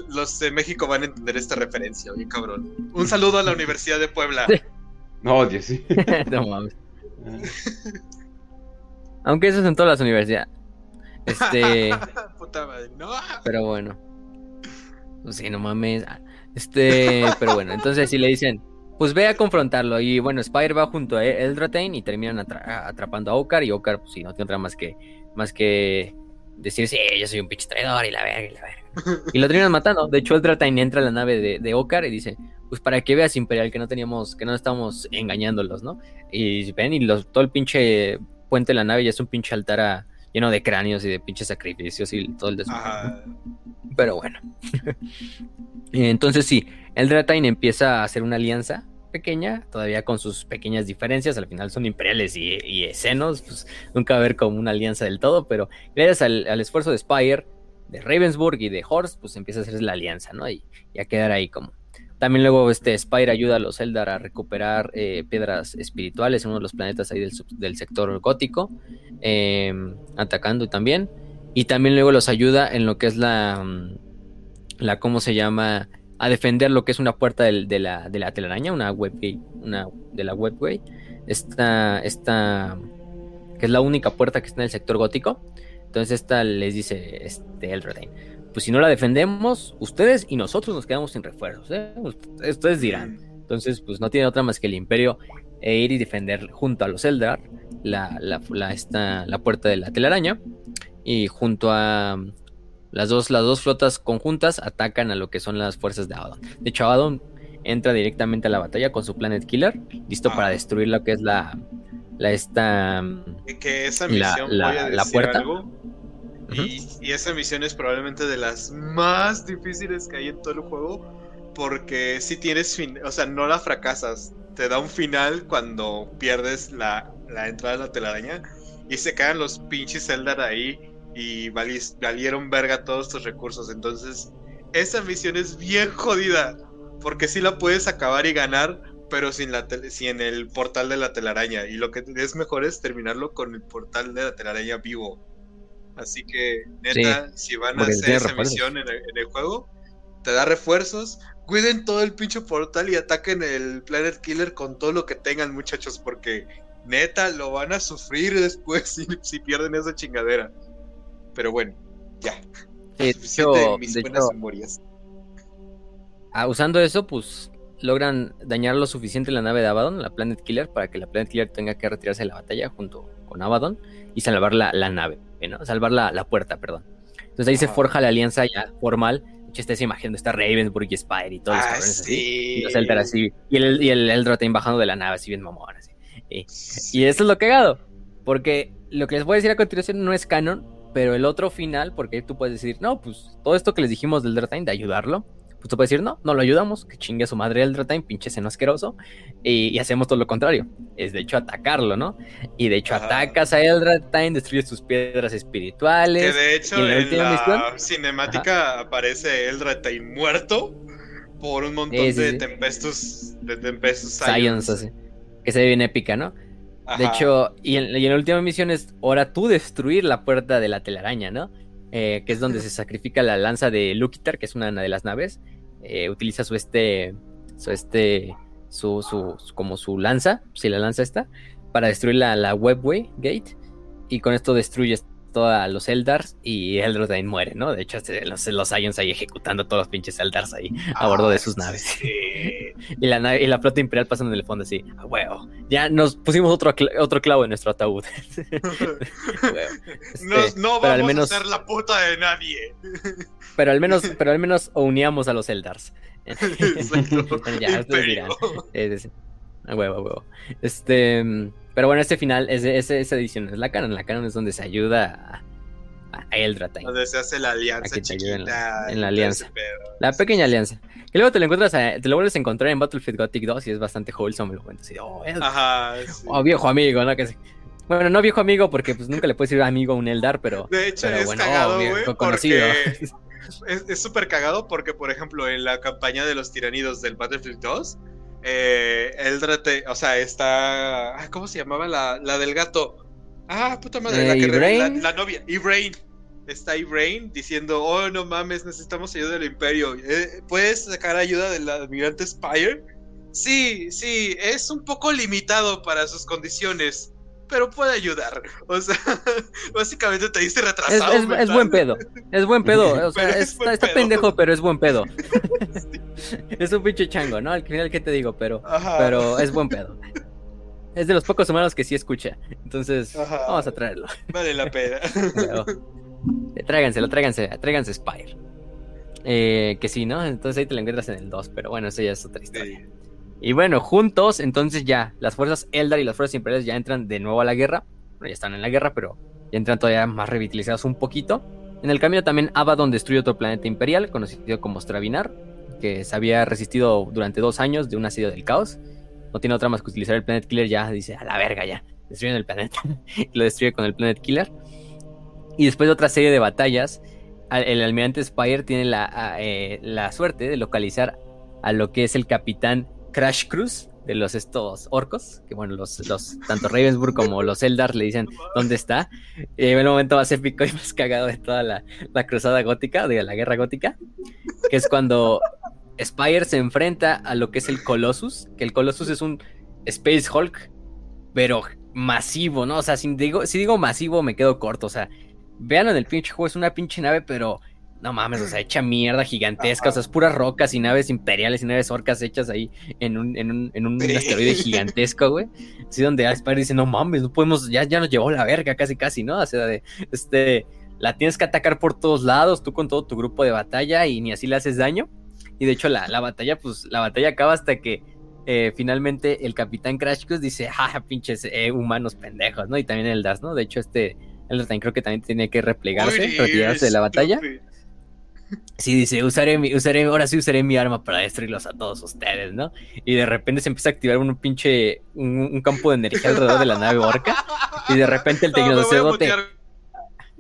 Los de México van a entender esta referencia, bien cabrón. Un saludo a la Universidad de Puebla. No, Dios sí. no mames. Aunque eso es en todas las universidades. Este, Puta madre, no. pero bueno. Pues sí, no mames. Este, pero bueno, entonces si le dicen, pues ve a confrontarlo. Y bueno, Spire va junto a Eldratain y terminan atra- atrapando a Okar. Y Okar, pues sí, no tiene otra más que, más que decir, sí, yo soy un pinche traidor y la verga y la verga. Y lo terminan matando. De hecho, Eldratain entra a la nave de, de Okar y dice, pues para que veas Imperial que no teníamos, que no estábamos engañándolos, ¿no? Y ven, y los, todo el pinche puente de la nave ya es un pinche altar a- lleno de cráneos y de pinches sacrificios y todo el desmadre. Pero bueno. Entonces sí, el Dratine empieza a hacer una alianza pequeña, todavía con sus pequeñas diferencias, al final son imperiales y, y escenos, pues nunca va a haber como una alianza del todo, pero gracias al, al esfuerzo de Spire, de Ravensburg y de Horst, pues empieza a hacer la alianza, ¿no? Y, y a quedar ahí como. También luego este Spire ayuda a los Eldar a recuperar eh, piedras espirituales en uno de los planetas ahí del, del sector gótico, eh, atacando también. Y también luego los ayuda en lo que es la, mm, la ¿cómo se llama? A defender lo que es una puerta del- de, la, de la telaraña, una webway, una de la webway. Esta, esta, que es la única puerta que está en el sector gótico. Entonces esta les dice este Eldraine, pues si no la defendemos, ustedes y nosotros nos quedamos sin refuerzos. ¿eh? Ust- Ustedes dirán. Entonces, pues no tiene otra más que el Imperio e ir y defender junto a los Eldar la, la, la, esta, la puerta de la telaraña. Y junto a las dos, las dos flotas conjuntas atacan a lo que son las fuerzas de Abaddon. De hecho, Abaddon entra directamente a la batalla con su Planet Killer, listo Ah. para destruir lo que es la, la esta... Que esa misión, la- voy a la decir puerta. algo. Y, esa misión es probablemente de las más difíciles que hay en todo el juego. Porque si tienes fin, o sea, no la fracasas. Te da un final cuando pierdes la, la entrada de la telaraña. Y se caen los pinches Eldar ahí. Y valieron verga todos tus recursos. Entonces, esa misión es bien jodida. Porque sí la puedes acabar y ganar. Pero sin, la sin el portal de la telaraña. Y lo que es mejor es terminarlo con el portal de la telaraña vivo. Así que, neta, si van a hacer esa refuerzos. misión en el, en el juego, te da refuerzos. Cuiden todo el pinche portal y ataquen el Planet Killer con todo lo que tengan, muchachos, porque neta lo van a sufrir después si, si pierden esa chingadera. Pero bueno, ya. Sí, Suficiente de mis de buenas memorias. Ah, usando eso, pues logran dañar lo suficiente la nave de Abaddon, la Planet Killer, para que la Planet Killer tenga que retirarse de la batalla junto con Abaddon y salvar la, la nave, ¿no? Salvar la, la puerta, perdón. Entonces ahí se forja la alianza ya formal. De hecho, imaginando, está Ravensburg y Spire y todos los Ah, cabrones así. sí. Y los Eldar así. Y el, y el Eldraine bajando de la nave, así bien mamón, así. Y, y eso es lo cagado. Porque lo que les voy a decir a continuación no es canon, pero el otro final, porque tú puedes decir, no, pues todo esto que les dijimos del Eldraine de ayudarlo, pues tú puedes decir, no, no lo ayudamos, que chingue a su madre el Eldraine, pinche seno asqueroso, y, y hacemos todo lo contrario. Es de hecho atacarlo, ¿no? Y de hecho Ajá. atacas a Eldraine, destruyes sus piedras Que espirituales. de hecho en la en última la misión- cinemática aparece Eldraine muerto por un montón Sí, sí, de sí. Tempestus, de Tempestus Science, así. Que se ve bien épica, ¿no? De Ajá. hecho, y en, y en la última misión es ahora tú destruir la puerta de la telaraña, ¿no? Eh, que es donde se sacrifica la lanza de Lukitar, que es una de las naves. Eh, utiliza su este, su este, su, su, su- como su lanza, si la lanza está, para destruir la, la Webway Gate. Y con esto destruyes todos los Eldars y Eldraine muere, ¿no? De hecho, se- los, los Ions ahí ejecutando todos los pinches Eldars ahí a bordo de sus Ah, naves. sí. Y la, nave- y la flota imperial pasando en el fondo así, a huevo. Ya nos pusimos otro, otro clavo en nuestro ataúd. A. Este, Nos- no pero al vamos menos- a ser la puta de nadie. Pero al menos, pero al menos uníamos a los Eldars. Bueno, ya, ustedes dirán. A huevo, a huevo. Este, mm, pero bueno, este final, es, es- esa edición es la canon. La canon es donde se ayuda a, a Eldraine. Donde se hace la alianza en la- chiquita. en la alianza. pedo. La pequeña alianza. Que luego te lo encuentras, a- te lo vuelves a encontrar en Battlefield Gothic 2 y es bastante wholesome, lo cuento así. Oh, Ajá. sí. oh, viejo amigo, ¿no? Que. Bueno, no viejo amigo porque pues nunca le puedes decir amigo a un Eldar, pero... De hecho, pero es bueno, cagado, oh, co- conocido. porque es súper cagado porque, por ejemplo, en la campaña de los tiranidos del Battlefield 2, eh, Eldrate, o sea, está... ah, ¿Cómo se llamaba la, la del gato? Ah, puta madre, Eh, la, que la, Ibrahim. la novia, Ibrain. Está Ibrain diciendo, oh, no mames, necesitamos ayuda del Imperio. Eh, ¿Puedes sacar ayuda del almirante Spire? Sí, sí, es un poco limitado para sus condiciones, pero puede ayudar. O sea, básicamente te dice Es, retrasado. es- buen pedo. Es buen pedo. O sea, Pero es está, buen está pedo. pendejo, pero es buen pedo. es un pinche chango, ¿no? Al final, ¿qué te digo? Pero, Ajá. pero es buen pedo. Es de los pocos humanos que sí escucha. Entonces, Ajá. vamos a traerlo. Vale la pena. Luego, eh, Tráiganselo, tráiganse, tráiganse Spire. Eh, que sí, ¿no? Entonces ahí te la encuentras en el 2, pero bueno, eso ya es otra historia. Y bueno, juntos, entonces ya, las fuerzas Eldar y las fuerzas imperiales ya entran de nuevo a la guerra. Bueno, ya están en la guerra, pero ya entran todavía más revitalizados un poquito. En el camino también Abaddon destruye otro planeta imperial, conocido como Stravinar, que se había resistido durante dos años de un asedio del caos. No tiene otra más que utilizar el Planet Killer, ya dice, a la verga ya, destruyen el planeta. y lo destruye con el Planet Killer. Y después de otra serie de batallas, el almirante Spire tiene la, eh, la suerte de localizar a lo que es el capitán Crash Cruz de los estos orcos, que bueno, los, los tanto Ravensburg como los Eldar le dicen dónde está. Y en el momento más épico y más cagado de toda la, la cruzada gótica, de la guerra gótica, que es cuando Spire se enfrenta a lo que es el Colossus, que el Colossus es un Space Hulk, pero masivo, ¿no? O sea, si digo, si digo masivo me quedo corto, o sea, vean en el pinche juego, es una pinche nave, pero no mames, o sea, hecha mierda gigantesca, o sea, es puras rocas y naves imperiales y naves orcas hechas ahí en un, en un, en un asteroide gigantesco, güey. Así donde Aspire dice, no mames, no podemos, ya, ya nos llevó la verga casi casi, ¿no? O sea, de, este, la tienes que atacar por todos lados, tú con todo tu grupo de batalla y ni así le haces daño. Y de hecho la, la batalla, pues la batalla acaba hasta que eh, finalmente el capitán Crashcus dice, ja, pinches eh, humanos pendejos, ¿no? Y también el Das, ¿no? De hecho este, el creo que también tiene que replegarse, retirarse de la batalla. Sí, dice, usaré mi, usaré, ahora sí usaré mi arma para destruirlos a todos ustedes, ¿no? Y de repente se empieza a activar un pinche, un, campo de energía alrededor de la nave orca. Y de repente el tecnosacerdote...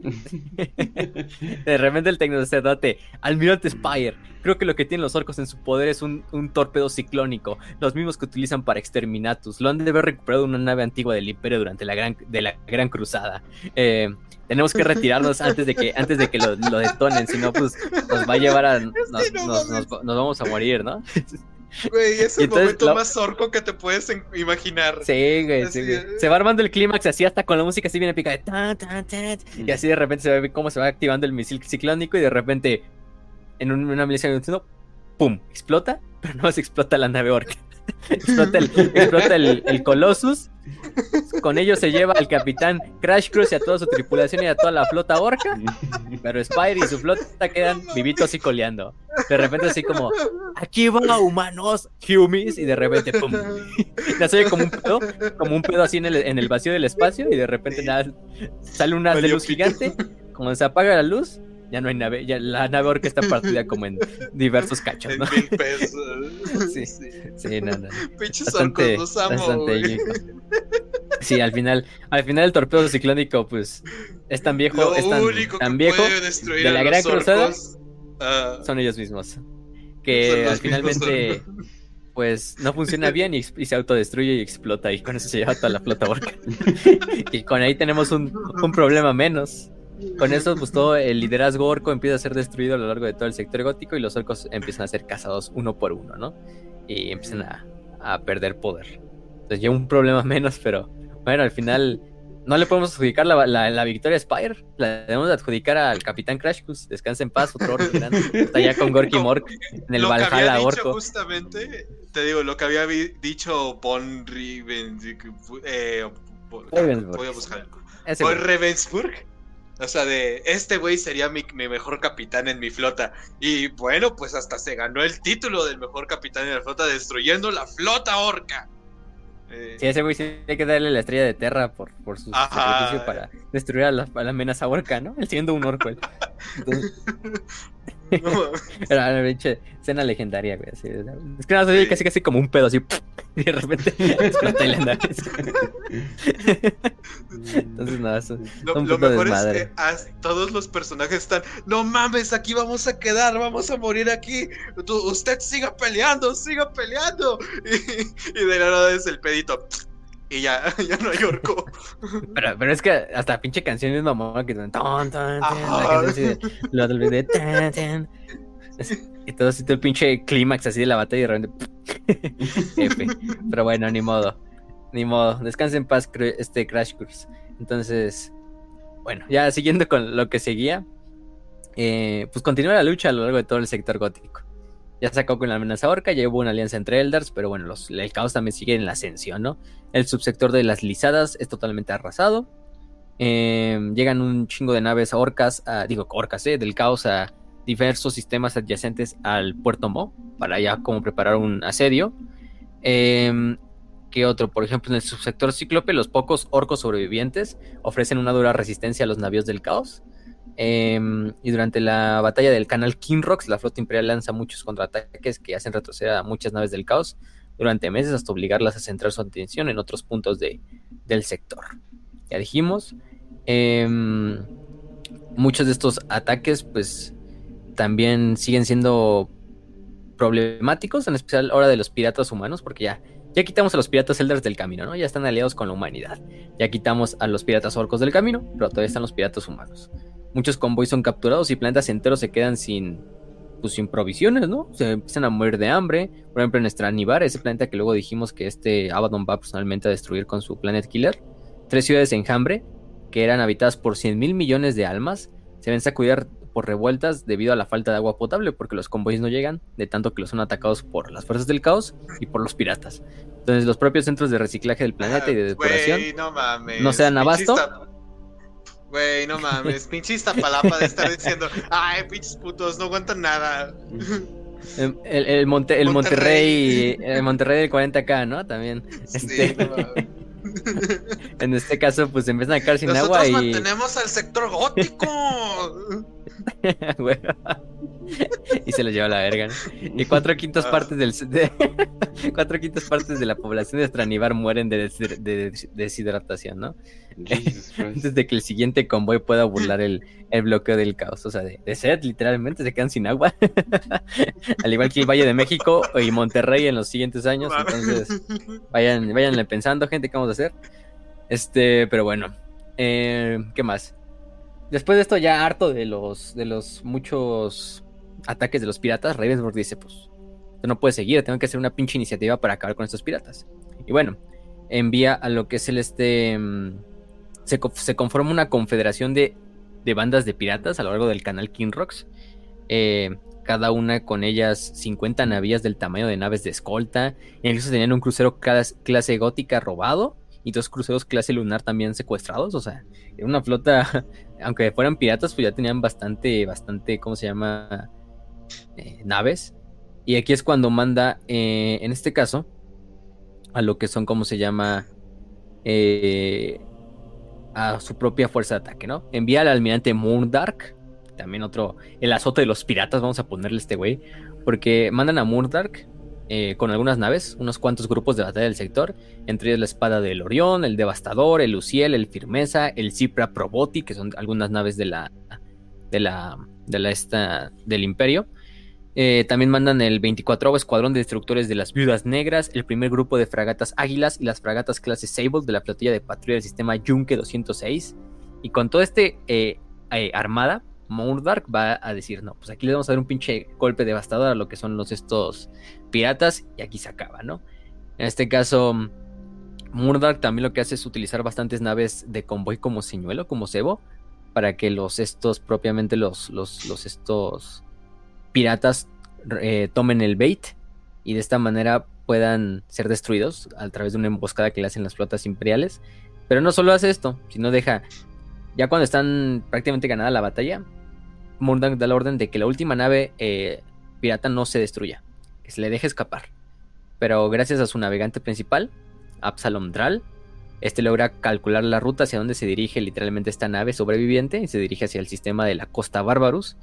de repente el tecnosacerdote, Almirante Spire, creo que lo que tienen los orcos en su poder es un, un, torpedo ciclónico, los mismos que utilizan para Exterminatus. Lo han de haber recuperado una nave antigua del Imperio durante la gran, de la gran cruzada. Eh, tenemos que retirarnos antes de que antes de que lo, detonen, si no pues nos va a llevar a nos, nos, vamos a morir, ¿no? Güey, es el momento más orco que te puedes imaginar. Sí, güey, Se va armando el clímax así hasta con la música así bien épica de tan, tan, tan, y así de repente se ve cómo se va activando el misil ciclónico y de repente en una milicia pum, explota, pero no se explota la nave orca. Explota el, explota el, Colossus. Con ello se lleva al capitán Crash Cruise y a toda su tripulación y a toda la flota orca. Pero Spire y su flota quedan vivitos y coleando. De repente así como, aquí va humanos, humis, y de repente, pum. se como un pedo, como un pedo así en el, en el vacío del espacio, y de repente nada, sale una de luz gigante, como se apaga la luz, ya no hay nave, ya la nave orca está partida como en diversos cachos, ¿no? mil pesos. sí, sí, no, no. Pinches bastante, los amo, bastante Sí, al final, al final el torpedo ciclónico, pues, es tan viejo, es tan, tan viejo de la gran cruzada, ah. son ellos mismos. Que al finalmente, pues, no funciona bien y, se autodestruye y explota y con eso se lleva toda la flota orca. y con ahí tenemos un, un problema menos. Con eso, pues todo el liderazgo orco empieza a ser destruido a lo largo de todo el sector gótico y los orcos empiezan a ser cazados uno por uno, ¿no? Y empiezan a, perder poder. Entonces ya un problema menos, pero bueno, al final no le podemos adjudicar la, la, victoria a Spire. La debemos adjudicar al Capitán Crashkus. Descansa en paz, otro orco grande. Está ya con Gorky Mork en el Valhalla orco. Justamente, te digo, lo que había dicho Von Riven, eh, voy a buscar. Von Ravensburg o sea, de este güey sería mi, mejor capitán en mi flota. Y bueno, pues hasta se ganó el título del mejor capitán en la flota destruyendo la flota orca. Eh, sí, ese güey sí hay que darle la estrella de Terra por, por su sacrificio para destruir a la, amenaza orca, ¿no? Él siendo un orco. Era una pinche escena legendaria, güey. Así, es que soy casi casi como un pedo así. Y de repente explota. Entonces, no, eso, lo, lo mejor es que todos los personajes están. No mames, aquí vamos a quedar, vamos a morir aquí. usted siga peleando, siga peleando. Y, y de la nada es el pedito y ya, ya no hay orco. Pero, pero es que hasta pinche canción es mamá que ton, ton, ton, lo de tan, tan. Y todo así, todo el pinche clímax así de la batalla y de repente. F. Pero bueno, ni modo. Ni modo. Descansa en paz, este Crash Course. Entonces, bueno, ya siguiendo con lo que seguía. Eh, pues continúa la lucha a lo largo de todo el sector gótico. Ya sacó con la amenaza orca, ya hubo una alianza entre Eldars, pero bueno, los, el caos también sigue en la ascensión, ¿no? El subsector de las lisadas es totalmente arrasado. Em, llegan un chingo de naves orcas, digo orcas, ¿eh? Del caos a, diversos sistemas adyacentes al puerto Mo para ya como preparar un asedio. Em, ¿Qué otro? Por ejemplo, en el subsector Cíclope, los pocos orcos sobrevivientes ofrecen una dura resistencia a los navíos del caos. Em, y durante la batalla del canal Kinrox, la flota imperial lanza muchos contraataques que hacen retroceder a muchas naves del caos durante meses hasta obligarlas a centrar su atención en otros puntos de, del sector. Ya dijimos, em, muchos de estos ataques pues también siguen siendo problemáticos, en especial ahora de los piratas humanos, porque ya, ya quitamos a los piratas elders del camino, ¿no? Ya están aliados con la humanidad. Ya quitamos a los piratas orcos del camino, pero todavía están los piratas humanos. Muchos convoys son capturados y planetas enteros se quedan sin, pues, sin provisiones, ¿no? Se empiezan a morir de hambre. Por ejemplo, en Stranibar, ese planeta que luego dijimos que este Abaddon va personalmente a destruir con su Planet Killer. Tres ciudades en enjambre, que eran habitadas por 100 mil millones de almas, se ven sacudir por revueltas debido a la falta de agua potable, porque los convoys no llegan, de tanto que los son atacados por las fuerzas del caos y por los piratas. Entonces, los propios centros de reciclaje del planeta y de depuración no, mames, no se dan abasto. Güey, no mames, pinche palapa de estar diciendo, ay, pinches putos, no aguantan nada. El, el, el, Monte, el Monterrey. el Monterrey del 40K, ¿no? También. Sí, Este, no mames. en este caso, pues empiezan a quedar sin Nosotros agua y. mantenemos al sector gótico. Y se lo lleva a la verga. ¿no? Y cuatro quintas Ah. partes del de- cuatro quintas partes de la población de Stranivar mueren de, des- de des- deshidratación, ¿no? Antes de que el siguiente convoy pueda burlar el, el bloqueo del caos. O sea, de, de sed, literalmente se quedan sin agua. Al igual que el Valle de México y Monterrey en los siguientes años. Entonces, vayan, váyanle pensando, gente, qué vamos a hacer. Este, pero bueno. eh, ¿Qué más? Después de esto, ya harto de los, de los muchos ataques de los piratas, Ravensburg dice, pues, no puede seguir, tengo que hacer una pinche iniciativa para acabar con estos piratas. Y bueno, envía a lo que es el este... mm, Se, se conforma una confederación de, de bandas de piratas a lo largo del canal Kinrox. Eh, cada una con ellas 50 navías del tamaño de naves de escolta. Incluso tenían un crucero clas- clase gótica robado y dos cruceros clase lunar también secuestrados. O sea, era una flota, aunque fueran piratas, pues ya tenían bastante, bastante, ¿cómo se llama? Eh, naves. Y aquí es cuando manda, eh, en este caso, a lo que son, ¿cómo se llama? Eh, a su propia fuerza de ataque, ¿no? Envía al almirante Moondark, también otro, el azote de los piratas, vamos a ponerle este güey, porque mandan a Moondark eh, con algunas naves, unos cuantos grupos de batalla del sector, entre ellos la espada del Orión, el Devastador, el Luciel, el Firmeza, el Cipra Proboti, que son algunas naves de la, de la, de la esta, del Imperio. Eh, también mandan el 24 Escuadrón de Destructores de las Viudas Negras, el primer grupo de fragatas Águilas y las fragatas clase Sable de la flotilla de patrulla del sistema Yunque 206. Y con todo este eh, eh, armada, Moondark va a decir, no, pues aquí le vamos a dar un pinche golpe devastador a lo que son los estos piratas y aquí se acaba, ¿no? En este caso, Moondark también lo que hace es utilizar bastantes naves de convoy como señuelo, como cebo, para que los estos, propiamente los, los, los estos piratas eh, tomen el bait y de esta manera puedan ser destruidos a través de una emboscada que le hacen las flotas imperiales. Pero no solo hace esto, sino deja, ya cuando están prácticamente ganada la batalla, Murdoch da la orden de que la última nave eh, pirata no se destruya, que se le deje escapar. Pero gracias a su navegante principal, Absalom Dral, este logra calcular la ruta hacia donde se dirige literalmente esta nave sobreviviente y se dirige hacia el sistema de la Costa Barbarus.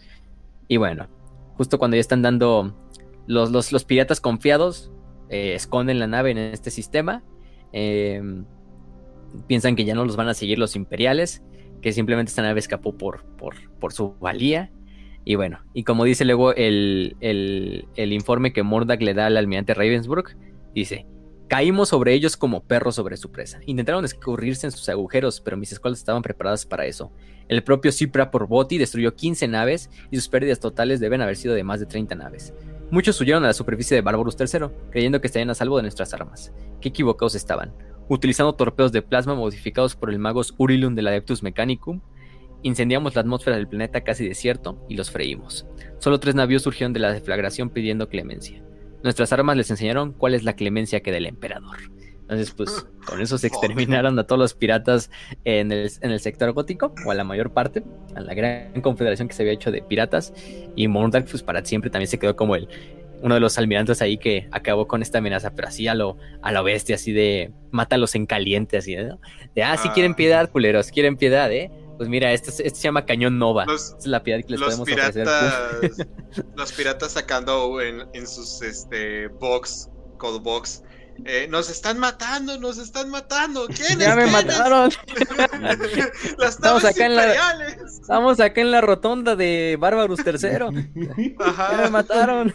Y bueno, justo cuando ya están dando los, los, los piratas confiados, eh, esconden la nave en este sistema. eh, piensan que ya no los van a seguir los imperiales, que simplemente esta nave escapó por, por, por su valía. Y bueno, y como dice luego el, el, el informe que Mordak le da al almirante Ravensbrück, dice, caímos sobre ellos como perros sobre su presa. Intentaron escurrirse en sus agujeros, pero mis escuelas estaban preparadas para eso. El propio Cipra Porboti destruyó 15 naves y sus pérdidas totales deben haber sido de más de 30 naves. Muchos huyeron a la superficie de Barbarus III, creyendo que estarían a salvo de nuestras armas. Qué equivocados estaban. Utilizando torpedos de plasma modificados por el magos Urilum del Adeptus Mechanicum, incendiamos la atmósfera del planeta casi desierto y los freímos. Solo tres navíos surgieron de la deflagración pidiendo clemencia. Nuestras armas les enseñaron cuál es la clemencia que da el emperador. Entonces, pues, con eso se exterminaron a todos los piratas en el, en el sector gótico, o a la mayor parte, a la gran confederación que se había hecho de piratas. Y Mordark, pues, para siempre también se quedó como el uno de los almirantes ahí que acabó con esta amenaza, pero así a lo, a lo bestia, así de mátalos en caliente, así, ¿no? De, ah, si quieren piedad, culeros, quieren piedad, ¿eh? Pues mira, este, este se llama Cañón Nova. Esta es la piedad que les podemos ofrecer. los piratas sacando en, en sus este box, code box, eh, nos están matando, nos están matando. ¿Quiénes? Ya me mataron. Las estamos acá en la, estamos acá en la rotonda de Bárbaros III. Ajá. Ya me mataron.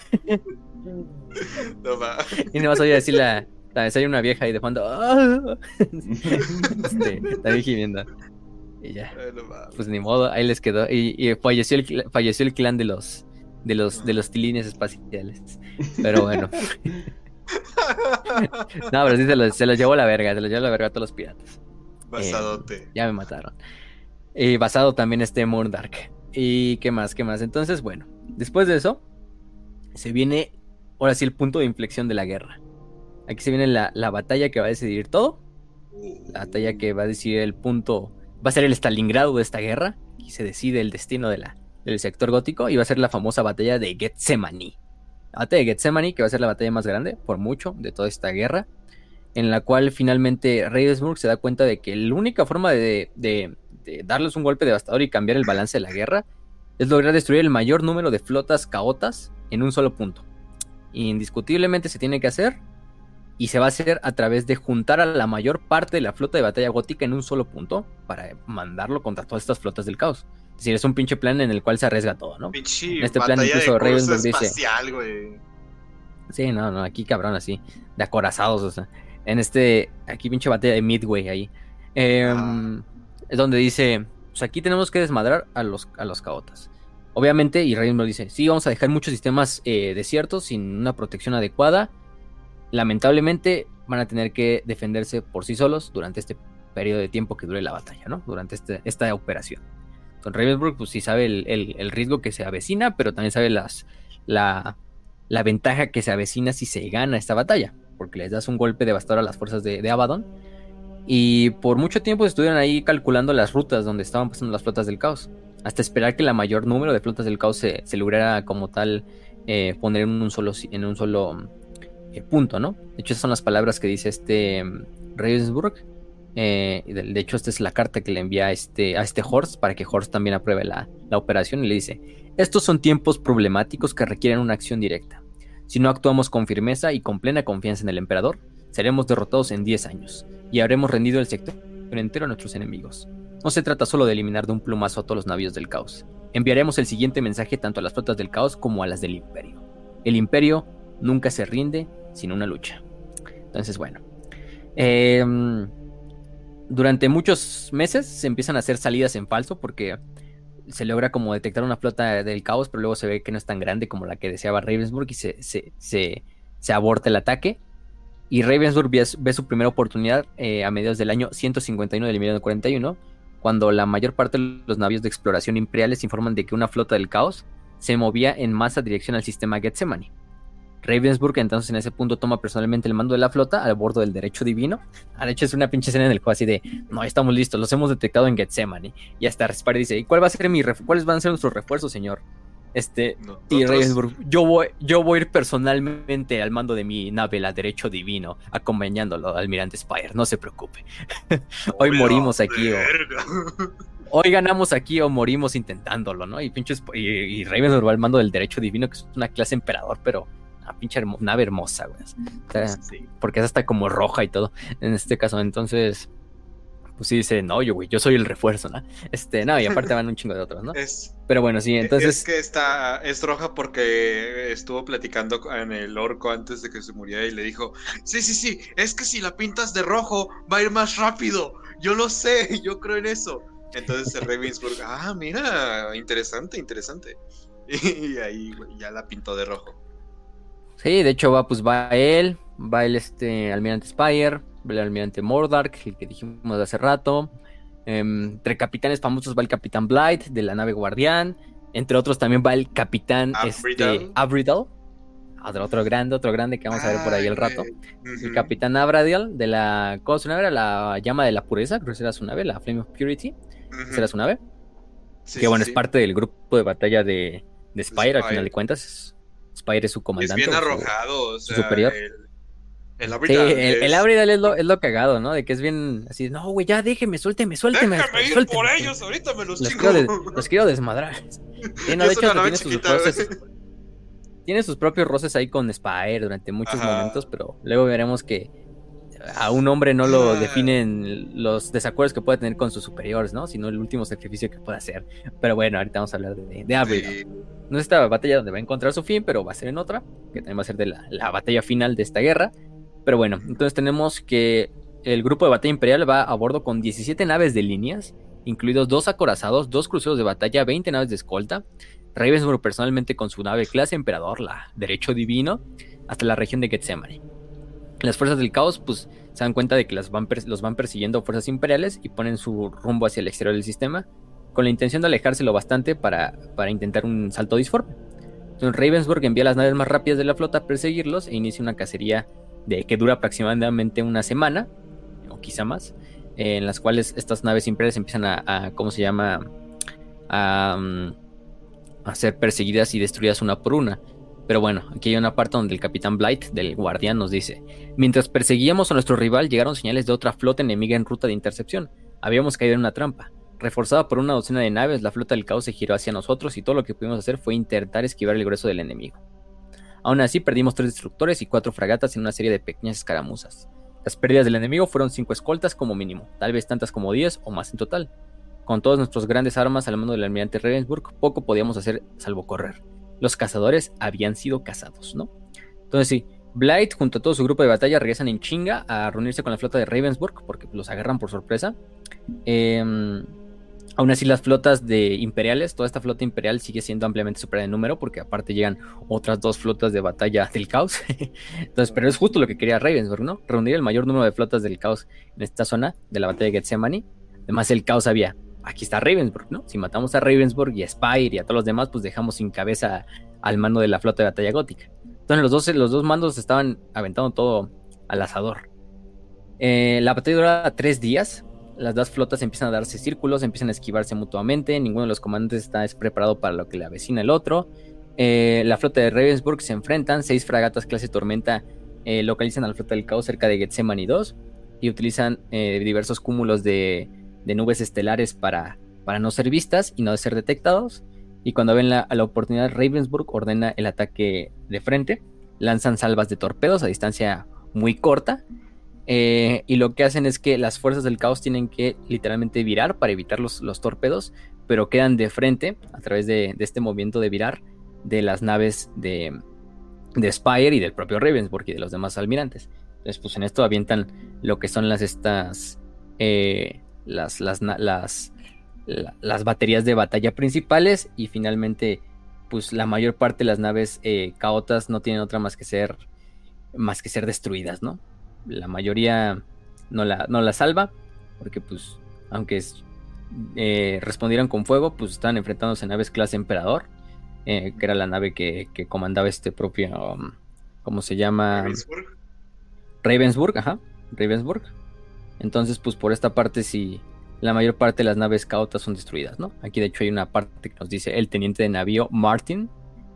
No va. Y no vas a oír decir la. Hay una vieja ahí de fondo. ¡Ah! Este. Y ya. Pues ni modo, ahí les quedó. Y, y, falleció, el, falleció el clan de los de los de los tilines espaciales. Pero bueno. no, pero sí se los, se llevó la verga, se los llevó la verga a todos los piratas. Basadote. Eh, ya me mataron. Y basado también este Dark. ¿Y qué más? ¿Qué más? Entonces, bueno, después de eso, se viene ahora sí el punto de inflexión de la guerra. Aquí se viene la, batalla que va a decidir todo. La batalla que va a decidir el punto. Va a ser el Stalingrado de esta guerra. Aquí se decide el destino de la, del sector gótico. Y va a ser la famosa batalla de Getsemani batalla de Getsemani, que va a ser la batalla más grande, por mucho, de toda esta guerra, en la cual finalmente Ravensburg se da cuenta de que la única forma de, darles un golpe devastador y cambiar el balance de la guerra es lograr destruir el mayor número de flotas caotas en un solo punto. Indiscutiblemente se tiene que hacer y se va a hacer a través de juntar a la mayor parte de la flota de batalla gótica en un solo punto para mandarlo contra todas estas flotas del caos. Es decir, es un pinche plan en el cual se arriesga todo, ¿no? Pinche en este plan incluso Ravensburg dice. Sí, no, no, aquí cabrón, así, de acorazados, o sea. En este, aquí pinche batalla de Midway ahí. Em, es donde dice, pues aquí tenemos que desmadrar a los, a los caotas. Obviamente, y Ravensburg dice, sí, vamos a dejar muchos sistemas eh, desiertos sin una protección adecuada. Lamentablemente van a tener que defenderse por sí solos durante este periodo de tiempo que dure la batalla, ¿no? Durante este, esta operación. Con Ravensburg, pues sí sabe el, riesgo que se avecina, pero también sabe las, la, ventaja que se avecina si se gana esta batalla, porque les das un golpe devastador a las fuerzas de, Abaddon. Y por mucho tiempo estuvieron ahí calculando las rutas donde estaban pasando las flotas del caos, hasta esperar que la mayor número de flotas del caos se, lograra como tal eh, poner en un solo, en un solo eh, punto, ¿no? De hecho, esas son las palabras que dice este mm, Ravensburg eh, de, hecho, esta es la carta que le envía a este, a este Horst para que Horst también apruebe la, operación y le dice, estos son tiempos problemáticos que requieren una acción directa. Si no actuamos con firmeza y con plena confianza en el emperador, seremos derrotados en 10 años y habremos rendido el sector entero a nuestros enemigos. No se trata solo de eliminar de un plumazo a todos los navíos del caos. Enviaremos el siguiente mensaje tanto a las flotas del caos como a las del imperio. El imperio nunca se rinde sin una lucha. Entonces, bueno. Eh, durante muchos meses se empiezan a hacer salidas en falso porque se logra como detectar una flota del caos, pero luego se ve que no es tan grande como la que deseaba Ravensburg y se, se, aborta el ataque. Y Ravensburg ve, su primera oportunidad eh, a mediados del año 151 del milenio 41, cuando la mayor parte de los navíos de exploración imperiales informan de que una flota del caos se movía en masa dirección al sistema Getsemani. Ravensburg entonces en ese punto toma personalmente el mando de la flota al bordo del derecho divino. De hecho es una pinche escena en el juego así de, no, estamos listos, los hemos detectado en Getsemani. Y hasta Respire dice, ¿y cuál va a ser mi cuáles van a ser nuestros refuerzos, señor? Este, y Ravensburg, yo voy, yo voy a ir personalmente al mando de mi nave, la derecho divino, acompañándolo al almirante Spire, no se preocupe. Hoy morimos aquí hoy ganamos aquí o morimos intentándolo, ¿no? Y pinches y, y Ravensburg va al mando del derecho divino, que es una clase emperador, pero una pinche nave hermosa, güey. Porque es hasta como roja y todo. En este caso, entonces, pues sí dice, no, yo, güey, yo soy el refuerzo, ¿no? Este, no, y aparte van un chingo de otros, ¿no? Pero bueno, sí, entonces. Es que está, es roja porque estuvo platicando en el orco antes de que se muriera y le dijo, sí, sí, sí, es que si la pintas de rojo va a ir más rápido. Yo lo sé, yo creo en eso. Entonces el Ravensburg, ah, mira, interesante, interesante. Y ahí, güey, ya la pintó de rojo. Sí, de hecho va, pues va él, va el este almirante Spire, va el almirante Mordark, el que dijimos hace rato. Em, entre capitanes famosos va el capitán Blight de la nave Guardián. Entre otros también va el capitán Abridal. Este, otro, otro grande, otro grande que vamos a ver por ahí el rato. El capitán Abradiel de la. ¿Cómo su nave era? La llama de la pureza, creo que era su nave, la Flame of Purity. Ujú. Esa era su nave. Sí, que bueno, sí, es parte del grupo de batalla de, de Spire, al Spire. final de cuentas. Spire es su comandante. Es bien arrojado, o sea, superior. El, el Sí, Abridal el, el es- Abridal es lo, es lo cagado, ¿no? De que es bien así, no, güey, ya déjeme, suélteme, suélteme. Déjame ir suélteme". por ellos, ahorita me los Los chingo. quiero, los quiero desmadrar. Sí, no, de hecho, tiene sus chiquita, roces. Tiene sus propios roces ahí con Spire durante muchos Ajá. momentos, pero luego veremos que a un hombre no lo definen los desacuerdos que puede tener con sus superiores, ¿no? Sino el último sacrificio que puede hacer. Pero bueno, ahorita vamos a hablar de, de Abril. Sí. No es esta batalla donde va a encontrar su fin, pero va a ser en otra, que también va a ser de la, la batalla final de esta guerra. Pero bueno, entonces tenemos que el grupo de batalla imperial va a bordo con 17 naves de líneas, incluidos dos acorazados, dos cruceros de batalla, 20 naves de escolta. Ravensburg personalmente con su nave clase emperador, la Derecho Divino, hasta la región de Getsemane. Las fuerzas del caos, pues, se dan cuenta de que las van los van persiguiendo fuerzas imperiales y ponen su rumbo hacia el exterior del sistema, con la intención de alejárselo bastante para, para intentar un salto disforme. Entonces Ravensburg envía las naves más rápidas de la flota a perseguirlos e inicia una cacería de, que dura aproximadamente una semana, o quizá más, en las cuales estas naves imperiales empiezan a, ¿cómo se llama? Mm, a ser perseguidas y destruidas una por una. Pero bueno, aquí hay una parte donde el capitán Blight del guardián nos dice, mientras perseguíamos a nuestro rival llegaron señales de otra flota enemiga en ruta de intercepción. Habíamos caído en una trampa. Reforzada por una docena de naves, la flota del caos se giró hacia nosotros y todo lo que pudimos hacer fue intentar esquivar el grueso del enemigo. Aún así, perdimos tres destructores y cuatro fragatas en una serie de pequeñas escaramuzas. Las pérdidas del enemigo fueron cinco escoltas como mínimo, tal vez tantas como 10 o más en total. Con todas nuestras grandes armas al mando del almirante Ravensburg, poco podíamos hacer salvo correr. Los cazadores habían sido cazados, ¿no? Entonces sí, Blight junto a todo su grupo de batalla regresan en chinga a reunirse con la flota de Ravensburg porque los agarran por sorpresa. Em, aún así las flotas de imperiales, toda esta flota imperial sigue siendo ampliamente superada en número porque aparte llegan otras dos flotas de batalla del caos. Entonces, pero es justo lo que quería Ravensburg, ¿no? Reunir el mayor número de flotas del caos en esta zona de la batalla de Gethsemane. Además el caos había, aquí está Ravensburg, ¿no? Si matamos a Ravensburg y a Spire y a todos los demás, pues dejamos sin cabeza al mando de la flota de batalla gótica. Entonces los dos, los dos mandos estaban aventando todo al asador. Eh, la batalla dura tres días. Las dos flotas empiezan a darse círculos, empiezan a esquivarse mutuamente. Ninguno de los comandantes está es preparado para lo que le avecina el otro. Eh, la flota de Ravensburg se enfrentan. Seis fragatas clase Tormenta eh, localizan a la flota del caos cerca de Gethsemane 2 y utilizan diversos cúmulos de, de nubes estelares para, para no ser vistas y no ser detectados. Y cuando ven la, la oportunidad, Ravensburg ordena el ataque de frente. Lanzan salvas de torpedos a distancia muy corta. eh, y lo que hacen es que las fuerzas del caos tienen que literalmente virar para evitar los, los torpedos. Pero quedan de frente a través de, de este movimiento de virar de las naves de, de Spire y del propio Ravensburg y de los demás almirantes. Entonces, pues en esto avientan lo que son las estas. eh, las, las, las, la- las baterías de batalla principales y finalmente pues la mayor parte de las naves eh, caotas no tienen otra más que ser más que ser destruidas, ¿no? La mayoría no la, no la salva porque pues aunque es- eh, respondieran con fuego pues estaban enfrentándose a naves clase emperador eh, que era la nave que, que comandaba este propio um, ¿cómo se llama? Ravensburg. Ravensburg, ajá, Ravensburg. Entonces, pues por esta parte sí, la mayor parte de las naves caotas son destruidas, ¿no? Aquí de hecho hay una parte que nos dice el teniente de navío Martin,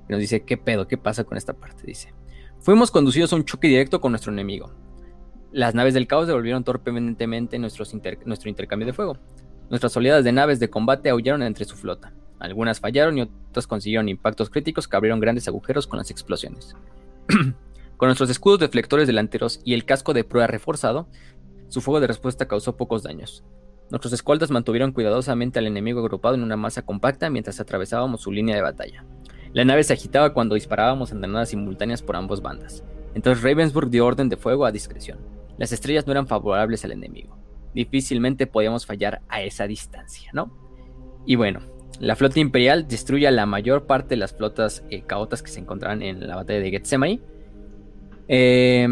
que nos dice, ¿qué pedo? ¿Qué pasa con esta parte? Dice, fuimos conducidos a un choque directo con nuestro enemigo. Las naves del caos devolvieron torpemente nuestro intercambio de fuego. Nuestras oleadas de naves de combate aullaron entre su flota. Algunas fallaron y otras consiguieron impactos críticos que abrieron grandes agujeros con las explosiones. con nuestros escudos deflectores delanteros y el casco de prueba reforzado, su fuego de respuesta causó pocos daños. Nuestros escoltas mantuvieron cuidadosamente al enemigo agrupado en una masa compacta mientras atravesábamos su línea de batalla. La nave se agitaba cuando disparábamos andanadas simultáneas por ambas bandas. Entonces Ravensburg dio orden de fuego a discreción. Las estrellas no eran favorables al enemigo. Difícilmente podíamos fallar a esa distancia, ¿no? Y bueno, la flota imperial destruye la mayor parte de las flotas eh, caotas que se encontraban en la batalla de Gethsemane. Eh,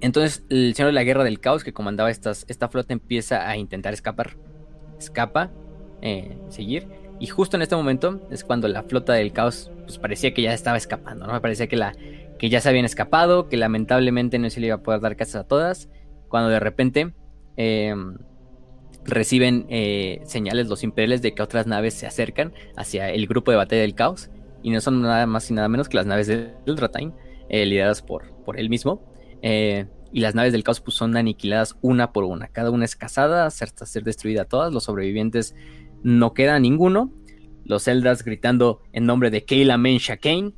entonces, el señor de la guerra del caos que comandaba esta flota empieza a intentar escapar. Escapa, eh, seguir. Y justo en este momento es cuando la flota del caos pues parecía que ya estaba escapando, ¿no? Parecía que, la, que ya se habían escapado, que lamentablemente no se le iba a poder dar casas a todas, cuando de repente em, reciben eh, señales los imperiales de que otras naves se acercan hacia el grupo de batalla del caos, y no son nada más y nada menos que las naves del Ultratime, eh, lideradas por, por él mismo. Eh, y las naves del caos pues, son aniquiladas una por una. Cada una es cazada hasta ser destruida todas. Los sobrevivientes no queda ninguno. Los Eldars gritando en nombre de Kayla Mensha Kane,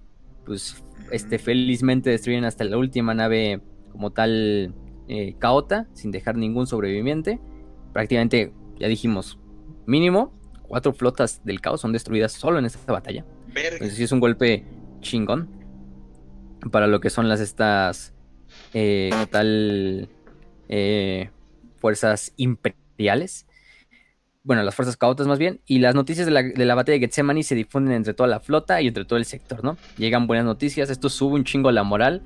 pues este, felizmente destruyen hasta la última nave como tal eh, caota, sin dejar ningún sobreviviente. Prácticamente, ya dijimos, mínimo cuatro flotas del caos son destruidas solo en esta batalla. Sí es un golpe chingón para lo que son las estas eh, como tal eh, fuerzas imperiales. Bueno, las fuerzas caotas más bien, y las noticias de la, de la, batalla de Getsemani se difunden entre toda la flota y entre todo el sector, ¿no? Llegan buenas noticias, esto sube un chingo la moral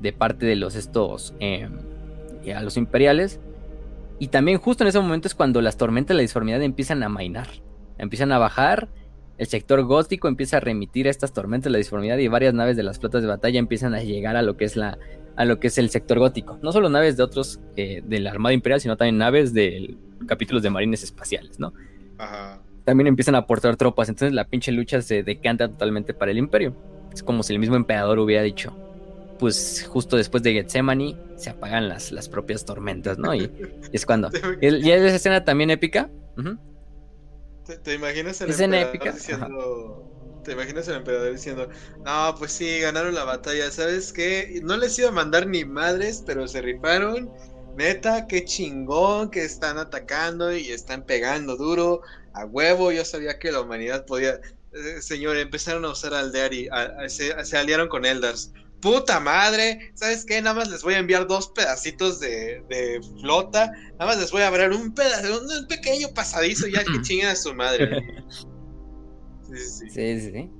de parte de los estos, eh, a los imperiales, y también justo en ese momento es cuando las tormentas de la disformidad empiezan a mainar, empiezan a bajar, el sector gótico empieza a remitir a estas tormentas de la disformidad y varias naves de las flotas de batalla empiezan a llegar a lo que es la a lo que es el sector gótico. No solo naves de otros eh, de la Armada Imperial, sino también naves del capítulos de marines espaciales, ¿no? Ajá. También empiezan a aportar tropas, entonces la pinche lucha se decanta totalmente para el imperio. Es como si el mismo emperador hubiera dicho, pues justo después de Getsemani se apagan las, las propias tormentas, ¿no? Y, es cuando... y, es esa escena también épica. ¿Te, imaginas el emperador épica? diciendo... ¿Te imaginas el emperador diciendo, no, pues sí, ganaron la batalla, ¿sabes qué? No les iba a mandar ni madres, pero se rifaron Neta, qué chingón que están atacando y están pegando duro. A huevo, yo sabía que la humanidad podía. Eh, señor, empezaron a usar Aldeari, se, se, aliaron con Eldars. Puta madre, ¿sabes qué? Nada más les voy a enviar dos pedacitos de, de flota. Nada más les voy a abrir un pedazo, un pequeño pasadizo ya que chinguen a su madre. Sí, sí, sí.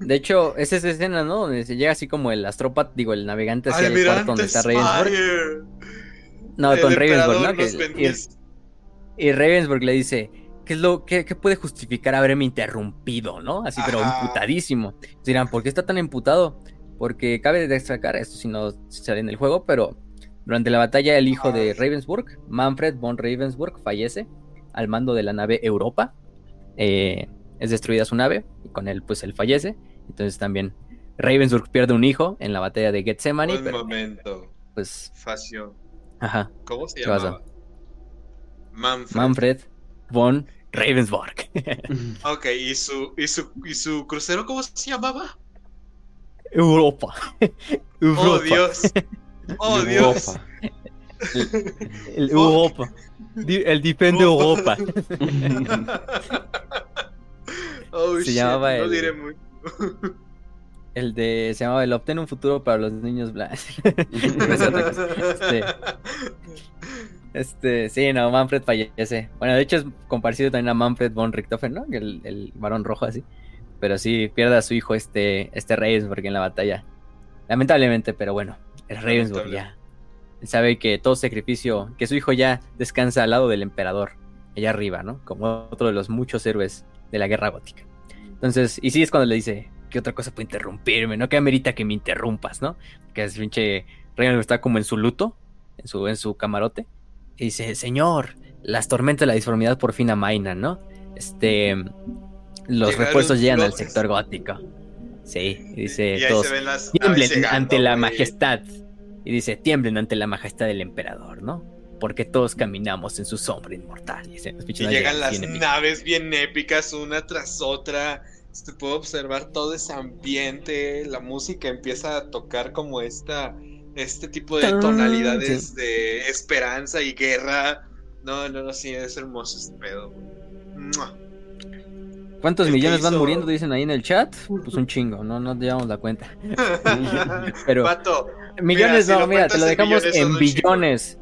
De hecho, es esa escena, ¿no? Donde se llega así como el astrópata, digo, el navegante hacia el cuarto donde está Ravensburg. No, con Ravensburg, ¿no? y, Ravensburg le dice, ¿qué es lo que puede justificar haberme interrumpido, no? Así, pero imputadísimo. Dirán, ¿por qué está tan imputado? Porque cabe destacar, esto si no sale en el juego, pero durante la batalla el hijo de Ravensburg, Manfred von Ravensburg, fallece al mando de la nave Europa. Eh, es destruida su nave y con él pues él fallece. Entonces también Ravensburg pierde un hijo en la batalla de Gethsemane. Un momento. Pues... Facio. Ajá. ¿Cómo se llama? Manfred. Manfred von Ravensburg. ok, ¿y su, y, su, ¿y su crucero cómo se llamaba? Europa. Oh Dios. Oh Dios. El, Europa. El Defende Europa. Oh, se llamaba el... No diré muy... El de. Se llamaba El Obtén un futuro para los niños blancos. este, este. Sí, no, Manfred fallece. Bueno, de hecho es compartido también a Manfred von Richthofen, ¿no? El, el varón rojo así. Pero sí, pierde a su hijo este, este Ravensburg en la batalla. Lamentablemente, pero bueno, el Ravensburg ya. Sabe que todo sacrificio, que su hijo ya descansa al lado del emperador, allá arriba, ¿no? Como otro de los muchos héroes de la guerra gótica. Entonces, y sí es cuando le dice, ¿qué otra cosa puede interrumpirme? ¿No? Que amerita que me interrumpas, ¿no? Que es pinche Reynolds está como en su luto, en su, en su camarote. Y dice, señor, las tormentas de la disformidad por fin amainan, ¿no? Este, los refuerzos llegan al sector gótico. Sí, y dice, todos, tiemblen ante la majestad. Y dice, tiemblen ante la majestad del emperador, ¿no? Porque todos caminamos en su sombra inmortal. Y, llegan las naves bien épicas una tras otra se puede observar todo ese ambiente, la música empieza a tocar como esta, este tipo de tonalidades de esperanza y guerra. No, no, no, sí, es hermoso este pedo. ¿Cuántos millones van muriendo? Dicen ahí en el chat. Pues un chingo, no nos llevamos la cuenta. Pero millones no, mira, te lo dejamos en billones.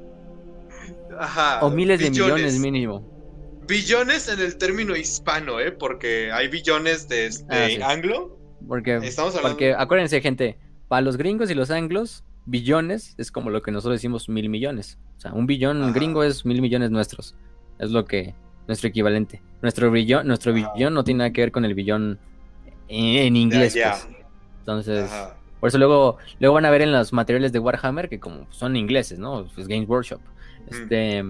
Ajá. O miles de millones mínimo. Billones en el término hispano, ¿eh? Porque hay billones de, ah, anglo. Porque, Estamos porque acuérdense, gente, para los gringos y los anglos, billones es como lo que nosotros decimos mil millones. O sea, un billón gringo es mil millones nuestros. Es lo que, nuestro equivalente. Nuestro billón, nuestro billón no tiene nada que ver con el billón en, inglés. Pues. Entonces, por eso luego, luego van a ver en los materiales de Warhammer que como son ingleses, ¿no? Pues Games Workshop. Este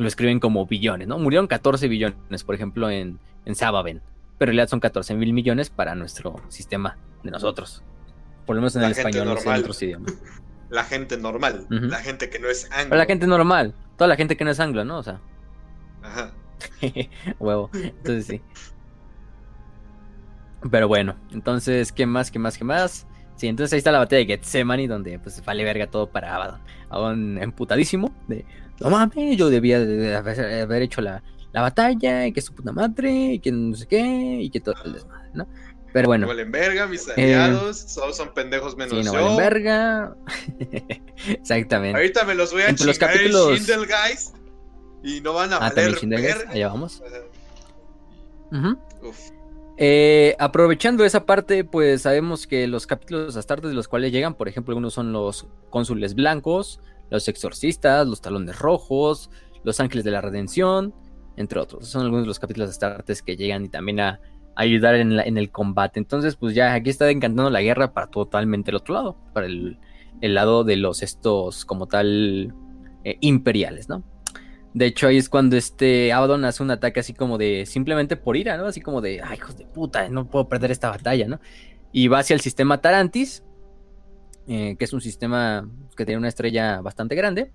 lo escriben como billones, ¿no? Murieron 14 billones, por ejemplo, en, en Sabaven. Pero en realidad son 14 mil millones para nuestro sistema de nosotros. Por lo menos en el español, no en otros idiomas. La gente normal, la gente que no es anglo. la gente normal, toda la gente que no es anglo, ¿no? O sea. Ajá. Huevo. Entonces sí. Pero bueno, entonces, ¿qué más? ¿Qué más? ¿Qué más? Sí, entonces ahí está la batalla de Getsemani, donde pues vale verga todo para Abaddon. Abaddon emputadísimo, de no mames, yo debía de haber, hecho la, la, batalla, y que su puta madre, y que no sé qué, y que todo el desmadre, ¿no? Pero bueno. No valen verga, mis eh, aliados, todos son pendejos menos sí, no yo. valen verga. Exactamente. Ahorita me los voy a Entre los capítulos... Guys y no van a ah, valer verga. Allá vamos. Eh, aprovechando esa parte, pues sabemos que los capítulos astartes de los cuales llegan, por ejemplo, algunos son los cónsules blancos, los exorcistas, los talones rojos, los ángeles de la redención, entre otros. Son algunos de los capítulos astartes que llegan y también a, ayudar en, el combate. Entonces, pues ya aquí está encantando la guerra para totalmente el otro lado, para el, lado de los estos como tal eh, imperiales, ¿no? De hecho, ahí es cuando este Abaddon hace un ataque así como de simplemente por ira, ¿no? Así como de, ay, hijos de puta, no puedo perder esta batalla, ¿no? Y va hacia el sistema Tarantis, eh, que es un sistema que tiene una estrella bastante grande.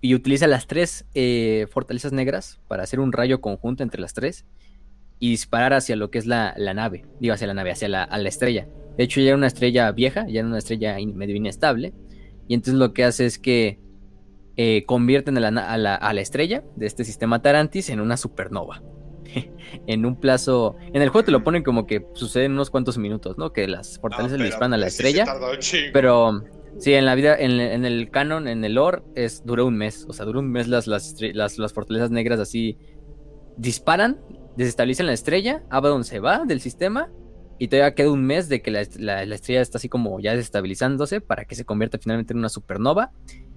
Y utiliza las tres eh, fortalezas negras para hacer un rayo conjunto entre las tres y disparar hacia lo que es la, nave. Digo, hacia la nave, hacia la, estrella. De hecho, ya era una estrella vieja, ya era una estrella medio inestable. Y entonces lo que hace es que eh, convierten a la, estrella de este sistema Tarantis en una supernova. en un plazo. En el juego te lo ponen como que sucede en unos cuantos minutos, ¿no? Que las fortalezas le disparan a la estrella. pero sí, en la vida, en, el canon, en el lore, es, dura un mes. O sea, dura un mes las, las, las, fortalezas negras así disparan, desestabilizan la estrella, Abaddon se va del sistema y todavía queda un mes de que la, estrella está así como ya desestabilizándose para que se convierta finalmente en una supernova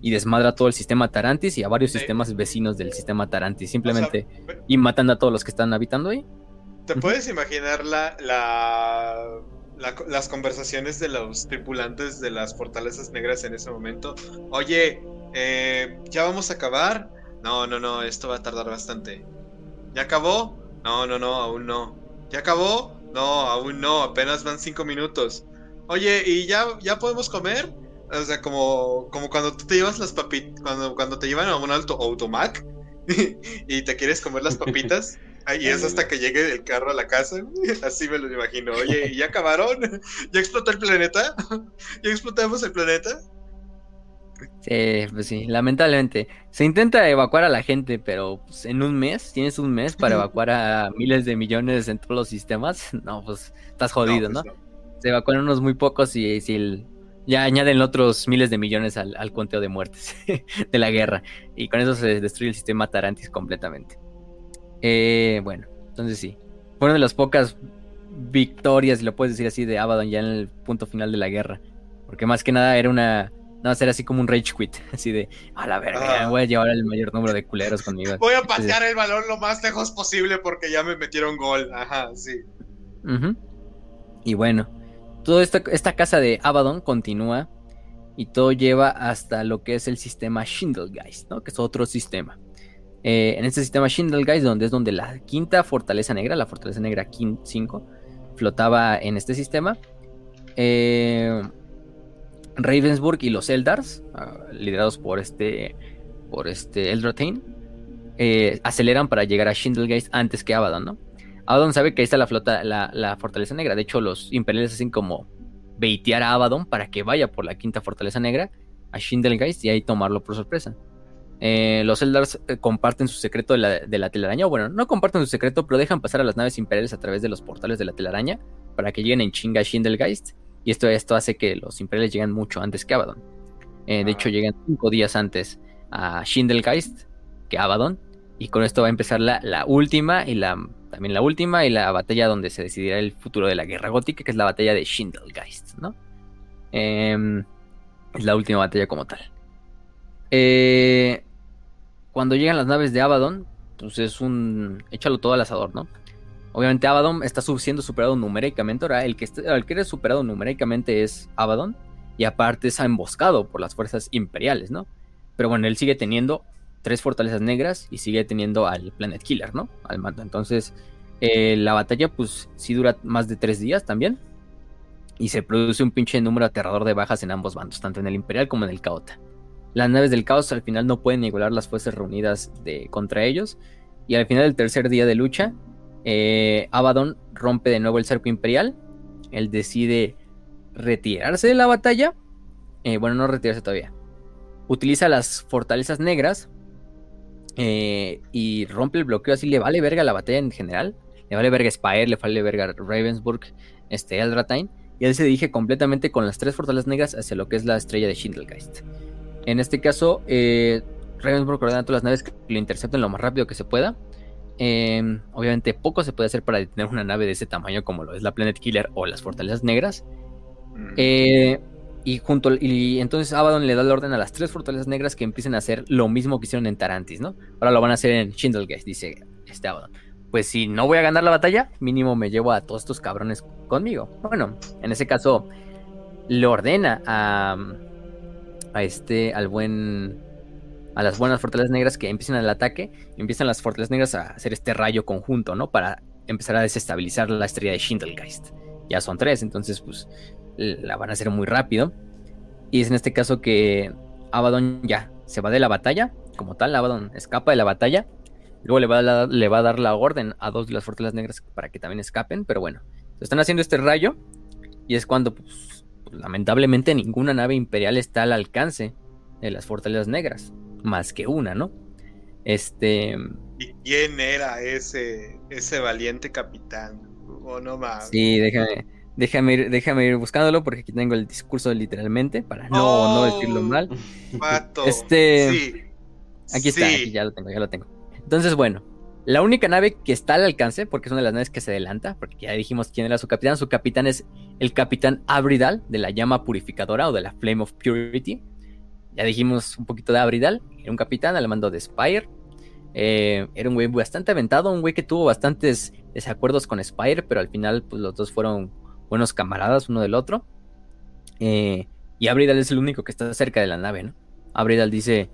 y desmadra todo el sistema Tarantis y a varios sistemas vecinos del sistema Tarantis, simplemente y matando a todos los que están habitando ahí. ¿Te puedes imaginar la, la, las conversaciones de los tripulantes de las fortalezas negras en ese momento? Oye, eh, ¿ya vamos a acabar? No, no, no, esto va a tardar bastante. ¿Ya acabó? No, no, no, aún no. ¿Ya acabó? No, aún no, apenas van cinco minutos. Oye, ¿y ya, ya podemos comer? O sea, como, como cuando tú te llevas las papitas, cuando, cuando te llevan a un alto automac y te quieres comer las papitas. Y es hasta que llegue el carro a la casa. Así me lo imagino. Oye, ¿y ya acabaron? ¿Ya explotó el planeta? ¿Ya explotamos el planeta? Sí, pues sí, lamentablemente. Se intenta evacuar a la gente, pero pues, en un mes, tienes un mes para evacuar a miles de millones en todos los sistemas. No, pues estás jodido, ¿no? Pues Se evacúan unos muy pocos y si ya añaden otros miles de millones al, al conteo de muertes de la guerra. Y con eso se destruye el sistema Tarantis completamente. Eh, bueno, entonces sí. Fue una de las pocas victorias, si lo puedes decir así, de Abaddon ya en el punto final de la guerra. Porque más que nada era una no, ser así como un rage quit, así de, a la verga, voy a llevar el mayor número de culeros conmigo. Voy a patear el balón lo más lejos posible porque ya me metieron gol, ajá, sí. Y bueno, toda esta, esta casa de Abaddon continúa y todo lleva hasta lo que es el sistema Shindelgeist, ¿no? Que es otro sistema. Eh, en este sistema Shindelgeist, donde es donde la quinta fortaleza negra, la fortaleza negra 5, flotaba en este sistema. Eh, Ravensburg y los Eldars, ah, liderados por este, por este Eldratain, eh, aceleran para llegar a Shindelgeist antes que Abaddon, ¿no? Abaddon sabe que ahí está la flota, la, fortaleza negra. De hecho, los imperiales hacen como baitear a Abaddon para que vaya por la quinta fortaleza negra a Shindelgeist y ahí tomarlo por sorpresa. Eh, los Eldars eh, comparten su secreto de la, de la, telaraña. Bueno, no comparten su secreto, pero dejan pasar a las naves imperiales a través de los portales de la telaraña para que lleguen en chinga a Shindelgeist y esto, esto hace que los imperiales lleguen mucho antes que Abaddon. Eh, de hecho, llegan cinco días antes a Shindelgeist que Abaddon. Y con esto va a empezar la, última y la también la última y la batalla donde se decidirá el futuro de la guerra gótica, que es la batalla de Shindelgeist, ¿no? Em, es la última batalla como tal. Eh, cuando llegan las naves de Abaddon, pues es un échalo todo al asador, ¿no? Obviamente Abaddon está siendo superado numéricamente, ahora el que, el que eres superado numéricamente es Abaddon y aparte es emboscado por las fuerzas imperiales, ¿no? Pero bueno, él sigue teniendo tres fortalezas negras y sigue teniendo al Planet Killer, ¿no? Al mando. Entonces, eh, la batalla, pues sí dura más de tres días también. Y se produce un pinche número aterrador de bajas en ambos bandos, tanto en el Imperial como en el Caota. Las naves del caos al final no pueden igualar las fuerzas reunidas de, contra ellos. Y al final del tercer día de lucha, eh, Abaddon rompe de nuevo el cerco imperial. Él decide retirarse de la batalla. Eh, bueno, no retirarse todavía. Utiliza las fortalezas negras eh, y rompe el bloqueo. Así le vale verga la batalla en general. Le vale verga Spire, le vale verga Ravensburg, este, Eldratain. Y él se dirige completamente con las tres fortalezas negras hacia lo que es la estrella de Shindelgeist. En este caso, eh, Ravensburg ordena a todas las naves que lo intercepten lo más rápido que se pueda. Em, obviamente poco se puede hacer para detener una nave de ese tamaño como lo es la Planet Killer o las fortalezas negras. Eh, y junto y entonces Abaddon le da el orden a las tres fortalezas negras que empiecen a hacer lo mismo que hicieron en Tarantis, ¿no? Ahora lo van a hacer en Shindelgeist, dice este Abaddon. Pues si no voy a ganar la batalla, mínimo me llevo a todos estos cabrones conmigo. Bueno, en ese caso le ordena a, a este, al buen, a las buenas fortalezas negras que empiecen el ataque. Empiezan las fortalezas negras a hacer este rayo conjunto, ¿no? Para empezar a desestabilizar la estrella de Shindelgeist. Ya son tres, entonces pues la van a hacer muy rápido. Y es en este caso que Abaddon ya se va de la batalla, como tal, Abaddon escapa de la batalla. Luego le va, a, le va a dar la orden a dos de las fortalezas negras para que también escapen, pero bueno, están haciendo este rayo y es cuando, pues, lamentablemente, ninguna nave imperial está al alcance de las fortalezas negras, más que una, ¿no? Este. ¿Y quién era ese, ese valiente capitán? Oh, no más. Sí, déjame. Déjame ir, déjame ir buscándolo porque aquí tengo el discurso literalmente para no, no decirlo mal. Este. Sí, aquí está, aquí ya lo tengo, ya lo tengo. Entonces, bueno, la única nave que está al alcance, porque es una de las naves que se adelanta, porque ya dijimos quién era su capitán. Su capitán es el capitán Abridal de la llama purificadora o de la Flame of Purity. Ya dijimos un poquito de Abridal, era un capitán al mando de Spire. Eh, era un güey bastante aventado, un güey que tuvo bastantes desacuerdos con Spire, pero al final pues, los dos fueron buenos camaradas uno del otro. Eh, y Abridal es el único que está cerca de la nave, ¿no? Abridal dice,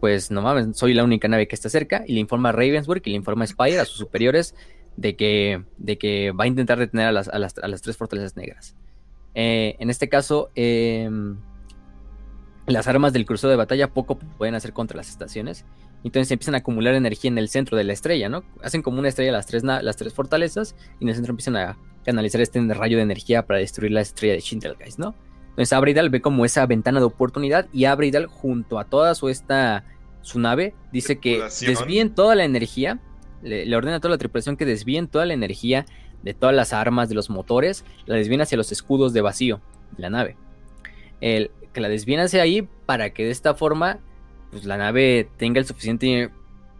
pues no mames, soy la única nave que está cerca, y le informa a Ravensburg y le informa a Spire, a sus superiores, de que, de que va a intentar detener a las, a las, tres fortalezas negras. Eh, en este caso, em, las armas del crucero de batalla poco pueden hacer contra las estaciones. Entonces empiezan a acumular energía en el centro de la estrella, ¿no? Hacen como una estrella las tres, las tres fortalezas y en el centro empiezan a canalizar este rayo de energía para destruir la estrella de Shindelgeist, ¿no? Entonces Abridal ve como esa ventana de oportunidad y Abridal junto a toda su esta su nave dice que desvíen toda la energía, le, ordena a toda la tripulación que desvíen toda la energía de todas las armas, de los motores, la desvíen hacia los escudos de vacío de la nave. El, que la desvíen hacia ahí para que de esta forma pues la nave tenga el suficiente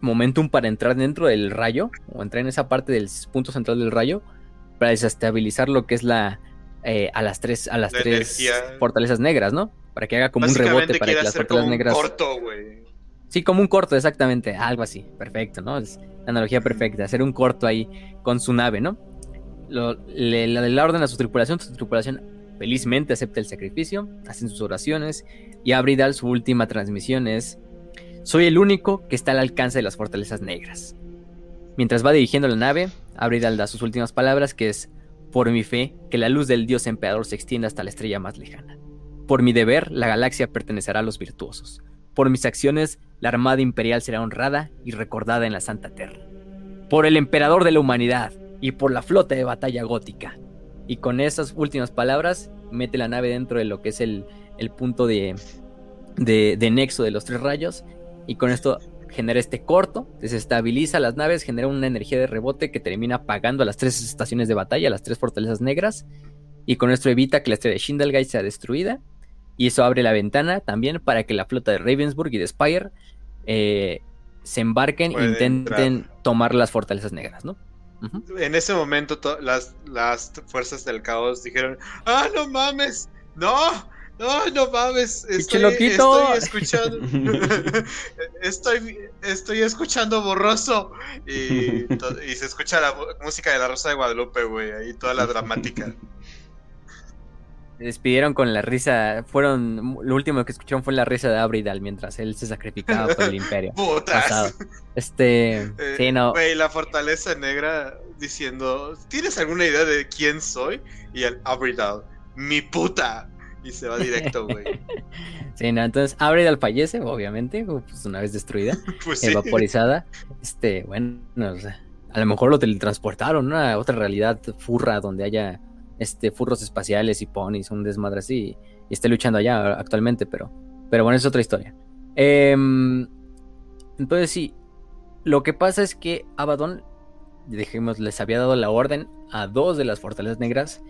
momentum para entrar dentro del rayo o entrar en esa parte del punto central del rayo para desestabilizar lo que es la eh, a las tres a las tres fortalezas negras, ¿no? Para que haga como un rebote para que las fortalezas negras. Corto, Sí, como un corto, exactamente, algo así, perfecto, ¿no? Es la analogía perfecta, hacer un corto ahí con su nave, ¿no? Lo, le, la orden a su tripulación, su tripulación felizmente acepta el sacrificio, hacen sus oraciones y Abridal su última transmisión es soy el único que está al alcance de las fortalezas negras. Mientras va dirigiendo la nave, Abridal da sus últimas palabras que es por mi fe que la luz del dios emperador se extienda hasta la estrella más lejana. Por mi deber, la galaxia pertenecerá a los virtuosos. Por mis acciones, la armada imperial será honrada y recordada en la Santa Tierra. Por el emperador de la humanidad y por la flota de batalla gótica. Y con esas últimas palabras, mete la nave dentro de lo que es el, punto de, de, nexo de los tres rayos. Y con esto genera este corto, desestabiliza las naves, genera una energía de rebote que termina apagando a las tres estaciones de batalla, las tres fortalezas negras. Y con esto evita que la estrella de Shindelgeist sea destruida. Y eso abre la ventana también para que la flota de Ravensburg y de Spire eh, se embarquen e intenten tomar las fortalezas negras, ¿no? En ese momento las, las fuerzas del caos dijeron, ah, no mames, no, no, no mames, estoy, estoy escuchando, estoy, estoy escuchando borroso. Y, y se escucha la música de la Rosa de Guadalupe, güey, ahí toda la dramática. Se despidieron con la risa. Fueron. Lo último que escucharon fue la risa de Abridal mientras él se sacrificaba por el imperio. Putas. Este. Eh, sí, no. Güey, la fortaleza negra diciendo: ¿Tienes alguna idea de quién soy? Y el Abridal, mi puta. Y se va directo, güey. sí, no, entonces Abridal fallece, obviamente, pues una vez destruida, Pues sí. evaporizada. Este, bueno, o sea, a lo mejor lo teletransportaron ¿no? a otra realidad furra donde haya este furros espaciales y ponis, un desmadre así, y esté luchando allá actualmente, pero, pero bueno, es otra historia. Em, entonces sí, lo que pasa es que Abaddon, dijimos, les había dado la orden a dos de las fortalezas negras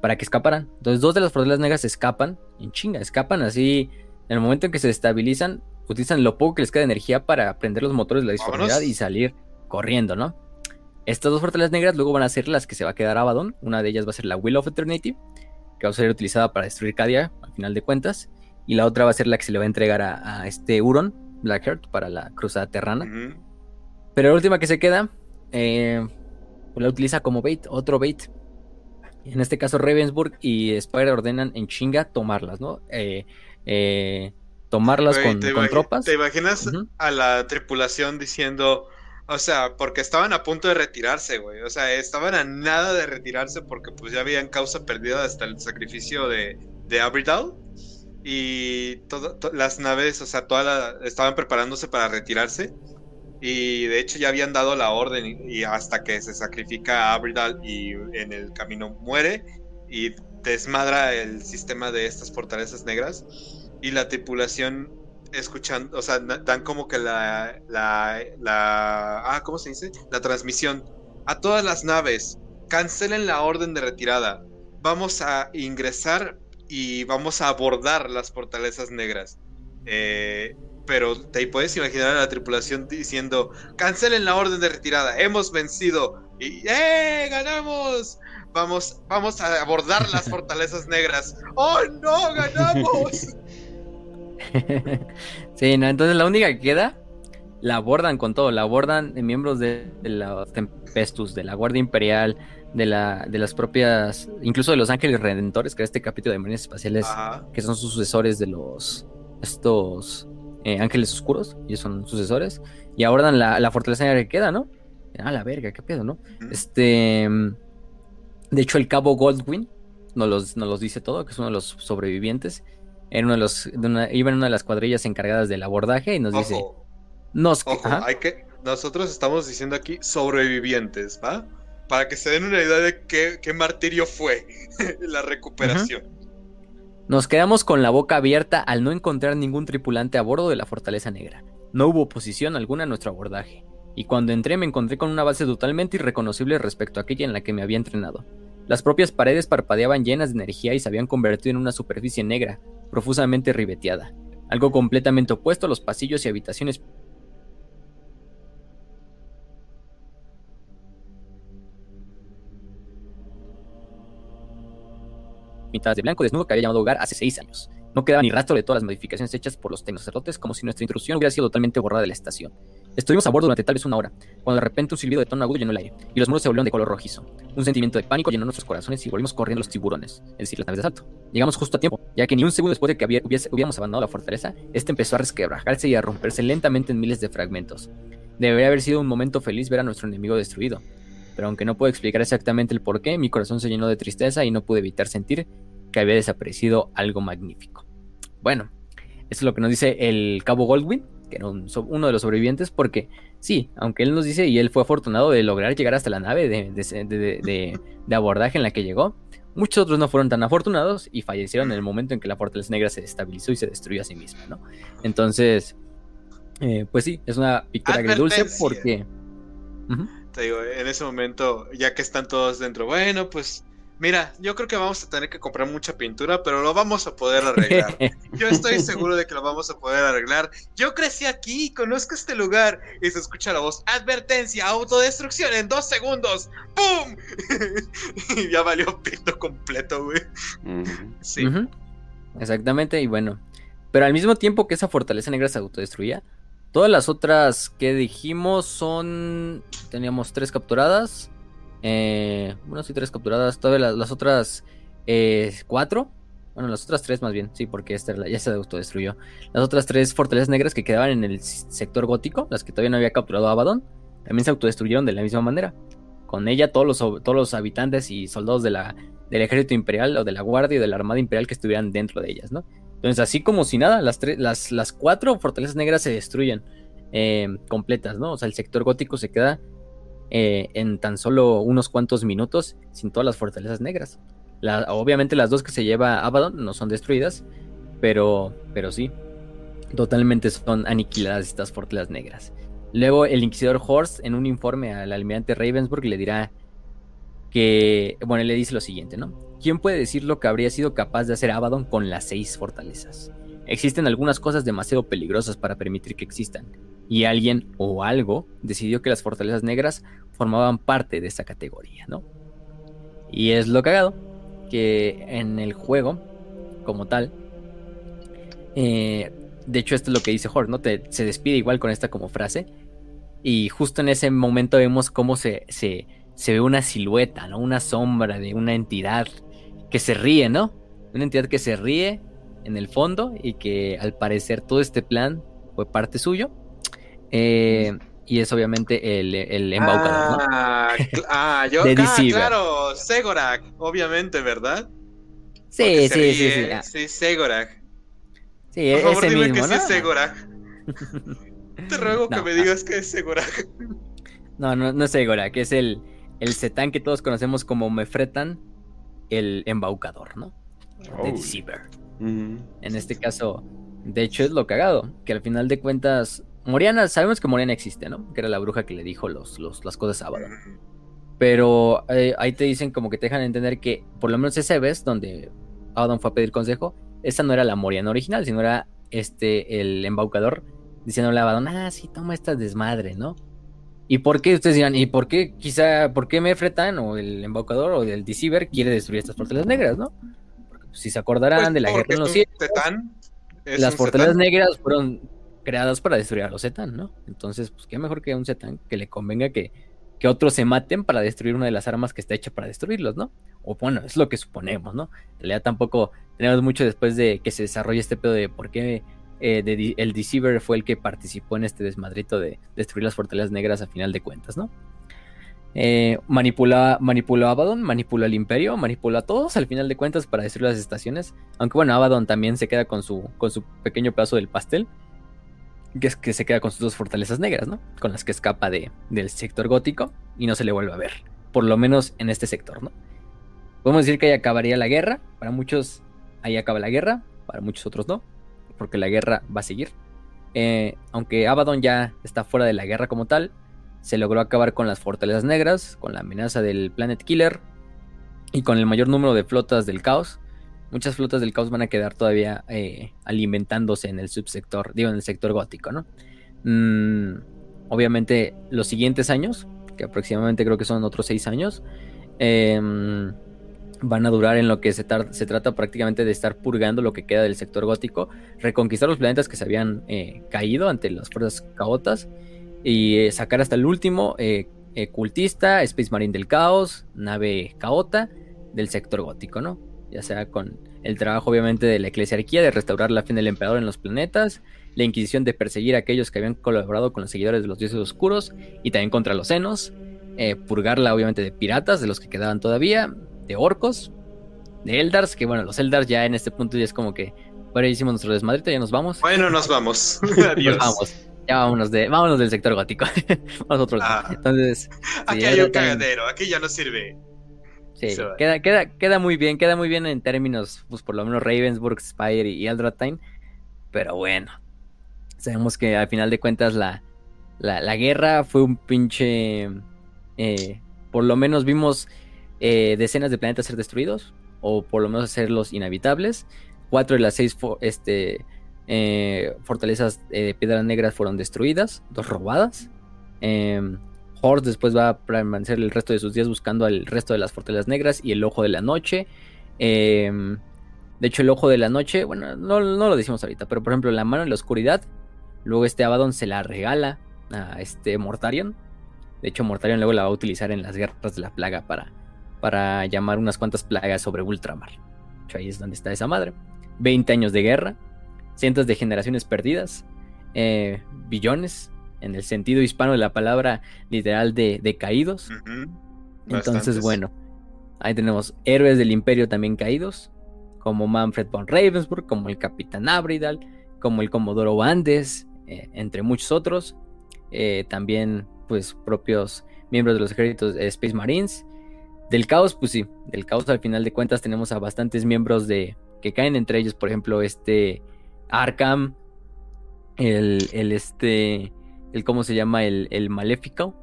para que escaparan. Entonces dos de las fortalezas negras escapan, en chinga, escapan así, en el momento en que se estabilizan, utilizan lo poco que les queda de energía para prender los motores de la disformidad y salir corriendo, ¿no? Estas dos fortalezas negras luego van a ser las que se va a quedar Abaddon. Una de ellas va a ser la Will of Eternity, que va a ser utilizada para destruir Cadia, al final de cuentas. Y la otra va a ser la que se le va a entregar a, a este Huron, Blackheart, para la cruzada terrana. Pero la última que se queda, eh, pues la utiliza como bait, otro bait. En este caso, Ravensburg y Spider ordenan en chinga tomarlas, ¿no? Eh, eh, tomarlas con, ¿te con imagi- tropas. ¿Te imaginas a la tripulación diciendo, o sea, porque estaban a punto de retirarse, güey? O sea, estaban a nada de retirarse porque pues ya habían causa perdida hasta el sacrificio de, de Abridal. Y todo- to- las naves, o sea, todas la- estaban preparándose para retirarse. Y de hecho ya habían dado la orden y, hasta que se sacrifica a Abridal y en el camino muere y desmadra el sistema de estas fortalezas negras. Y la tripulación escuchando, o sea, dan como que la, la, la, ah, ¿cómo se dice? La transmisión a todas las naves, cancelen la orden de retirada, vamos a ingresar y vamos a abordar las fortalezas negras. Eh, pero te puedes imaginar a la tripulación diciendo, cancelen la orden de retirada, hemos vencido y ¡eh! ¡Ganamos! Vamos, vamos a abordar las fortalezas negras. ¡Oh no! ¡Ganamos! sí, no, entonces la única que queda la abordan con todo, la abordan en miembros de, de la Tempestus, de la Guardia Imperial, de, la, de las propias, incluso de los Ángeles Redentores, que era este capítulo de Marines Espaciales, Ajá. que son sucesores de los, estos eh, Ángeles Oscuros, ellos son sucesores, y abordan la, la fortaleza que queda, ¿no? Ah, la verga, qué pedo, ¿no? Este, mm, de hecho, el cabo Goldwyn nos los, nos los dice todo, que es uno de los sobrevivientes. Era uno de los, de una- iba en una de las cuadrillas encargadas del abordaje y nos dice, nos, ojo, ajá, hay que, nosotros estamos diciendo aquí sobrevivientes, ¿va? Para que se den una idea de qué, qué martirio fue la recuperación. Nos quedamos con la boca abierta al no encontrar ningún tripulante a bordo de la Fortaleza Negra. No hubo oposición alguna a nuestro abordaje. Y cuando entré me encontré con una base totalmente irreconocible respecto a aquella en la que me había entrenado. Las propias paredes parpadeaban llenas de energía y se habían convertido en una superficie negra, profusamente ribeteada. Algo completamente opuesto a los pasillos y habitaciones pintadas de blanco desnudo que había llamado hogar hace seis años. No quedaba ni rastro de todas las modificaciones hechas por los tecnosacerdotes, como si nuestra intrusión hubiera sido totalmente borrada de la estación. Estuvimos a bordo durante tal vez una hora, cuando de repente un silbido de tono agudo llenó el aire, y los muros se volvieron de color rojizo. Un sentimiento de pánico llenó nuestros corazones y volvimos corriendo los tiburones, es decir, las naves de asalto. Llegamos justo a tiempo, ya que ni un segundo después de que hubiese- hubiéramos abandonado la fortaleza, este empezó a resquebrajarse y a romperse lentamente en miles de fragmentos. Debería haber sido un momento feliz ver a nuestro enemigo destruido. Pero aunque no puedo explicar exactamente el porqué, mi corazón se llenó de tristeza y no pude evitar sentir que había desaparecido algo magnífico. Bueno, esto es lo que nos dice el cabo Goldwyn, que era un uno de los sobrevivientes, porque sí, aunque él nos dice y él fue afortunado de lograr llegar hasta la nave de, de- de- de- abordaje en la que llegó, muchos otros no fueron tan afortunados y fallecieron en el momento en que la Fortaleza Negra se estabilizó y se destruyó a sí misma, ¿no? Entonces, eh, pues sí, es una victoria agridulce porque... Te digo, en ese momento, ya que están todos dentro, bueno, pues mira, yo creo que vamos a tener que comprar mucha pintura, pero lo vamos a poder arreglar. Yo estoy seguro de que lo vamos a poder arreglar. Yo crecí aquí, conozco este lugar. Y se escucha la voz, advertencia, autodestrucción en dos segundos. ¡Pum! y ya valió pito completo, güey. Sí. Exactamente, y bueno. Pero al mismo tiempo que esa fortaleza negra se autodestruía, Todas las otras que dijimos son. Teníamos tres capturadas. Eh, bueno, sí, tres capturadas. Todavía las, otras eh, cuatro. Bueno, las otras tres más bien, sí, porque esta ya se autodestruyó. Las otras tres fortalezas negras que quedaban en el sector gótico, las que todavía no había capturado Abaddon, también se autodestruyeron de la misma manera. Con ella todos los, todos los habitantes y soldados de la, del ejército imperial o de la guardia y de la armada imperial que estuvieran dentro de ellas, ¿no? Entonces, así como si nada, las, las, las cuatro fortalezas negras se destruyen eh, completas, ¿no? O sea, el sector gótico se queda eh, en tan solo unos cuantos minutos sin todas las fortalezas negras. obviamente las dos que se lleva Abaddon no son destruidas, pero, pero sí, totalmente son aniquiladas estas fortalezas negras. Luego el inquisidor Horst en un informe al almirante Ravensburg le dirá que, bueno, le dice lo siguiente, ¿no? ¿Quién puede decir lo que habría sido capaz de hacer Abaddon con las seis fortalezas? Existen algunas cosas demasiado peligrosas para permitir que existan, y alguien o algo decidió que las fortalezas negras formaban parte de esa categoría, ¿no? Y es lo cagado, que en el juego, como tal, eh, de hecho esto es lo que dice Hort, ¿no? se despide igual con esta como frase, y justo en ese momento vemos cómo se, se, se ve una silueta, ¿no? Una sombra de una entidad que se ríe, ¿no? Una entidad que se ríe en el fondo y que al parecer todo este plan fue parte suyo. Eh, y es obviamente el, el embaucador, ah, ¿no? Ah, yo, ah, claro, Segorak, obviamente, ¿verdad? Sí, sí, sí, sí, sí. Segorak. Sí, Por favor, dime que sí es Segorak. Te ruego que me digas que es Segorak. No, no, no es Segorak, es el, el Setán que todos conocemos como Mefretan, el embaucador, ¿no? De Deceiver. En este caso, de hecho es lo cagado, que al final de cuentas, Moriana, sabemos que Moriana existe, ¿no? Que era la bruja que le dijo los, las cosas a Abaddon. Pero eh, ahí te dicen como que te dejan entender que por lo menos ese vez donde Abaddon fue a pedir consejo, esa no era la Moriana original, sino era este, el embaucador, diciéndole a Abaddon, ah, sí, toma esta desmadre, ¿no? ¿Y por qué ustedes dirán, y por qué quizá, por qué Mefretan o el embaucador o el Deceiver quiere destruir estas fortalezas negras, ¿no? Pues, si se acordarán pues, de la guerra en los cielos, las fortalezas negras fueron creadas para destruir a los Zetan, ¿no? Entonces, pues qué mejor que un Zetan que le convenga que, que otros se maten para destruir una de las armas que está hecha para destruirlos, ¿no? O bueno, es lo que suponemos, ¿no? En realidad tampoco tenemos mucho después de que se desarrolle este pedo de por qué eh, el Deceiver fue el que participó en este desmadrito de destruir las fortalezas negras a final de cuentas, ¿no? Eh, a Abaddon, manipuló al Imperio, manipuló a todos al final de cuentas para destruir las estaciones. Aunque bueno, Abaddon también se queda con su, con su pequeño pedazo del pastel. Que es que se queda con sus dos fortalezas negras, ¿no? Con las que escapa de, del sector gótico y no se le vuelve a ver. Por lo menos en este sector, ¿no? Podemos decir que ahí acabaría la guerra. Para muchos ahí acaba la guerra, para muchos otros no porque la guerra va a seguir. Eh, aunque Abaddon ya está fuera de la guerra como tal, se logró acabar con las fortalezas negras, con la amenaza del Planet Killer y con el mayor número de flotas del caos. Muchas flotas del caos van a quedar todavía eh, alimentándose en el subsector, digo, en el sector gótico, ¿no? Mm, obviamente, los siguientes años, que aproximadamente creo que son otros seis años, eh, van a durar en lo que se, trata prácticamente de estar purgando lo que queda del sector gótico, reconquistar los planetas que se habían eh, caído ante las fuerzas caotas y eh, sacar hasta el último eh, cultista, Space Marine del Caos, nave caota del sector gótico, ¿no? Ya sea con el trabajo obviamente de la eclesiarquía de restaurar la fin del emperador en los planetas, la inquisición de perseguir a aquellos que habían colaborado con los seguidores de los dioses oscuros y también contra los senos, purgarla obviamente de piratas, de los que quedaban todavía, de orcos, de Eldars, que bueno, los Eldars ya en este punto ya es como que, bueno, hicimos nuestro desmadrito, ya nos vamos. Bueno, nos vamos. Adiós. vamos. Ya vámonos, de, vámonos del sector gótico. vamos a otro lado. Ah. Entonces. aquí hay un cagadero, aquí ya no sirve. Sí, queda, queda, queda muy bien, queda muy bien en términos, pues por lo menos Ravensburg, Spire y Eldraine. Pero bueno, sabemos que al final de cuentas la, la, guerra fue un pinche. Eh, por lo menos vimos eh, decenas de planetas ser destruidos, o por lo menos hacerlos inhabitables. Cuatro de las seis este, eh, fortalezas de piedras negras fueron destruidas, dos robadas. Eh, Horst después va a permanecer el resto de sus días buscando al resto de las fortalezas negras y el ojo de la noche. Em, de hecho, el ojo de la noche, bueno, no, no, lo decimos ahorita, pero por ejemplo, la mano en la oscuridad Luego este Abaddon se la regala a este Mortarion. De hecho, Mortarion luego la va a utilizar en las guerras de la plaga para, para llamar unas cuantas plagas sobre Ultramar. ahí es donde está esa madre. 20 años de guerra, cientos de generaciones perdidas, eh, billones, en el sentido hispano de la palabra literal de, caídos. Entonces, bueno, ahí tenemos héroes del imperio también caídos, como Manfred von Ravensburg, como el capitán Abridal, como el comodoro Bandes, eh, entre muchos otros. Eh, también, pues, propios miembros de los ejércitos de Space Marines. Del caos, pues sí, del caos al final de cuentas tenemos a bastantes miembros de que caen entre ellos, por ejemplo, este Arkham, el, el este, el cómo se llama, el, el Maléfico,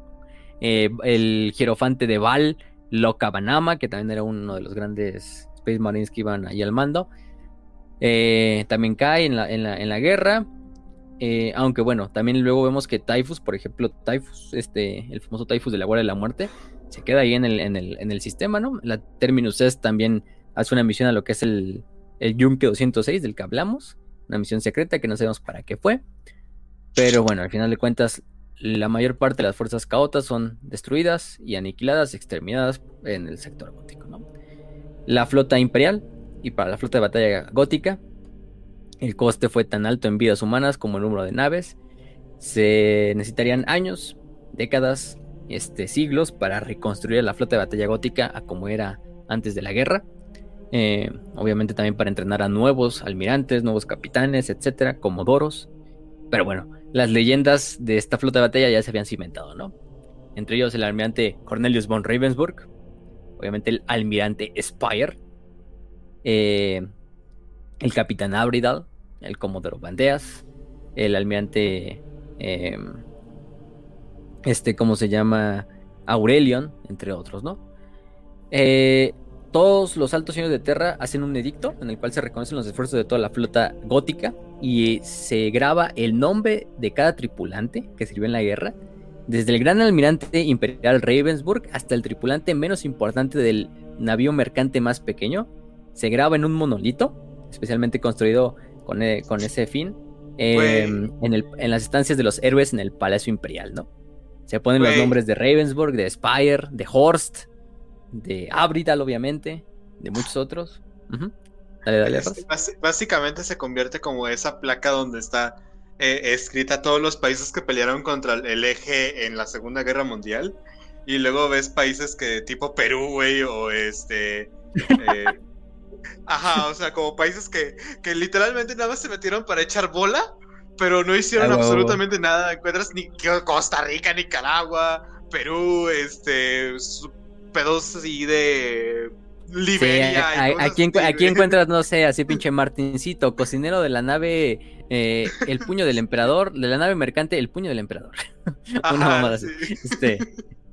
eh, el Hierofante de Val, Locabanama, que también era uno de los grandes Space Marines que iban ahí al mando. Eh, también cae en la, en la, en la guerra. Eh, aunque bueno, también luego vemos que Typhus, por ejemplo, Typhus, este, el famoso Typhus de la Guardia de la Muerte, se queda ahí en el, en el, en el sistema, ¿no? La Terminus S también hace una misión a lo que es el, el Yunque 206 del que hablamos, una misión secreta que no sabemos para qué fue. Pero bueno, al final de cuentas, la mayor parte de las fuerzas caotas son destruidas y aniquiladas, exterminadas en el sector gótico. ¿no? La flota imperial y para la flota de batalla gótica, el coste fue tan alto en vidas humanas como el número de naves. Se necesitarían años, décadas, este, siglos para reconstruir la flota de batalla gótica a como era antes de la guerra. Eh, obviamente también para entrenar a nuevos almirantes, nuevos capitanes, etcétera, comodoros. Pero bueno, las leyendas de esta flota de batalla ya se habían cimentado, ¿no? Entre ellos el almirante Cornelius von Ravensburg, obviamente el almirante Spire, eh, el capitán Abridal, el comodoro Bandeas, el almirante, eh, este, ¿cómo se llama? Aurelion, entre otros, ¿no? Eh, todos los altos señores de Terra hacen un edicto en el cual se reconocen los esfuerzos de toda la flota gótica y se graba el nombre de cada tripulante que sirvió en la guerra, desde el gran almirante imperial Ravensburg hasta el tripulante menos importante del navío mercante más pequeño, se graba en un monolito, especialmente construido con, e, ese fin, em, en, las estancias de los héroes en el Palacio Imperial, ¿no? Ponen los nombres de Ravensburg, de Spire, de Horst, de Abridal, obviamente, de muchos otros. dale, dale, básicamente se convierte como esa placa donde está eh, escrita todos los países que pelearon contra el eje en la Segunda Guerra Mundial. Y luego ves países que tipo Perú, güey, o este... Eh, ajá, o sea, como países que, que literalmente nada más se metieron para echar bola, pero no hicieron absolutamente nada. Encuentras ni Costa Rica, Nicaragua, Perú, este, pedos así de Liberia. aquí, encuentras, no sé, así pinche Martincito, cocinero de la nave eh, El Puño del Emperador, de la nave mercante El Puño del Emperador. Una mamada así. Este,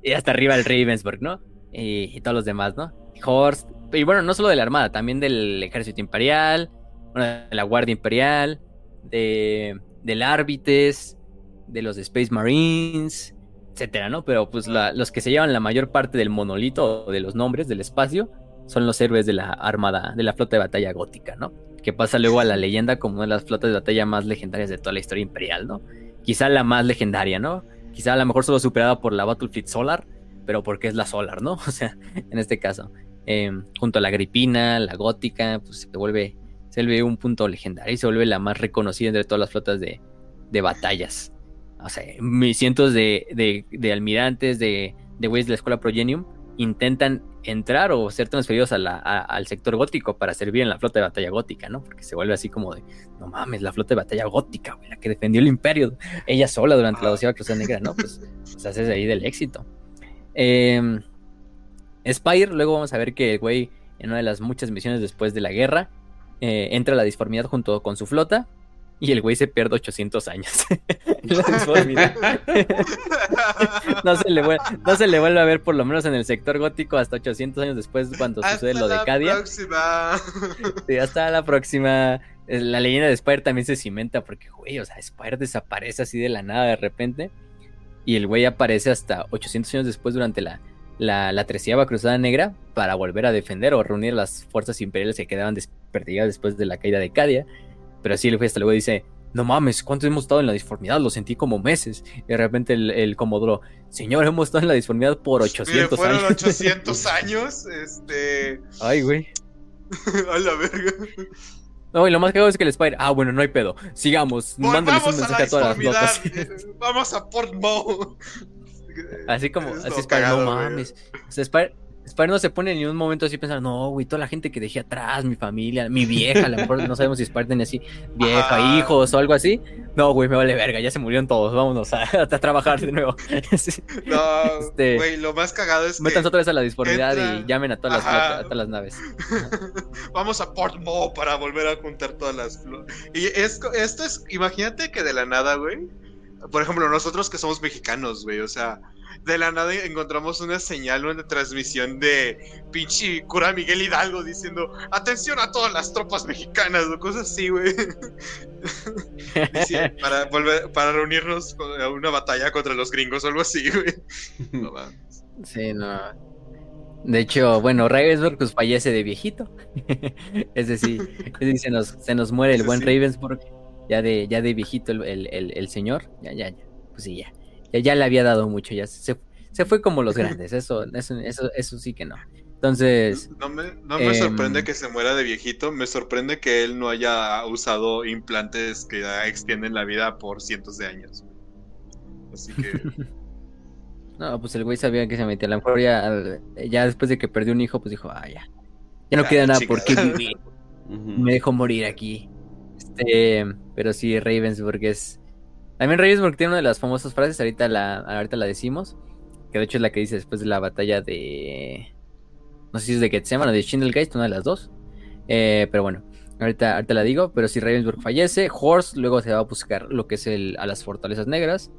y hasta arriba el Ravensburg, ¿no? Y, todos los demás, ¿no? Horst. Y bueno, no solo de la Armada, también del Ejército Imperial, de la Guardia Imperial, de, del Árbites, de los Space Marines, etcétera, ¿no? Pero pues los que se llevan la mayor parte del monolito de los nombres del espacio son los héroes de la armada, de la flota de batalla gótica, ¿no? Que pasa luego a la leyenda como una de las flotas de batalla más legendarias de toda la historia imperial, ¿no? Quizá la más legendaria, ¿no? Quizá a lo mejor solo superada por la Battlefleet Solar, pero porque es la Solar, ¿no? O sea, en este caso. Em, junto a la Gripina, la Gótica, pues se vuelve, se vuelve un punto legendario y se vuelve la más reconocida entre todas las flotas de, de batallas o sea, cientos de, almirantes, de, güeyes de la escuela Progenium, intentan entrar o ser transferidos al sector gótico para servir en la flota de batalla gótica, ¿no? Porque se vuelve así como de, no mames, la flota de batalla gótica, güey, la que defendió el imperio, ella sola durante la doceava cruzada negra, ¿no? Pues, se hace ahí del éxito. Eh, Spire, luego vamos a ver que el güey, en una de las muchas misiones después de la guerra, eh, entra la disformidad junto con su flota y el güey se pierde 800 años. no, se le vuelve, no se le vuelve a ver, por lo menos en el sector gótico, hasta 800 años después, cuando sucede lo de Cadia. Próxima. Sí, hasta la próxima. La leyenda de Spire también se cimenta porque, güey, o sea, Spire desaparece así de la nada de repente. Y el güey aparece hasta 800 años después durante la, la, la treceava Cruzada Negra para volver a defender o reunir las fuerzas imperiales que quedaban desperdigadas después de la caída de Cadia. Pero sí, el hasta luego dice, no mames, ¿cuánto hemos estado en la disformidad? Lo sentí como meses. Y de repente el, el Comodoro, señor, hemos estado en la disformidad por 800 fueron años. 800 años, este... Ay, güey. a la verga. No, y lo más cagado es que el Spider, ah, bueno, no hay pedo. Sigamos, un Volvamos a la mensaje a todas las locas. eh, Vamos a Port Mo. Así como, Es así Spider, cagado, no mames. O sea, Spider, Spider no se pone ni un momento así pensando, no, güey, toda la gente que dejé atrás, mi familia, mi vieja, a lo mejor no sabemos si Spider tiene así, vieja, hijos o algo así. No, güey, me vale verga, ya se murieron todos, vámonos a, a trabajar de nuevo. No, Este, güey, lo más cagado es que Métanse otra vez a la disformidad entra- y llamen a todas las, Ajá. a todas las naves. vamos a Port Mo para volver a juntar todas las. Y es, esto es, imagínate que de la nada, güey. Por ejemplo, nosotros que somos mexicanos, güey, o sea, de la nada encontramos una señal, una transmisión de pinche cura Miguel Hidalgo diciendo atención a todas las tropas mexicanas o cosas así, güey. Para volver, para reunirnos a una batalla contra los gringos o algo así, güey. No mames. Sí, no. De hecho, bueno, Ravensburg pues fallece de viejito. es decir, es decir, se nos, se nos muere el buen sí. Ravensburg, ya de, ya de viejito el, el, el- el señor. Ya, ya, ya. Pues sí, ya. Ya, ya le había dado mucho, ya se, se fue como los grandes. Eso, eso, eso, eso sí que no. Entonces, No me, no me Em, sorprende que se muera de viejito, me sorprende que él no haya usado implantes que extienden la vida por cientos de años. Así que, no, pues el güey sabía que se metía. A lo mejor ya, ya después de que perdió un hijo, pues dijo, ah, ya. Ya no Ya, queda nada por qué vivir. Me dejó morir aquí. Este, pero sí, Ravensburg es. También Ravensburg tiene una de las famosas frases, ahorita la, ahorita la decimos. Que de hecho es la que dice después de la batalla de. No sé si es de Getseman o de Schindelgeist, una de las dos. Eh, pero bueno, ahorita, ahorita la digo. Pero si Ravensburg fallece, Horst luego se va a buscar lo que es el, a las fortalezas negras.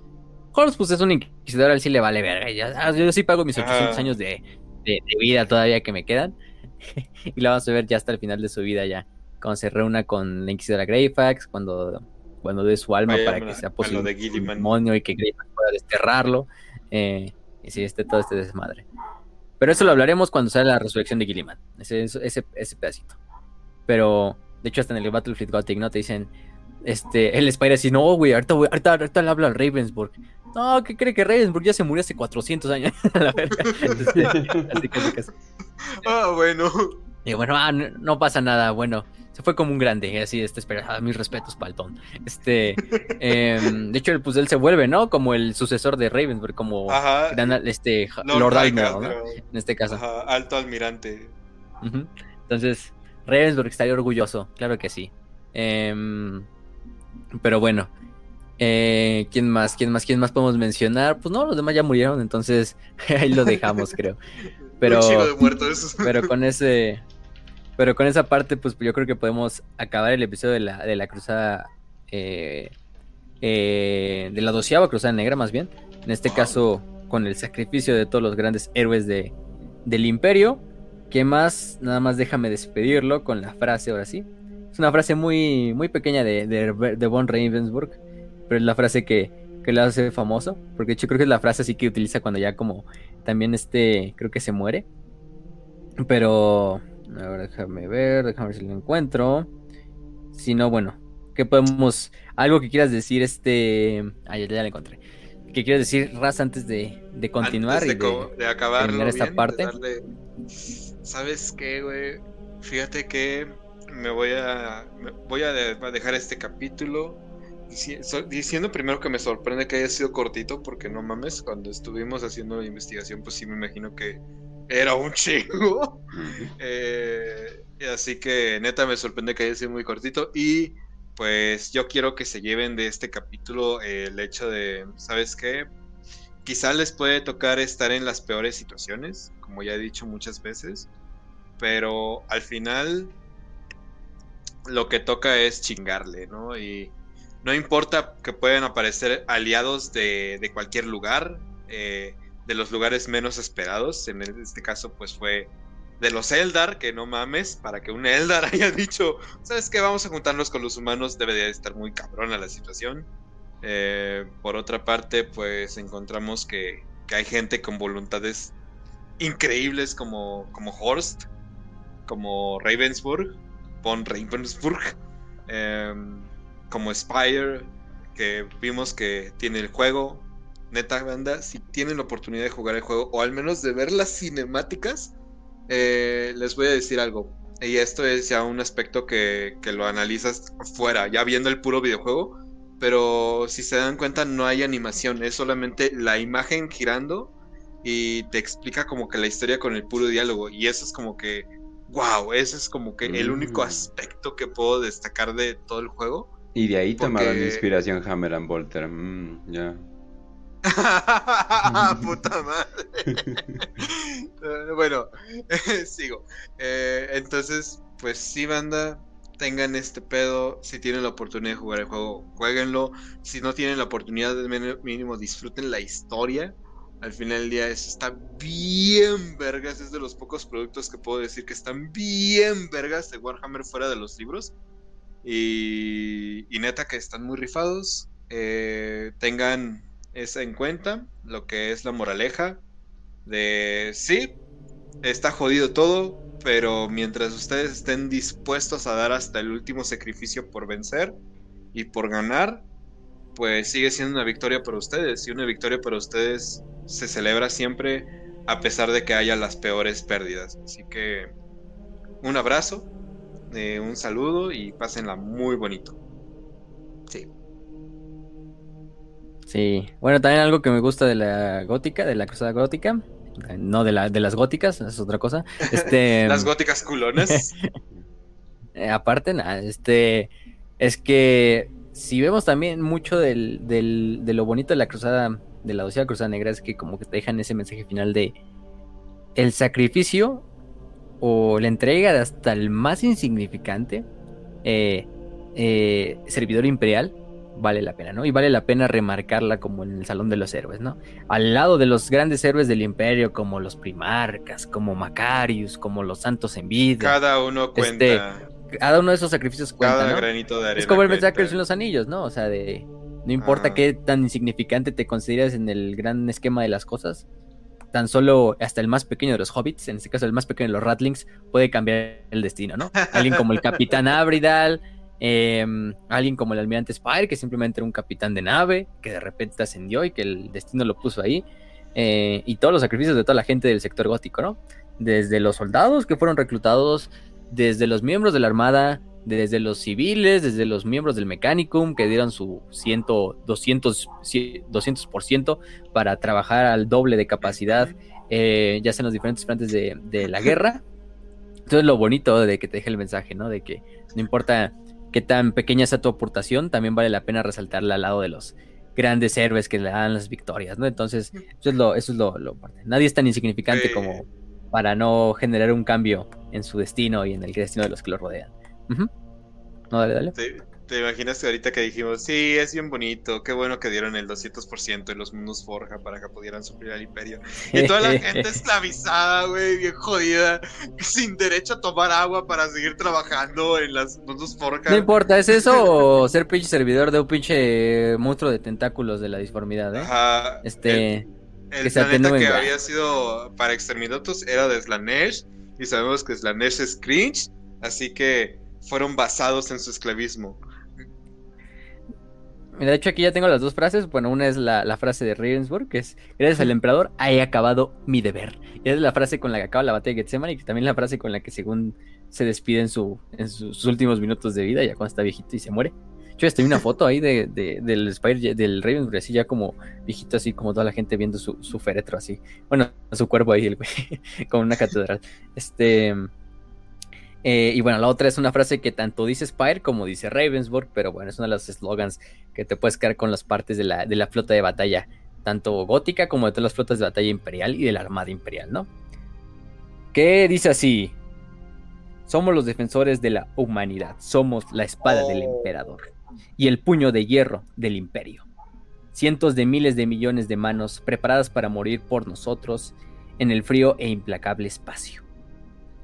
Horst, pues es un inquisidor, a él sí le vale verga. ya- ah, yo sí pago mis 800 Ajá. años de, de- de vida todavía que me quedan. y la vamos a ver ya hasta el final de su vida ya cuando se reúna con la Inquisidora Greyfax, cuando, cuando dé su alma Vaya para que sea posible de un Gilliman. demonio y que Greyfax pueda desterrarlo. eh, y sí, este, todo este desmadre. Pero eso lo hablaremos cuando sale la resurrección de Gilliman, ese, ese, ese pedacito. Pero, de hecho, hasta en el Battlefield Gothic, ¿no? Te dicen, este, el Spider así, no, güey, ahorita, güey, ahorita, ahorita le habla al Ravensburg. No, ¿qué cree que Ravensburg ya se murió hace 400 años? La verga. Así, así que- así que- ah, bueno. y bueno, ah, no, no pasa nada, bueno, se fue como un grande, así, este, espera, ah, mis respetos, Paltón. Este, em, de hecho, pues él se vuelve, ¿no? Como el sucesor de Ravensburg, como Ajá. gran, este, Lord Admiral, ¿no? En este caso. Ajá, alto almirante. Entonces, Ravensburg estaría orgulloso, claro que sí. Em, pero bueno, eh, ¿quién más? ¿Quién más? ¿Quién más podemos mencionar? Pues no, los demás ya murieron, entonces ahí lo dejamos, creo. Pero, de muertos. pero con ese, pero con esa parte, pues yo creo que podemos acabar el episodio de la, de la cruzada, eh, eh, de la doceava cruzada negra, más bien. En este caso, con el sacrificio de todos los grandes héroes de, del imperio. ¿Qué más? Nada más déjame despedirlo con la frase, ahora sí. Es una frase muy, muy pequeña de, de, Von Ravensburg, pero es la frase que, que le hace famoso, porque hecho creo que es la frase así que utiliza cuando ya como también este, creo que se muere. Pero, a ver, déjame ver, déjame ver si lo encuentro. Si no, bueno, ¿qué podemos, algo que quieras decir este, ah, ya, ya lo encontré. ¿Qué quieres decir, Raz, antes de, de continuar Antes y de, de, de acabarlo esta bien, de parte? darle- ¿Sabes qué, güey? Fíjate que me voy a me voy a, de- dejar este capítulo diciendo primero que me sorprende que haya sido cortito porque no mames, cuando estuvimos haciendo la investigación pues sí me imagino que era un chingo. Eh, así que neta me sorprende que haya sido muy cortito y pues yo quiero que se lleven de este capítulo eh, el hecho de, ¿sabes qué? Quizá les puede tocar estar en las peores situaciones, como ya he dicho muchas veces, pero al final lo que toca es chingarle, ¿no? Y no importa que puedan aparecer aliados de, de cualquier lugar, eh, de los lugares menos esperados, en este caso pues fue de los Eldar, que no mames, para que un Eldar haya dicho, ¿sabes qué? Vamos a juntarnos con los humanos, debe de estar muy cabrona la situación. Eh, por otra parte, pues encontramos que, que hay gente con voluntades increíbles como, como Horst, como Ravensburg, von Ravensburg, eh, como Spire, que vimos que tiene el juego. Neta, banda, si tienen la oportunidad de jugar el juego, o al menos de ver las cinemáticas, eh, les voy a decir algo. Y esto es ya un aspecto que, que lo analizas fuera, ya viendo el puro videojuego. Pero si se dan cuenta, no hay animación, es solamente la imagen girando y te explica como que la historia con el puro diálogo. Y eso es como que, wow, ese es como que el único Mm. aspecto que puedo destacar de todo el juego. Y de ahí tomaron Porque- inspiración Hammer and Bolter. Mm, ya. Puta madre. Bueno, sigo. Eh, entonces, pues sí, banda, tengan este pedo. Si tienen la oportunidad de jugar el juego, jueguenlo. Si no tienen la oportunidad, mínimo disfruten la historia. Al final del día, eso está bien vergas. Es de los pocos productos que puedo decir que están bien vergas de Warhammer fuera de los libros. Y, y neta que están muy rifados. Eh, tengan eso en cuenta, lo que es la moraleja de sí, está jodido todo, pero mientras ustedes estén dispuestos a dar hasta el último sacrificio por vencer y por ganar, pues sigue siendo una victoria para ustedes. Y una victoria para ustedes se celebra siempre a pesar de que haya las peores pérdidas. Así que un abrazo, eh, un saludo y pásenla muy bonito. Sí, bueno, también algo que me gusta de la gótica, de la cruzada gótica, eh, no de, la, de las góticas, es otra cosa. Este, Las góticas culonas. eh, aparte, nada, este, es que si vemos también mucho del, del- de lo bonito de la cruzada, de la docena cruzada negra, es que como que te dejan ese mensaje final de el sacrificio o la entrega de hasta el más insignificante eh, eh, servidor imperial vale la pena, ¿no? Y vale la pena remarcarla como en el Salón de los Héroes, ¿no? Al lado de los grandes héroes del imperio, como los primarcas, como Macarius, como los santos en vida. Cada uno Este, cuenta. Cada uno de esos sacrificios cuenta, cada ¿no? granito de arena. Es como el mensaje de los anillos, ¿no? O sea, de no importa Ajá. qué tan insignificante te consideras en el gran esquema de las cosas, tan solo hasta el más pequeño de los hobbits, en este caso el más pequeño de los ratlings, puede cambiar el destino, ¿no? Alguien como el capitán Abridal, eh, alguien como el almirante Spire, que simplemente era un capitán de nave, que de repente ascendió y que el destino lo puso ahí, eh, y todos los sacrificios de toda la gente del sector gótico, ¿no? Desde los soldados que fueron reclutados, desde los miembros de la armada, desde los civiles, desde los miembros del Mechanicum que dieron su 100, 200, 200% para trabajar al doble de capacidad, eh, ya sea en los diferentes frentes de, de la guerra. Entonces lo bonito de que te deje el mensaje, ¿no? De que no importa qué tan pequeña sea tu aportación, también vale la pena resaltarla al lado de los grandes héroes que le dan las victorias, ¿no? Entonces, eso es lo, eso es lo. Nadie es tan insignificante Sí. como para no generar un cambio en su destino y en el destino de los que lo rodean. No, dale, dale. ¿Te, te imaginas que ahorita que dijimos, sí, es bien bonito, qué bueno que dieron el 200% de los mundos Forja para que pudieran suplir al imperio? Y toda la gente esclavizada, güey, bien jodida, sin derecho a tomar agua para seguir trabajando en las mundos Forja. No importa, ¿es eso o ser pinche servidor de un pinche monstruo de tentáculos de la disformidad, eh? Ajá, Este, El, el que planeta que había sido para exterminatos era de Slanesh, y sabemos que Slanesh es cringe, así que fueron basados en su esclavismo. Mira, de hecho aquí ya tengo las dos frases. Bueno, una es la, la frase de Ravensburg, que es, gracias al emperador, he acabado mi deber. Y es la frase con la que acaba la batalla de Gethsemane y también la frase con la que según se despide en, su, en sus últimos minutos de vida, ya cuando está viejito y se muere. Yo estoy una foto ahí de, de- del Spire, del Ravensburg, así ya como viejito, así como toda la gente viendo su, su féretro así. Bueno, su cuerpo ahí, el güey, como una catedral. Este... eh, y bueno, la otra es una frase que tanto dice Spire como dice Ravensburg, pero bueno, es uno de los slogans que te puedes quedar con las partes de la, de la flota de batalla, tanto gótica como de todas las flotas de batalla imperial y de la armada imperial, ¿no? Que dice así: Somos los defensores de la humanidad, somos la espada del Oh. emperador y el puño de hierro del imperio. Cientos de miles de millones de manos preparadas para morir por nosotros en el frío e implacable espacio.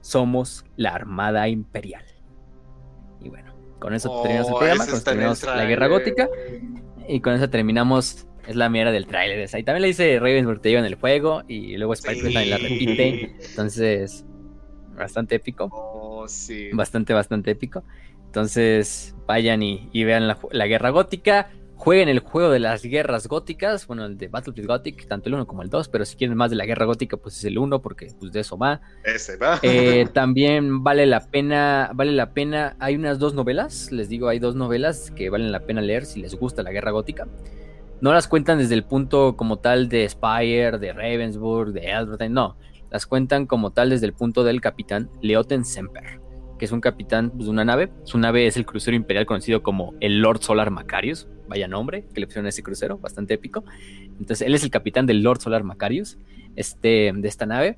Somos la armada imperial. Y bueno, con eso Oh, terminamos el programa, ese con terminamos la guerra gótica y con eso terminamos. Es la mierda del tráiler. esa. Y también le dice Ravensburg te lleva en el juego y luego Spike Sí. también la repite. Entonces, bastante épico Oh, sí. bastante, bastante épico. Entonces, vayan y, vean la, guerra gótica. Jueguen el juego de las guerras góticas, bueno, el de Battlefield Gothic, tanto el 1 como el 2, pero si quieren más de la guerra gótica, pues es el 1, porque pues de eso va. Ese va. Eh, también vale la pena, vale la pena, hay unas dos novelas, les digo, hay dos novelas que valen la pena leer si les gusta la guerra gótica. No las cuentan desde el punto como tal de Spire, de Ravensburg, de Elbertheim, no. Las cuentan como tal desde el punto del capitán Leoten Semper que es un capitán pues, de una nave. Su nave es el crucero imperial conocido como el Lord Solar Macarius. Vaya nombre que le pusieron a ese crucero, bastante épico. Entonces, él es el capitán del Lord Solar Macarius, este, de esta nave.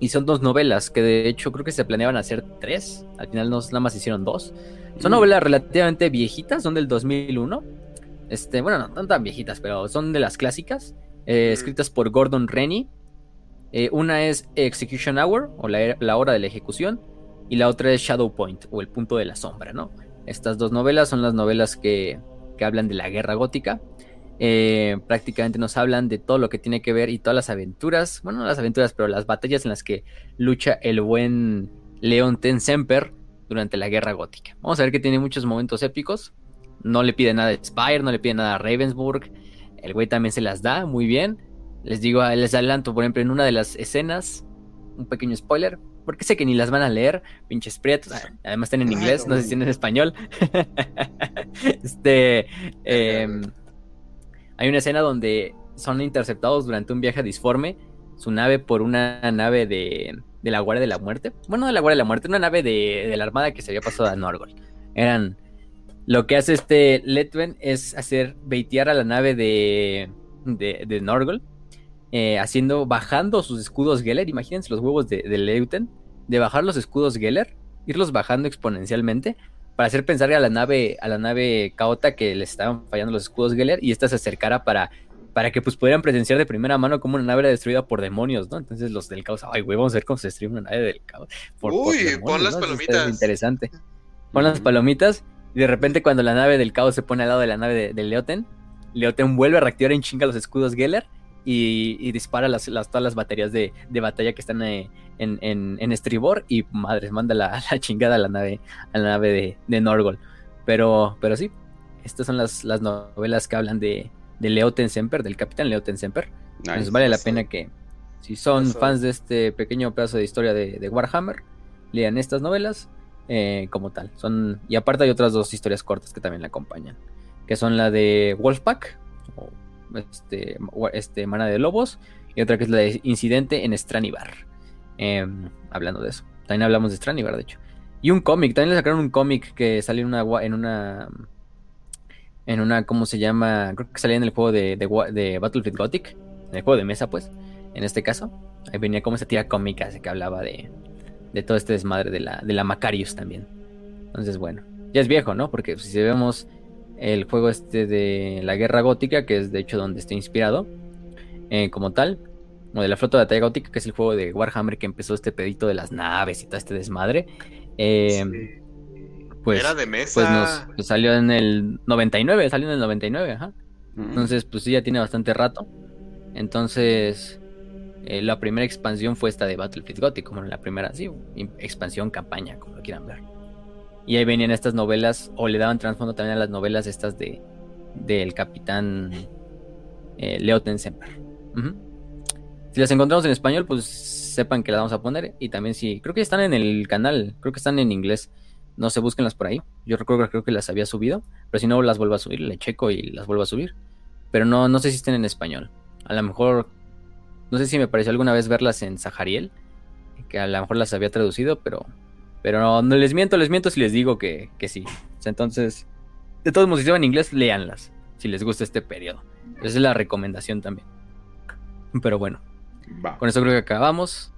Y son dos novelas que de hecho creo que se planeaban hacer tres. Al final no, nada más hicieron dos. Son mm. novelas relativamente viejitas, son del 2001. Este, bueno, no, tan viejitas, pero son de las clásicas. Eh, mm. escritas por Gordon Rennie. Eh, una es Execution Hour, o la, la hora de la ejecución y la otra es Shadow Point o el punto de la sombra, ¿no? Estas dos novelas son las novelas que, hablan de la guerra gótica. Eh, prácticamente nos hablan de todo lo que tiene que ver y todas las aventuras, bueno, no las aventuras, pero las batallas en las que lucha el buen Leon Semper durante la guerra gótica. Vamos a ver que tiene muchos momentos épicos. No le pide nada a Spire, no le pide nada a Ravensburg. El güey también se las da muy bien. Les digo, les adelanto, por ejemplo, en una de las escenas, un pequeño spoiler, porque sé que ni las van a leer, pinches prietos. Además están en inglés, no sé si tienen en español. este. Em, hay una escena donde son interceptados durante un viaje disforme su nave por una nave de, de la Guardia de la Muerte. Bueno, de la Guardia de la Muerte, una nave de, la Armada que se había pasado a Norgol. Eran. Lo que hace este Letwen es hacer baitear a la nave de, de, de Norgol eh, haciendo, bajando sus escudos Geller, imagínense los huevos de, Leuten, de bajar los escudos Geller, irlos bajando exponencialmente, para hacer pensar a la nave, a la nave Caota que le estaban fallando los escudos Geller, y esta se acercara para, para que pues pudieran presenciar de primera mano como una nave era destruida por demonios, ¿no? Entonces los del caos, ay güey, vamos a ver cómo se destruye una nave del caos. Uy, pon las palomitas. interesante. Pon las palomitas, y de repente cuando la nave del caos se pone al lado de la nave de, de Leoten, Leoten vuelve a reactivar en chinga los escudos Geller y, dispara las, todas las baterías de, batalla que están eh, en, estribor y madres, manda la, chingada a la nave, a la nave de, de Norgol. Pero, pero sí, estas son las, las novelas que hablan de, de Leoten Semper, del capitán Leoten Semper. Entonces vale la pena que, si son fans de este pequeño pedazo de historia de, Warhammer, lean estas novelas eh, como tal. Son, y aparte hay otras dos historias cortas que también la acompañan, que son la de Wolfpack, este, este, Mana de Lobos, y otra que es la de Incidente en Stranibar. Em, hablando de eso. También hablamos de Stranibar, de hecho. Y un cómic, también le sacaron un cómic que salió en una, en una. En una, ¿cómo se llama? Creo que salía en el juego de, de, Battlefield Gothic. En el juego de mesa, pues. En este caso. Ahí venía como esa tira cómica que hablaba de, de todo este desmadre de la, de la Macarius también. Entonces, bueno. Ya es viejo, ¿no? Porque si vemos el juego este de la guerra gótica, que es de hecho donde está inspirado eh, como tal, o de la flota de batalla gótica, que es el juego de Warhammer que empezó este pedito de las naves y todo este desmadre. Eh, pues, Era de mesa. Pues nos salió en el 99, salió en el 99, ajá. Entonces, pues sí, ya tiene bastante rato. Entonces, eh, la primera expansión fue esta de Battlefield Gothic, como la primera, sí, expansión, campaña, como lo quieran ver. Y ahí venían estas novelas, o le daban trasfondo también a las novelas estas de del capitán eh, Leoten Semper. Si las encontramos en español, pues sepan que las vamos a poner. Y también si, creo que están en el canal, creo que están en inglés. No se búsquenlas por ahí. Yo recuerdo creo que las había subido. Pero si no las vuelvo a subir, le checo y las vuelvo a subir. Pero no, no sé si estén en español. A lo mejor, no sé si me pareció alguna vez verlas en Sahariel. Que a lo mejor las había traducido, pero pero no, no, les miento, les miento si les digo que, que sí. entonces, de todos modos, si en inglés, léanlas. Si les gusta este periodo. Esa es la recomendación también. Pero bueno. Con eso creo que acabamos.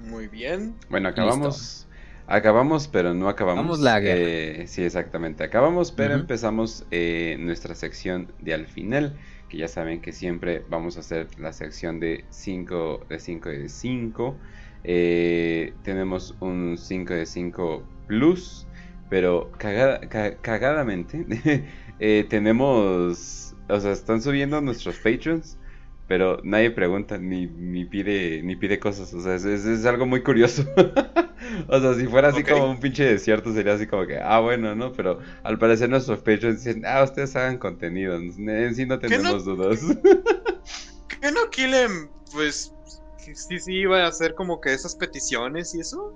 Muy bien. Bueno, acabamos. Acabamos, pero no acabamos. la eh, sí, exactamente. Acabamos, pero empezamos eh, nuestra sección de al final. Que ya saben que siempre vamos a hacer la sección de 5 de 5 de 5. Eh, tenemos un 5 de 5 Plus, pero cagadamente eh, tenemos, o sea, están subiendo nuestros patrons, pero nadie pregunta ni, ni pide ni pide cosas, o sea, es, es, es algo muy curioso. o sea, si fuera así como un pinche desierto sería así como que, ah, bueno, ¿no? Pero al parecer nuestros patrons dicen, ah, ustedes hagan contenido, en sí no tenemos dudas. ¿Qué no Killen, pues, sí, sí iba a hacer como que esas peticiones y eso?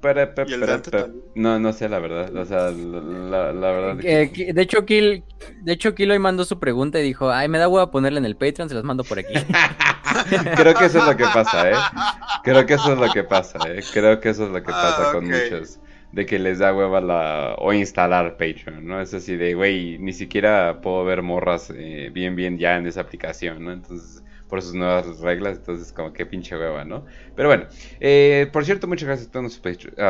Para, pa- ¿Y el para- Dante pa- también? no, no sé la verdad, o sea, la, la verdad. Eh, que- de hecho, Kill, de hecho, Kill hoy mandó su pregunta y dijo, ay, me da hueva ponerla en el Patreon, se las mando por aquí. Creo que eso es lo que pasa, ¿eh? Creo que eso es lo que pasa, ¿eh? Creo que eso es lo que Ah, pasa con ok. muchos. De que les da hueva la... o instalar Patreon, ¿no? Es así de, güey, ni siquiera puedo ver morras eh, bien, bien ya en esa aplicación, ¿no? Entonces, por sus nuevas reglas, entonces como que pinche hueva, ¿no? Pero bueno, eh, por cierto, muchas gracias a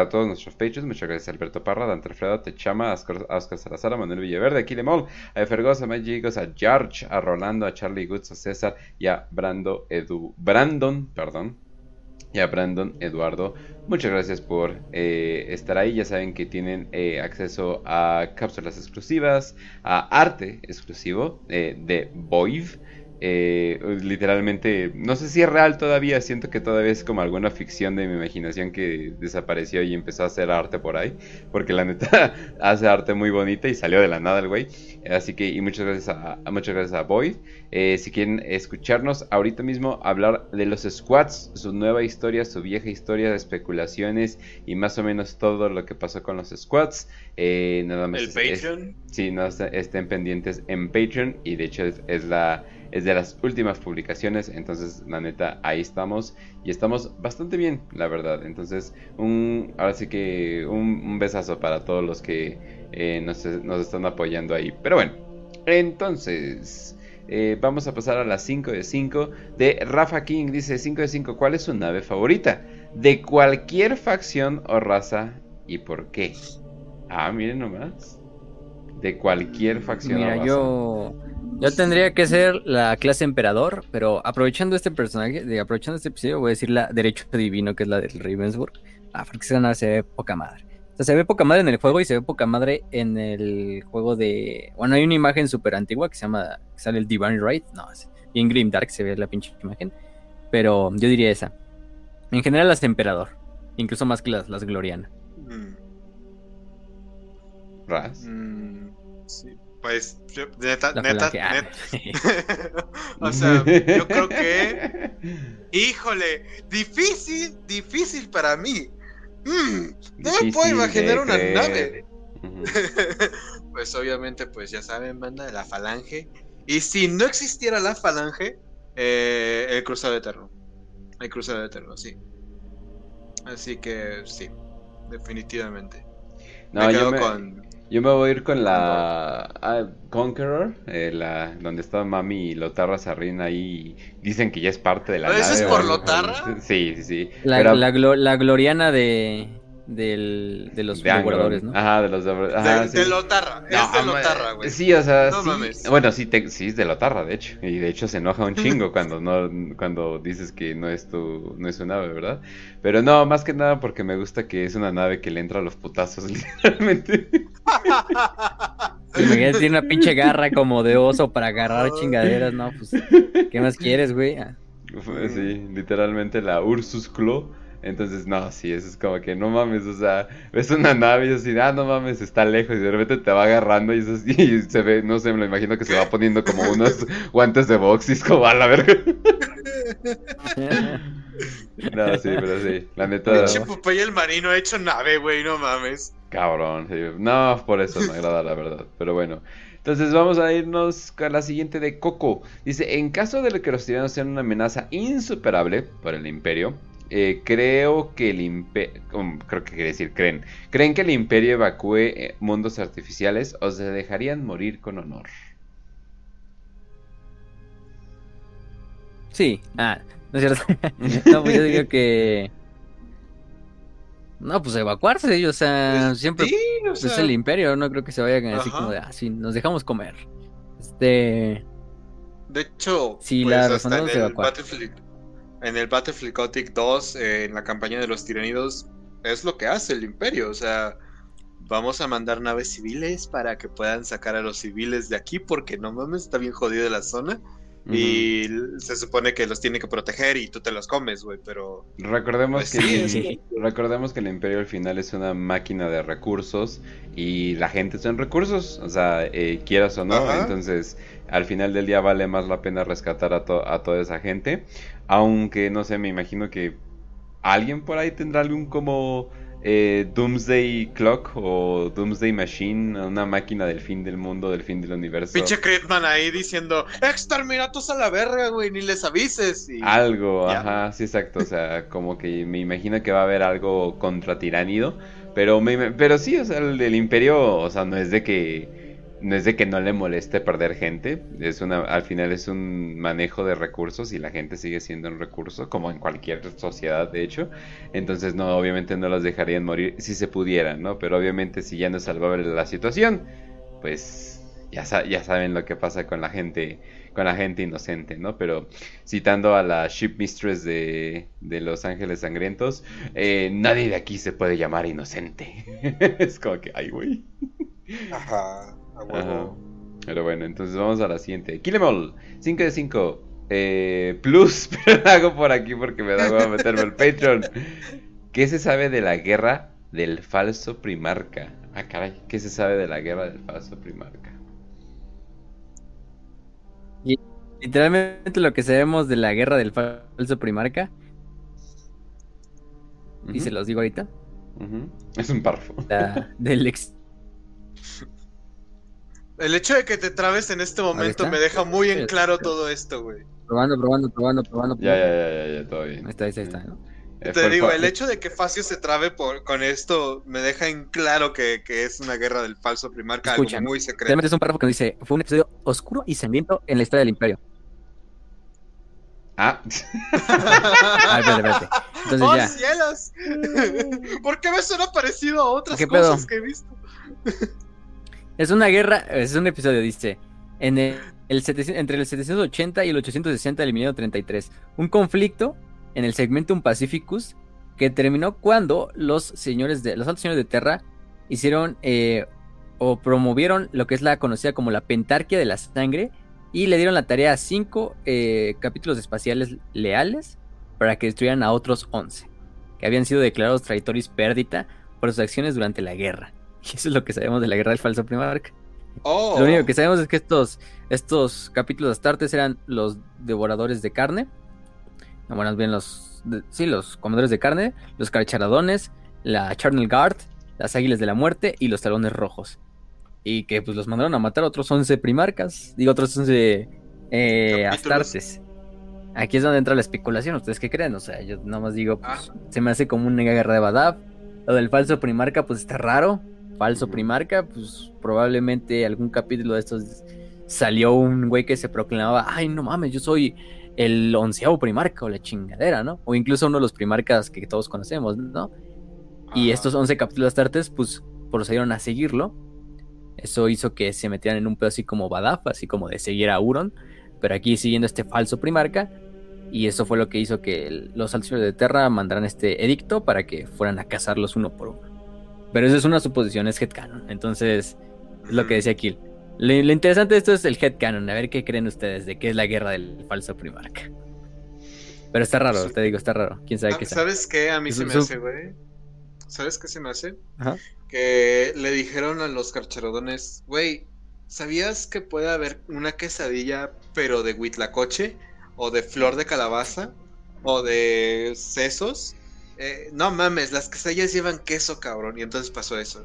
todos nuestros, a Patreons, muchas gracias a Alberto Parra, Dante Alfredo, Techama, a Oscar, Oscar Salazar, a Manuel Villaverde, a Kilemol, a Fergosa, a Magicos, a George, a Rolando, a Charlie Goods, a César y a Brando Edu, Brandon, perdón, y a Brandon Eduardo. Muchas gracias por eh, estar ahí. Ya saben que tienen eh, acceso a cápsulas exclusivas, a arte exclusivo eh, de Voiv. Eh, literalmente, no sé si es real todavía, siento que todavía es como alguna ficción de mi imaginación que desapareció y empezó a hacer arte por ahí, porque la neta hace arte muy bonita y salió de la nada el güey. Así que, y muchas gracias a, muchas gracias a Void. Eh, si quieren escucharnos ahorita mismo hablar de los squats, su nueva historia, su vieja historia especulaciones y más o menos todo lo que pasó con los squats, eh, nada más El es- es- Patreon. Sí, no est- estén pendientes en Patreon y de hecho es, es la es de las últimas publicaciones, entonces la neta ahí estamos y estamos bastante bien, la verdad. Entonces, un ahora sí que un, besazo para todos los que eh, nos, nos están apoyando ahí. Pero bueno, entonces eh, vamos a pasar a las 5 de 5 de Rafa King. Dice 5 de 5, ¿cuál es su nave favorita? De cualquier facción o raza y por qué. Ah, miren nomás. De cualquier facción Mira, yo, yo tendría que ser la clase emperador, pero aprovechando este personaje, de, aprovechando este episodio, voy a decir la derecho divino, que es la del Ravensburg. Ah, porque esa se ve poca madre. O sea, se ve poca madre en el juego y se ve poca madre en el juego de. Bueno, hay una imagen súper antigua que se llama. que sale el Divine Right. No, es bien Grim Dark se ve la pinche imagen. Pero yo diría esa. En general, las emperador. Incluso más que las, las Gloriana. Mm, Raz. mm, sí. Pues, yo- neta, La neta, neta. o sea, yo creo que. Híjole, difícil, difícil para mí. Mm, no me puedo imaginar una creer. nave. Pues obviamente, pues ya saben, banda, la falange. Y si no existiera la falange, eh, el cruzado eterno. El cruzado eterno, sí. Así que sí, definitivamente. No, me quedo me, con. Yo me voy a ir con la ah, Conqueror, eh, la, donde está Mami y Lotarra Sarrin ahí. Dicen que ya es parte de la ¿Pero eso nave es por Lotarra? Sí, sí, sí. La, Pero- la, glo- la gloriana de, del, de los de devoradores, ¿no? Ajá, de los devor- ajá, de, sí. de Lotarra, es de ama- Lotarra, güey. Sí, o sea, No sí. mames. Bueno, sí, te- sí es de Lotarra, de hecho. Y de hecho se enoja un chingo cuando no cuando dices que no es tu no es su nave, ¿verdad? Pero no, más que nada porque me gusta que es una nave que le entra a los putazos literalmente. Imagínate, tiene una pinche garra como de oso para agarrar chingaderas, ¿no? Pues, ¿qué más quieres, güey? Sí, literalmente la Ursus Claw. Entonces, no, sí, eso es como que no mames, o sea, ves una nave y así, ah, no mames, está lejos y de repente te va agarrando y, eso, es- y se ve, no sé, me lo imagino que se va poniendo como unos guantes de box y es como a la verga. No, sí, pero sí, la neta, Pinche Popeye el marino ha hecho nave, güey, no mames. cabrón, sí, no, por eso me agrada la verdad, pero bueno. Entonces vamos a irnos con la siguiente de Coco. Dice, en caso de que los tiranos sean una amenaza insuperable para el imperio, eh, creo que el imperio, creo que quiere decir creen, creen que el imperio evacúe eh, mundos artificiales o se dejarían morir con honor. Sí, ah, no es cierto. no, pues yo digo que. No, pues evacuarse, o sea, siempre Sí, o es sea, el imperio, no creo que se vayan así como de, ah, sí, nos dejamos comer. Este. De hecho, Sí, pues, la hasta razón en el. Battlefield, en el Battlefield Gothic 2, eh, en la campaña de los tiranidos, es lo que hace el imperio. O sea, vamos a mandar naves civiles para que puedan sacar a los civiles de aquí, porque no mames, está bien jodida la zona. y se supone que los tiene que proteger y tú te los comes, güey, pero... Recordemos, Pues que sí, el, recordemos que el imperio al final es una máquina de recursos y la gente son recursos, o sea, eh, quieras o no, Ajá. entonces al final del día vale más la pena rescatar a, to- a toda esa gente, aunque no sé, me imagino que alguien por ahí tendrá algún como eh, Doomsday Clock o Doomsday Machine, una máquina del fin del mundo, del fin del universo. Pinche Critman ahí diciendo, exterminatos a la verga, güey, ni les avises. Y... Algo, Ya. ajá, sí, exacto. O sea, como que me imagino que va a haber algo contra Tiránido. Pero, me, pero sí, o sea, el del Imperio, o sea, no es de que no es de que no le moleste perder gente. Es una, al final es un manejo de recursos y la gente sigue siendo un recurso, como en cualquier sociedad, de hecho. Entonces, no, obviamente no los dejarían morir si se pudieran, ¿no? Pero obviamente si ya no es salvable la situación, pues ya, ya saben lo que pasa con la gente con la gente inocente, ¿no? Pero citando a la Ship Mistress de, de Los Ángeles Sangrientos, eh, nadie de aquí se puede llamar inocente. es como que, ay, güey. Ajá, Ajá. Pero bueno, entonces vamos a la siguiente. Kill 'em all, 5 de 5. Eh, plus, pero lo hago por aquí porque me da hueva meterme al Patreon. ¿Qué se sabe de la guerra del falso primarca? Ah, caray, ¿qué se sabe de la guerra del falso primarca? Literalmente lo que sabemos de la guerra del falso primarca, y se los digo ahorita. Es un párrafo. la- del ex- El hecho de que te trabes en este momento me deja muy en claro todo esto, güey. probando, probando, probando, probando. Ya, probando. ya, ya, ya, ya, todo bien. Ahí está, ahí está, ahí está, ¿no? Te digo, el hecho de que Facio se trabe por, con esto me deja en claro que, que es una guerra del falso primarca, Escucha, algo muy Te secreto. metes un párrafo que dice, fue un episodio oscuro y sangriento en la historia del imperio. Ah, Ah, espérate, espérate. Entonces ¡Oh, ya. cielos! ¿Por qué me suena parecido a otras ¿Qué cosas pedo? que he visto? Es una guerra, es un episodio, dice. En el, el 700 entre el 780 y el 860 del milenio 33. Un conflicto en el segmentum Pacificus que terminó cuando los señores de los altos señores de Terra hicieron eh, o promovieron lo que es la conocida como la Pentarquia de la Sangre y le dieron la tarea a cinco eh, capítulos espaciales leales para que destruyeran a otros 11 que habían sido declarados traitoris pérdita por sus acciones durante la guerra. Y eso es lo que sabemos de la guerra del falso primarca. Oh, Lo único que sabemos es que estos, estos capítulos astartes eran los devoradores de carne. No, bueno, más bien los. de- sí, los comedores de carne, los carcharadones, la Charnel Guard, las águilas de la muerte y los talones rojos. Y que pues los mandaron a matar a otros 11 primarcas. Digo, otros 11 eh, astartes. Aquí es donde entra la especulación. ¿Ustedes qué creen? O sea, yo nada más digo, pues, Ah. se me hace como una guerra de Badab. Lo del falso primarca, pues está raro. Falso primarca, pues probablemente algún capítulo de estos salió un güey que se proclamaba, ay, no mames, yo soy el onceavo primarca o la chingadera, ¿no? O incluso uno de los primarcas que todos conocemos, ¿no? Y estos 11 capítulos astartes, pues procedieron a seguirlo. Eso hizo que se metieran en un pedo así como Badaf, así como de seguir a Euron, pero aquí siguiendo este falso primarca. Y eso fue lo que hizo que los altos de Terra mandaran este edicto para que fueran a cazarlos uno por uno. Pero eso es una suposición, es headcanon. Entonces, es lo que decía Kill. Lo, lo interesante de esto es el headcanon. A ver qué creen ustedes de qué es la guerra del falso primarca. Pero está raro, Sí. te digo, está raro. ¿Quién sabe Ah, qué? ¿Sabes qué? A mí se me hace, güey. ¿Sabes qué se me hace? Ajá. Que le dijeron a los carcharodones, güey, ¿sabías que puede haber una quesadilla, pero de huitlacoche? ¿O de flor de calabaza? ¿O de sesos? Eh, no mames, las quesadillas llevan queso, cabrón. Y entonces pasó eso.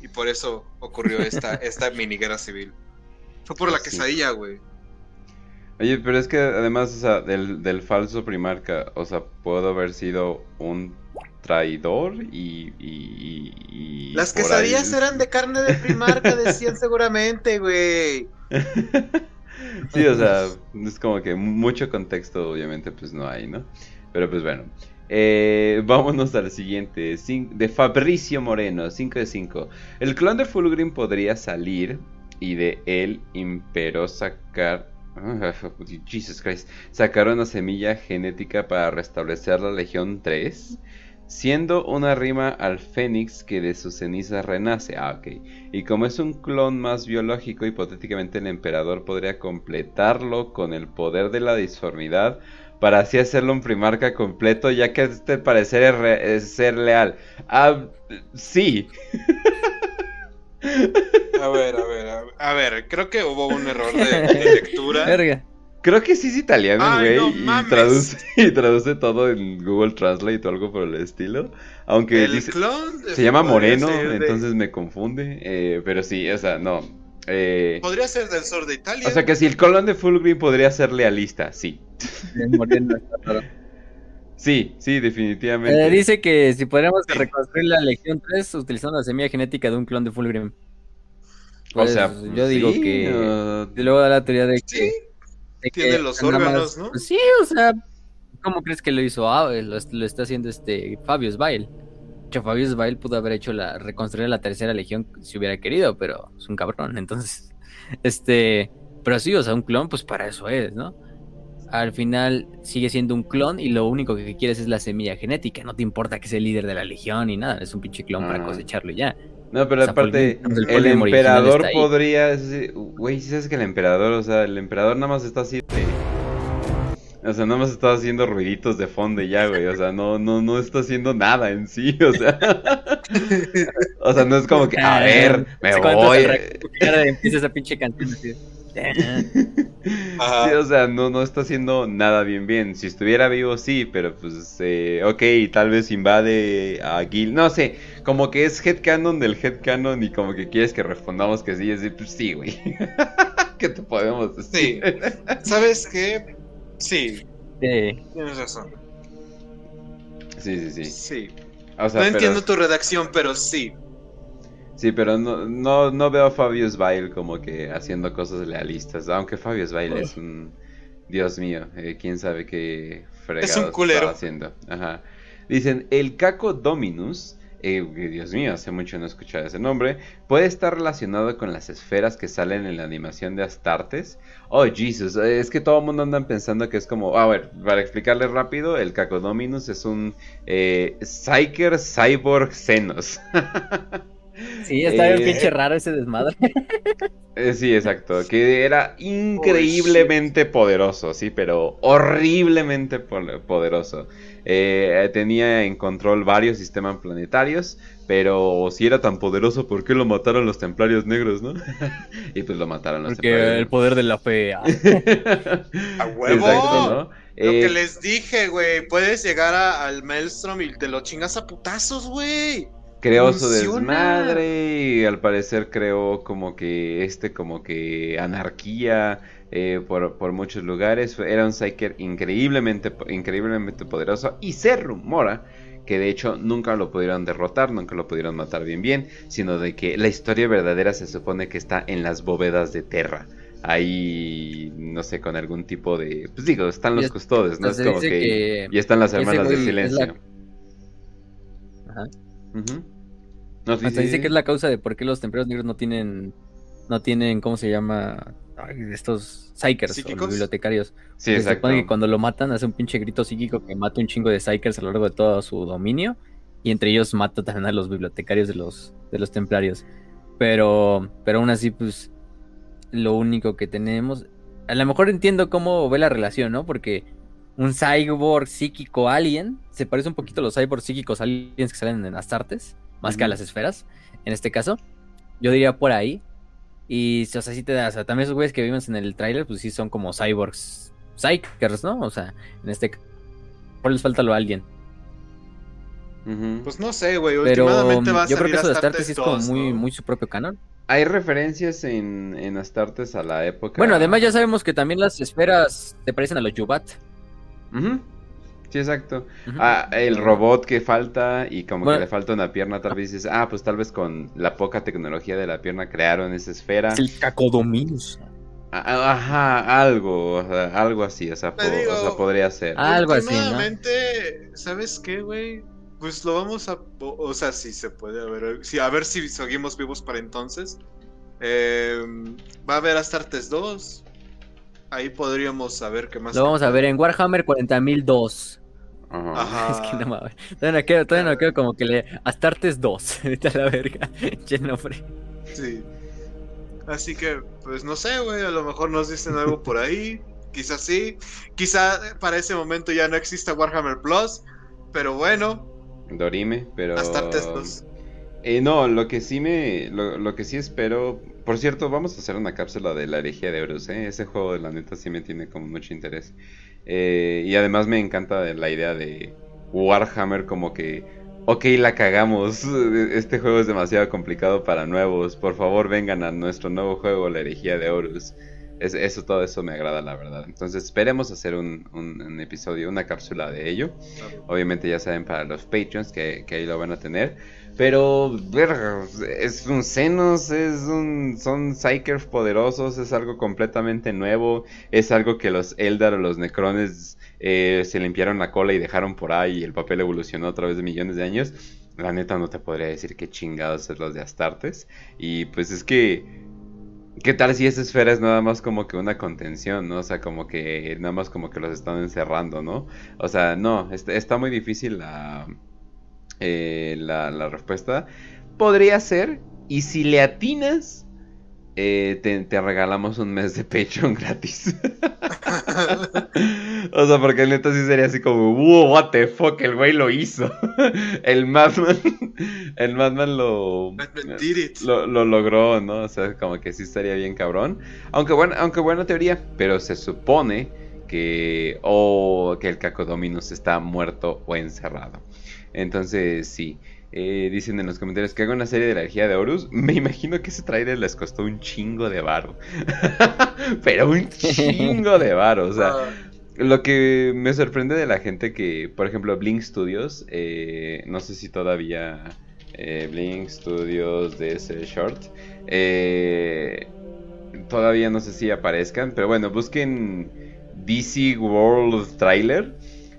Y por eso ocurrió esta, esta mini guerra civil. Fue por la Sí. quesadilla, güey. Oye, pero es que además, o sea, del, del falso primarca, o sea, puedo haber sido un traidor y... y- y- y Las quesadillas ahí- eran de carne de primarca, decían seguramente, güey. Sí, o sea, es como que mucho contexto, obviamente, pues no hay, ¿no? Pero pues bueno. Eh, vámonos al siguiente. De Fabricio Moreno, 5 de 5. El clon de Fulgrim podría salir y de él imperó sacar. Ah, Jesus Christ. Sacar una semilla genética para restablecer la Legión 3. siendo una rima al fénix que de sus cenizas renace. Ah, ok. Y como es un clon más biológico, hipotéticamente el emperador podría completarlo con el poder de la disformidad para así hacerlo un primarca completo, ya que este parecer es, re- es ser leal. Ah, sí. A ver, a ver, a ver, a ver, creo que hubo un error de, de lectura. Verga. Creo que sí es italiano, güey. no y, traduce, y traduce todo en Google Translate o algo por el estilo. Aunque El dice, clon se llama Moreno, de- entonces me confunde. eh, pero sí, o sea, no. Eh, Podría ser del sur de Italia. o sea que si el colon de Fulgrim podría ser lealista, sí. Sí, sí, definitivamente. Eh, dice que si podríamos Sí. reconstruir la Legión 3 utilizando la semilla genética de un clon de Fulgrim. o Pues, sea, yo digo sí, que. uh, Y luego da la teoría de que. Sí, de que tiene los órganos, ¿no? pues sí, o sea, ¿cómo crees que lo hizo? Ah, lo, lo está haciendo este Fabius Bail. Fabius Bail pudo haber hecho la reconstruir la tercera legión si hubiera querido, pero es un cabrón, entonces. Este. Pero sí, o sea, un clon, pues para eso es, ¿no? Al final sigue siendo un clon y lo único que quieres es la semilla genética. No te importa que sea el líder de la legión ni nada. Es un pinche clon para Ah. cosecharlo y ya. No, pero O sea, aparte, el emperador podría. Güey, si sabes que el emperador, o sea, el emperador nada más está así de. O sea, nada más está haciendo ruiditos de fondo y ya, güey. O sea, no, no, no está haciendo nada en sí, o sea. o sea, no es como que, a ver, me Ah, Cuando voy. Empieza esa pinche canción así. Sí, o sea, no, no está haciendo nada bien bien. Si estuviera vivo, sí, pero pues, eh, ok, tal vez invade a Gil. No sé, como que es headcanon del headcanon y como que quieres que respondamos que sí, es decir, pues sí, güey. ¿Qué te podemos Sí. decir? ¿Sabes qué? Sí, Sí. tienes razón. Sí, sí, sí. Sí. O sea, no pero- entiendo tu redacción, pero sí. Sí, pero no, no, no veo a Fabius Bail como que haciendo cosas lealistas. Aunque Fabius Bail es un. Dios mío, eh, quién sabe qué fregados culero. estaba haciendo. Ajá. Dicen, el Caco Dominus. Eh, Dios mío, hace mucho no escuchaba ese nombre. Puede estar relacionado con las esferas que salen en la animación de Astartes. Oh, Jesus, es que todo el mundo anda pensando que es como. A ver, para explicarles rápido, el Caco Dominus es un eh, Psyker Cyborg Xenos. Sí, está bien Eh, pinche raro ese desmadre. Eh, Sí, exacto. Que era increíblemente poderoso, sí, pero horriblemente po- poderoso. Eh, tenía en control varios sistemas planetarios, pero si era tan poderoso, ¿por qué lo mataron los templarios negros, no? y pues lo mataron los Porque templarios el poder de la fe. ah. ¡A huevo! Exacto, ¿no? Lo Eh, que les dije, güey. Puedes llegar a- al Maelstrom y te lo chingas a putazos, güey. creó su desmadre y al parecer creó como que este como que anarquía eh, por, por muchos lugares era un psyker increíblemente increíblemente poderoso y se rumora que de hecho nunca lo pudieron derrotar nunca lo pudieron matar bien bien sino de que la historia verdadera se supone que está en las bóvedas de Terra ahí no sé con algún tipo de pues digo están los custodes no es como que, que y están las hermanas de silencio la- Ajá. Ujú. No, sí, Hasta sí, dice sí. que es la causa de por qué los templarios negros no tienen, no tienen, ¿cómo se llama? Estos psychers o ¿Psíquicos? los bibliotecarios. Sí, Se exacto. supone que cuando lo matan hace un pinche grito psíquico que mata un chingo de psychers a lo largo de todo su dominio. Y entre ellos mata también a los bibliotecarios de los, de los templarios. Pero, pero aún así, pues, lo único que tenemos. A lo mejor entiendo cómo ve la relación, ¿no? Porque un cyborg psíquico alien se parece un poquito a los cyborg psíquicos aliens que salen en Astartes, más que a las esferas, en este caso. Yo diría por ahí. Y, o sea, sí te da, o sea, también esos güeyes que vimos en el tráiler, pues sí son como cyborgs, psychers, ¿no? O sea, en este caso, les falta lo a alguien. Pues no sé, güey. Pero Últimamente va a yo creo que eso de Astartes Astartes sí es como 2, muy, ¿no? muy su propio canon. Hay referencias en, en Astartes a la época. Bueno, además ya sabemos que también las esferas te parecen a los Yubat. Ujú. Sí, exacto. Ah, el robot que falta y como Bueno. que le falta una pierna, tal vez dices, ah, pues tal vez con la poca tecnología de la pierna crearon esa esfera. Es el Cacodominus. Ah, Ajá, algo, o sea, algo así, o sea, Te po- digo- o sea, podría ser. Algo así, ¿no? ¿sabes qué, güey? Pues lo vamos a. O, sea, si se puede, a ver. Sí, a ver si seguimos vivos para entonces. Eh, va a haber Astartes 2. Ahí podríamos saber qué más. Lo vamos a ver en Warhammer 40.002. Ajá. Es que no mames. Todavía no quedo, todavía no quedo como que le. Astartes 2. Vete a la verga. Che nombre. Sí. Así que, pues no sé, güey, a lo mejor nos dicen algo por ahí. Quizás sí. Quizá para ese momento ya no exista Warhammer Plus. Pero bueno, Dorime, pero... Astartes 2. Eh, no, lo que sí me... Lo, lo que sí espero... Por cierto, vamos a hacer una cápsula de la herejía de Horus, ¿eh? Ese juego, de la neta, sí me tiene como mucho interés. Eh, y además me encanta la idea de Warhammer como que... Ok, la cagamos. Este juego es demasiado complicado para nuevos. Por favor, vengan a nuestro nuevo juego, la herejía de Horus. Es- eso, todo eso me agrada, la verdad. Entonces, esperemos hacer un, un- un episodio, una cápsula de ello. Obviamente ya saben para los Patreons que, que ahí lo van a tener. Pero, verga, es un Xenos, es un, son Psykers poderosos, es algo completamente nuevo. Es algo que los Eldar o los Necrones eh, se limpiaron la cola y dejaron por ahí y el papel evolucionó a través de millones de años. La neta no te podría decir qué chingados es los de Astartes. Y pues es que... ¿Qué tal si esa esfera es nada más como que una contención, ¿no? O sea, como que nada más como que los están encerrando, ¿no? O sea, no, está, está muy difícil la, eh, la, la respuesta. Podría ser, y si le atinas, eh, te, te regalamos un mes de Patreon gratis. o sea, porque neta sí sería así como, wow, what the fuck, el güey lo hizo. el Madman, el Madman lo, Batman did it. lo, lo logró, ¿no? O sea, como que sí estaría bien cabrón. Aunque bueno, aunque buena teoría, pero se supone que o que el Cacodominus está muerto o encerrado. Entonces, sí. Eh, dicen en los comentarios que haga una serie de la energía de Horus. Me imagino que ese trailer les costó un chingo de varo. Pero un chingo de varo. O sea, lo que me sorprende de la gente que, por ejemplo, Blink Studios, eh, no sé si todavía eh, Blink Studios de ese short, todavía no sé si aparezcan, pero bueno, busquen DC World Trailer.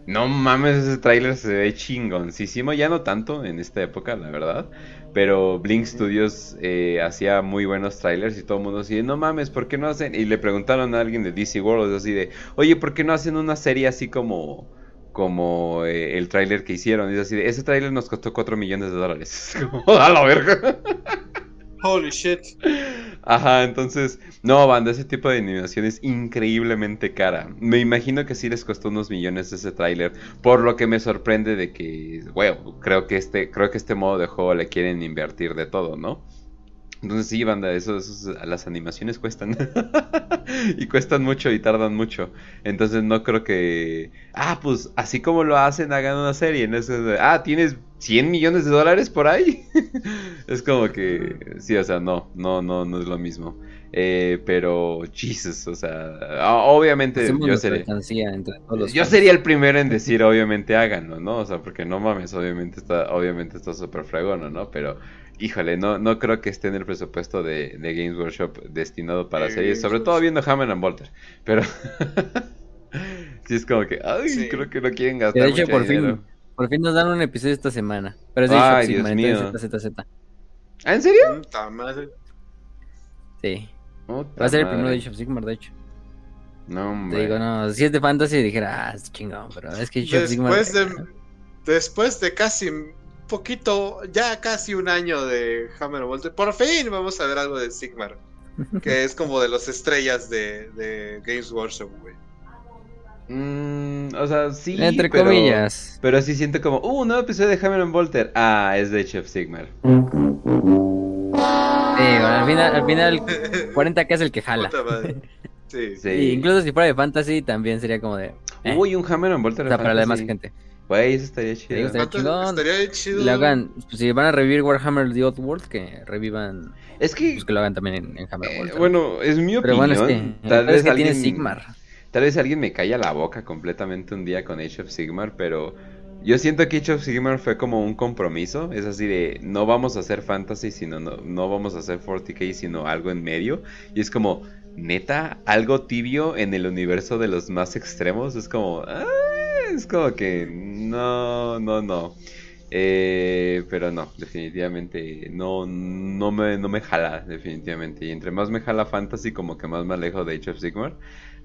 No mames, ese trailer se ve chingoncísimo, ya no tanto en esta época, la verdad. Pero Blink Studios eh, hacía muy buenos trailers y todo el mundo así de, no mames, ¿por qué no hacen? Y le preguntaron a alguien de DC World así de, oye, ¿por qué no hacen una serie así como, como eh, el tráiler que hicieron? Y es así de, ese tráiler nos costó 4 millones de dólares. Es como, a la verga. Holy shit. Ajá, entonces, no, banda, ese tipo de animación es increíblemente cara. Me imagino que sí les costó unos millones ese tráiler, por lo que me sorprende de que, bueno, creo que este, creo que este modo de juego le quieren invertir de todo, ¿no? Entonces sí, banda, eso, eso es- las animaciones cuestan. y cuestan mucho y tardan mucho. Entonces no creo que... Ah, pues así como lo hacen, hagan una serie. ¿no? Ah, tienes 100 millones de dólares por ahí. es como que... Sí, o sea, no, no, no, no es lo mismo. Eh, pero, Jesus, o sea, obviamente Hacemos yo entre todos los Yo fans. sería el primero en decir, obviamente háganlo, ¿no? O sea, porque no mames, obviamente está, obviamente está súper fregón, ¿no? Pero, híjole, no, no creo que esté en el presupuesto de, de Games Workshop destinado para series, Games sobre todo viendo Hammer and Bolter. Pero, sí es como que, ay, Sí. creo que no quieren Que gastar de hecho, mucho por dinero. fin, por fin nos dan un episodio esta semana. Pero es de Ay, Dios Sigmar, mío. entonces ZZZ. ¿Ah, en serio? Puta madre. Sí. Puta Va a ser el primero de Age of Sigmar, de hecho. No, Te hombre. digo, no, si es de fantasy dijera, ah, es chingón, pero es que Age of Sigmar... Después de, después de casi un poquito, ya casi un año de Hammer Bolter, por fin vamos a ver algo de Sigmar. Que es como de las estrellas de, de Games Workshop, güey. Mm, o sea, sí, Entre pero- comillas. Pero sí siento como, uh, un nuevo episodio de Hammer and Bolter. Ah, es de of Sigmar. Sí, bueno, al final, al final 40k es el que jala. Puta madre. Sí. Sí. Y incluso si fuera de fantasy también sería como de... eh, Uy, un Hammer and Bolter o de sea, para la demás gente. Güey, eso estaría chido. estaría. Estaría. Le hagan, pues, si van a revivir Warhammer The Old World, que revivan, Es que, pues que lo hagan también en, en Hammer eh, World. bueno, es mi pero opinión. bueno, es que, tal es vez que alguien, tiene Sigmar. Tal vez alguien me calla la boca completamente un día con Age of Sigmar, pero yo siento que Age of Sigmar fue como un compromiso. Es así de, no vamos a hacer fantasy, sino no, vamos a hacer 40k, sino algo en medio. Y es como, neta, algo tibio en el universo de los más extremos. Es como, ah, es como que, no, no, no. Eh, pero no, definitivamente no, no, me, no me jala, definitivamente. Y entre más me jala fantasy, como que más me alejo de Age of Sigmar.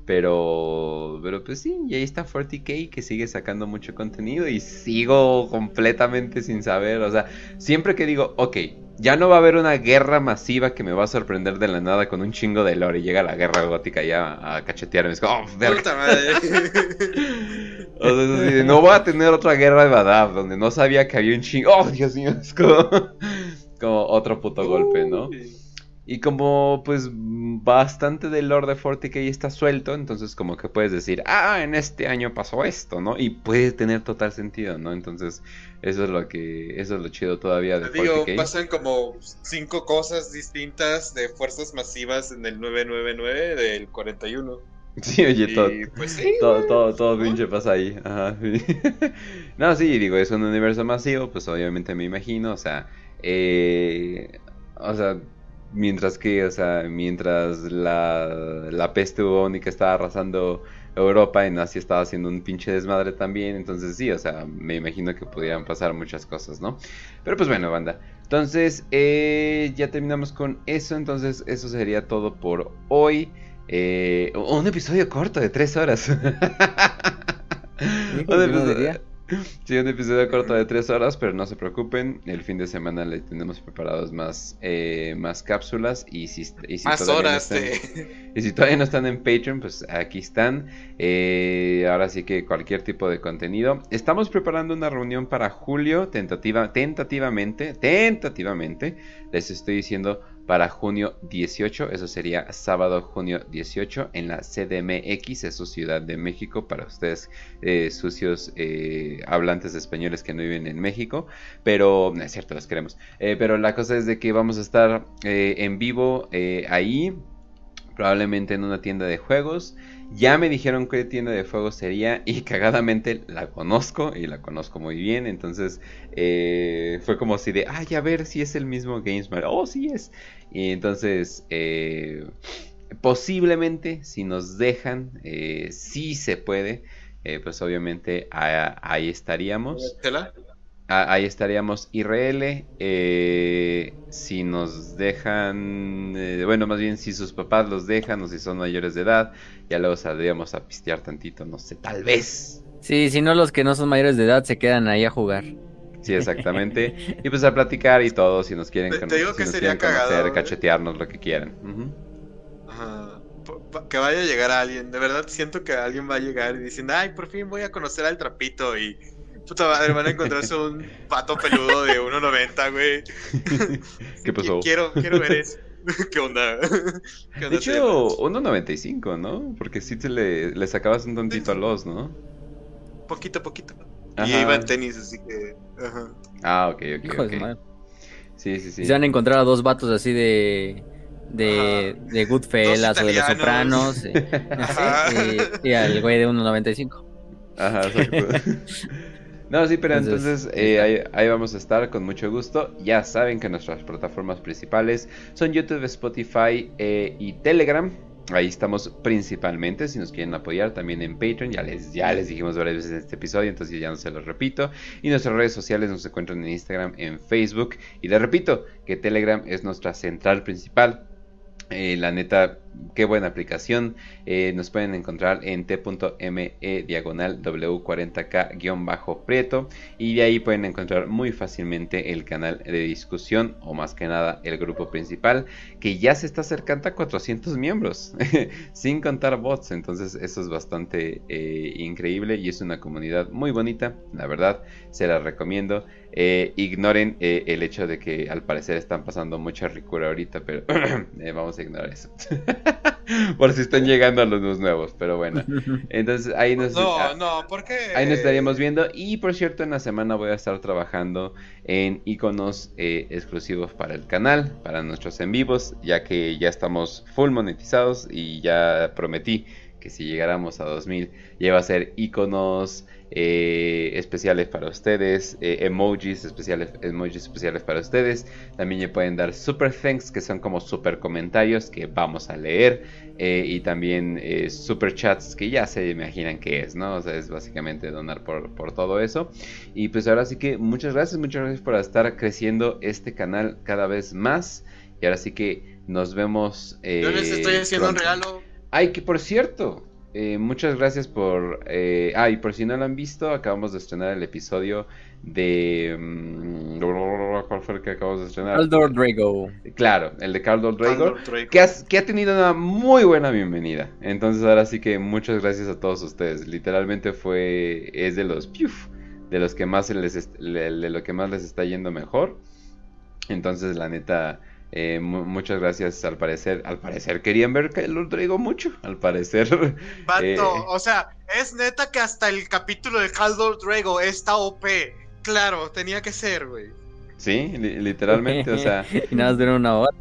Pero, pero pues sí, y ahí está 40k que sigue sacando mucho contenido y sigo completamente sin saber. O sea, siempre que digo, ok, ya no va a haber una guerra masiva que me va a sorprender de la nada con un chingo de lore y llega la guerra gótica ya a cachetearme. Es como, oh, Puta madre. o sea, no voy a tener otra guerra de Badab donde no sabía que había un chingo. Oh, Dios mío, es como, como otro puto golpe, ¿no? Uy. Y como pues bastante del lore de 40k está suelto, entonces como que puedes decir, ah, en este año pasó esto, ¿no? Y puede tener total sentido, ¿no? Entonces eso es lo que, eso es lo chido todavía de Te digo, 40k. pasan como cinco cosas distintas de fuerzas masivas en el 999 del 41. Sí, oye, Y, todo, pues sí, todo, todo, todo ¿no? pinche pasa ahí. Ajá. no, sí, digo, es un universo masivo, pues obviamente me imagino, o sea, eh, o sea, mientras que, o sea, mientras la, la peste bubónica estaba arrasando Europa y Nazi estaba haciendo un pinche desmadre también, entonces sí, o sea, me imagino que pudieran pasar muchas cosas, ¿no? Pero pues bueno, banda. Entonces, eh, ya terminamos con eso, entonces eso sería todo por hoy. Eh, un episodio corto de tres horas. Sí, Un episodio-. Sí, un episodio corto de tres horas, pero no se preocupen. El fin de semana le tenemos preparados más, eh, más cápsulas. Y si, y si Más todavía no horas están- de... y si todavía no están en Patreon, pues aquí están. Eh, ahora sí que cualquier tipo de contenido. Estamos preparando una reunión para julio, tentativa, tentativamente, tentativamente. Les estoy diciendo para junio 18, eso sería sábado junio 18 en la CDMX, eso es Ciudad de México, para ustedes eh, sucios eh, hablantes españoles que no viven en México. Pero, es cierto, los queremos. Eh, pero la cosa es de que vamos a estar eh, en vivo ahí probablemente en una tienda de juegos. Ya me dijeron qué tienda de juegos sería y cagadamente la conozco y la conozco muy bien. Entonces eh, fue como si de, ay, a ver si es el mismo GameSmart. Oh, sí es. Y entonces, eh, posiblemente, si nos dejan, eh, si se puede, eh, pues obviamente a- ahí estaríamos. Ah, Ahí estaríamos IRL. eh, si nos dejan, eh, bueno, más bien si sus papás los dejan o si son mayores de edad, ya luego saldríamos a pistear tantito, no sé, tal vez. Sí, si no, los que no son mayores de edad se quedan ahí a jugar. Sí, exactamente. y pues a platicar y todo, si nos quieren, Te- digo si que nos sería quieren conocer, cagado, ¿eh? cachetearnos, lo que quieran. Ajá. Pa- Que vaya a llegar alguien. De verdad siento que alguien va a llegar y dicen, ay, por fin voy a conocer al trapito y... Puta madre, van a encontrarse un pato peludo de 1.90, güey. ¿Qué pasó? Qui- Quiero, quiero ver eso. ¿Qué onda? ¿Qué De onda, hecho, 1.95, ¿no? Porque sí te le, le sacabas un tantito a los, ¿no? Poquito, poquito. Y Ajá. iba en tenis, así que... Ajá. Ah, ok, ok, Hijo de ok. madre. Sí, sí, sí. Y Se van a encontrar a dos vatos así de. De, Ajá. de Goodfellas o de Los. Sopranos. eh, así, y, y al güey de 1.95. Ajá, exacto. No, sí, pero entonces, Entonces, eh, ahí ahí, ahí vamos a estar con mucho gusto. Ya saben que nuestras plataformas principales son YouTube, Spotify eh, y Telegram. Ahí estamos principalmente. Si nos quieren apoyar también en Patreon, ya les, ya les dijimos varias veces en este episodio, entonces ya no se los repito. Y nuestras redes sociales nos encuentran en Instagram, en Facebook. Y les repito que Telegram es nuestra central principal. Eh, la neta, qué buena aplicación. Eh, nos pueden encontrar en t.me diagonal w40k-prieto y de ahí pueden encontrar muy fácilmente el canal de discusión o más que nada el grupo principal que ya se está acercando a 400 miembros sin contar bots. Entonces eso es bastante eh, increíble y es una comunidad muy bonita, la verdad, se la recomiendo. Eh, ignoren eh, el hecho de que al parecer están pasando mucha ricura ahorita, pero eh, vamos a ignorar eso. Por si están llegando a los nuevos, pero bueno. Entonces ahí nos, No, ah, no, ¿por qué? ahí nos estaríamos viendo. Y por cierto, en la semana voy a estar trabajando en iconos eh, exclusivos para el canal, para nuestros en vivos, ya que ya estamos full monetizados y ya prometí que si llegáramos a 2000 ya iba a ser iconos eh, especiales para ustedes, eh, emojis especiales, emojis especiales para ustedes. También ya pueden dar super thanks, que son como super comentarios que vamos a leer. eh, y también super chats, que ya se imaginan qué es, ¿no? O sea, es básicamente donar por, por todo eso. Y pues ahora sí que muchas gracias, muchas gracias por estar creciendo este canal cada vez más. Y ahora sí que nos vemos. Yo les estoy haciendo un regalo. Ay, que por cierto, eh, muchas gracias por... Eh, ah, y por si no lo han visto, acabamos de estrenar el episodio de... mm, ¿Cuál fue el que acabamos de estrenar? Aldor Drago. Claro, el de Drago. Caldor Draco. Que, has- que ha tenido una muy buena bienvenida. Entonces ahora sí que muchas gracias a todos ustedes. Literalmente fue... Es de los... piuf, de los que más se les... de lo que más les está yendo mejor. Entonces la neta... eh, mu- muchas gracias al parecer. Al parecer querían ver Carl Drago mucho. Al parecer... Vato, Eh. o sea, es neta que hasta el capítulo de Caldor Drago está OP. Claro, tenía que ser, güey. Sí, li- literalmente, o sea, y nada más dura una hora.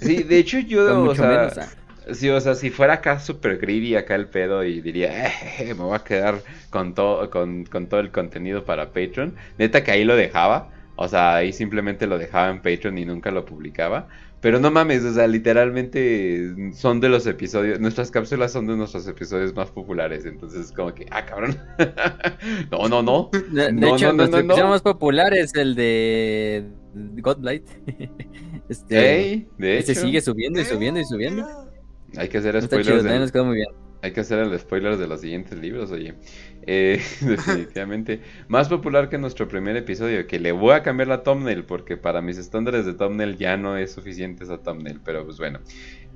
sí, de hecho yo, o mucho sea, menos. ah. sí, o sea, si fuera acá super greedy acá el pedo y diría, "Eh, me voy a quedar con todo, con, con todo el contenido para Patreon, neta que ahí lo dejaba, o sea, ahí simplemente lo dejaba en Patreon y nunca lo publicaba, pero no mames, o sea, literalmente son de los episodios, nuestras cápsulas son de nuestros episodios más populares, entonces como que, ah, cabrón, no, no, no, De, No, hecho, no, nuestro no, episodio más popular es el de Godblight. Este, de este hecho, sigue subiendo y subiendo y subiendo. hay que hacer spoilers chido, del- también nos quedó muy bien. Hay que hacer el spoiler de los siguientes libros, oye. Eh, definitivamente. Más popular que nuestro primer episodio, que le voy a cambiar la thumbnail, porque para mis estándares de thumbnail ya no es suficiente esa thumbnail, pero pues bueno.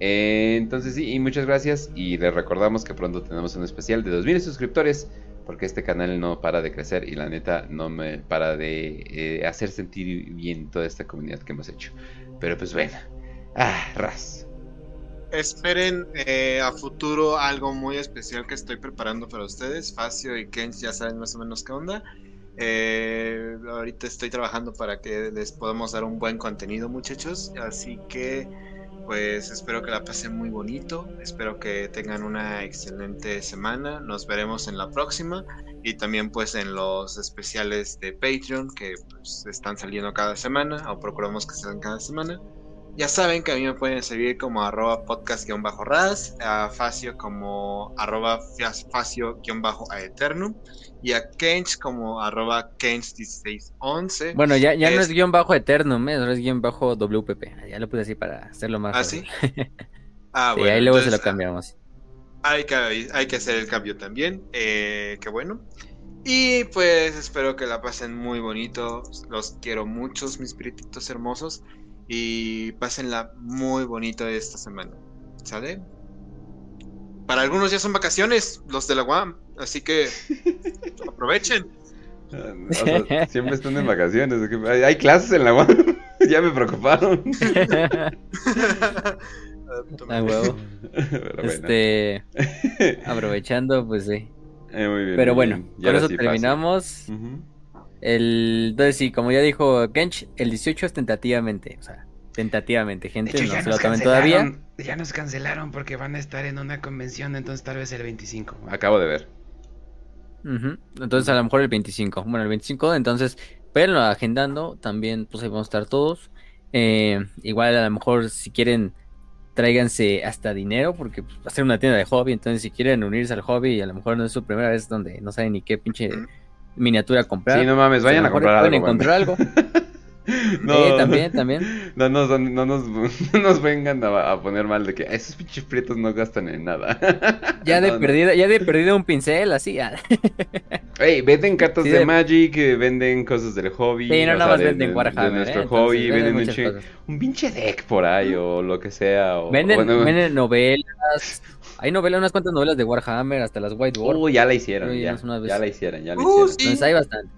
Eh, entonces sí, y muchas gracias. Y les recordamos que pronto tenemos un especial de 2000 suscriptores, porque este canal no para de crecer y la neta no me para de eh, hacer sentir bien toda esta comunidad que hemos hecho. Pero pues bueno. Ah, ras. Esperen eh, a futuro algo muy especial que estoy preparando para ustedes. Facio y Kench ya saben más o menos qué onda. Eh, ahorita estoy trabajando para que les podamos dar un buen contenido, muchachos. Así que, pues espero que la pasen muy bonito. Espero que tengan una excelente semana. Nos veremos en la próxima. Y también, pues, en los especiales de Patreon que pues, están saliendo cada semana. O procuramos que salgan cada semana. Ya saben que a mí me pueden seguir como arroba podcast-ras, a Facio como arroba facio-aeternum y a Kench como arroba kench1611. Bueno, ya, ya no Es- guion bajo Eternum, ¿eh? ahora es guion bajo WPP. Ya lo puse así para hacerlo más ¿Ah, fácil. sí? Ah, Sí, bueno, ahí luego se lo entonces, cambiamos. Hay que, hay que hacer el cambio también. Eh, qué bueno. Y pues espero que la pasen muy bonito. Los quiero muchos, mis pirititos hermosos. Y pásenla muy bonito esta semana. ¿Sale? Para algunos ya son vacaciones, los de la UAM. Así que aprovechen. O sea, siempre están en vacaciones. Hay, clases en la UAM. ya me preocuparon. Ah, huevo. Pero bueno. Este, aprovechando, pues sí. Eh, muy bien, Pero muy bueno, bien. Con eso sí, terminamos. Ujú. El, entonces sí, como ya dijo Kench, el 18 es tentativamente, o sea, tentativamente, gente, hecho, no ya se nos lo tomen todavía. cancelaron. Ya nos cancelaron porque van a estar en una convención, entonces tal vez el 25. Acabo de ver. Entonces a lo mejor el 25. Bueno, el 25, entonces, pero agendando, también pues ahí vamos a estar todos. Eh, igual a lo mejor si quieren, tráiganse hasta dinero, porque pues, va a ser una tienda de hobby, entonces si quieren unirse al hobby y a lo mejor no es su primera vez donde no saben ni qué pinche miniatura comprar. Sí, no mames, vayan a mejor comprar algo. pueden encontrar algo. No, Eh, también, también. No nos, no nos, no nos vengan a, a poner mal de que esos pinches prietos no gastan en nada. Ya de No, no. perdida, ya de perdido un pincel, así. ah. Ey, venden cartas Sí, de, de- Magic, eh, venden cosas del hobby. Sí, no, nada más de- venden de- Warhammer. De nuestro ¿eh? hobby, Entonces, venden un, chingo- cosas. un pinche deck por ahí o lo que sea. O, Venden, bueno, venden novelas. Hay novelas, unas cuantas novelas de Warhammer, hasta las White Dwarf. Uh, ya la hicieron, ya, la hicieron, ya la Uh, hicieron. sí. Entonces hay bastante.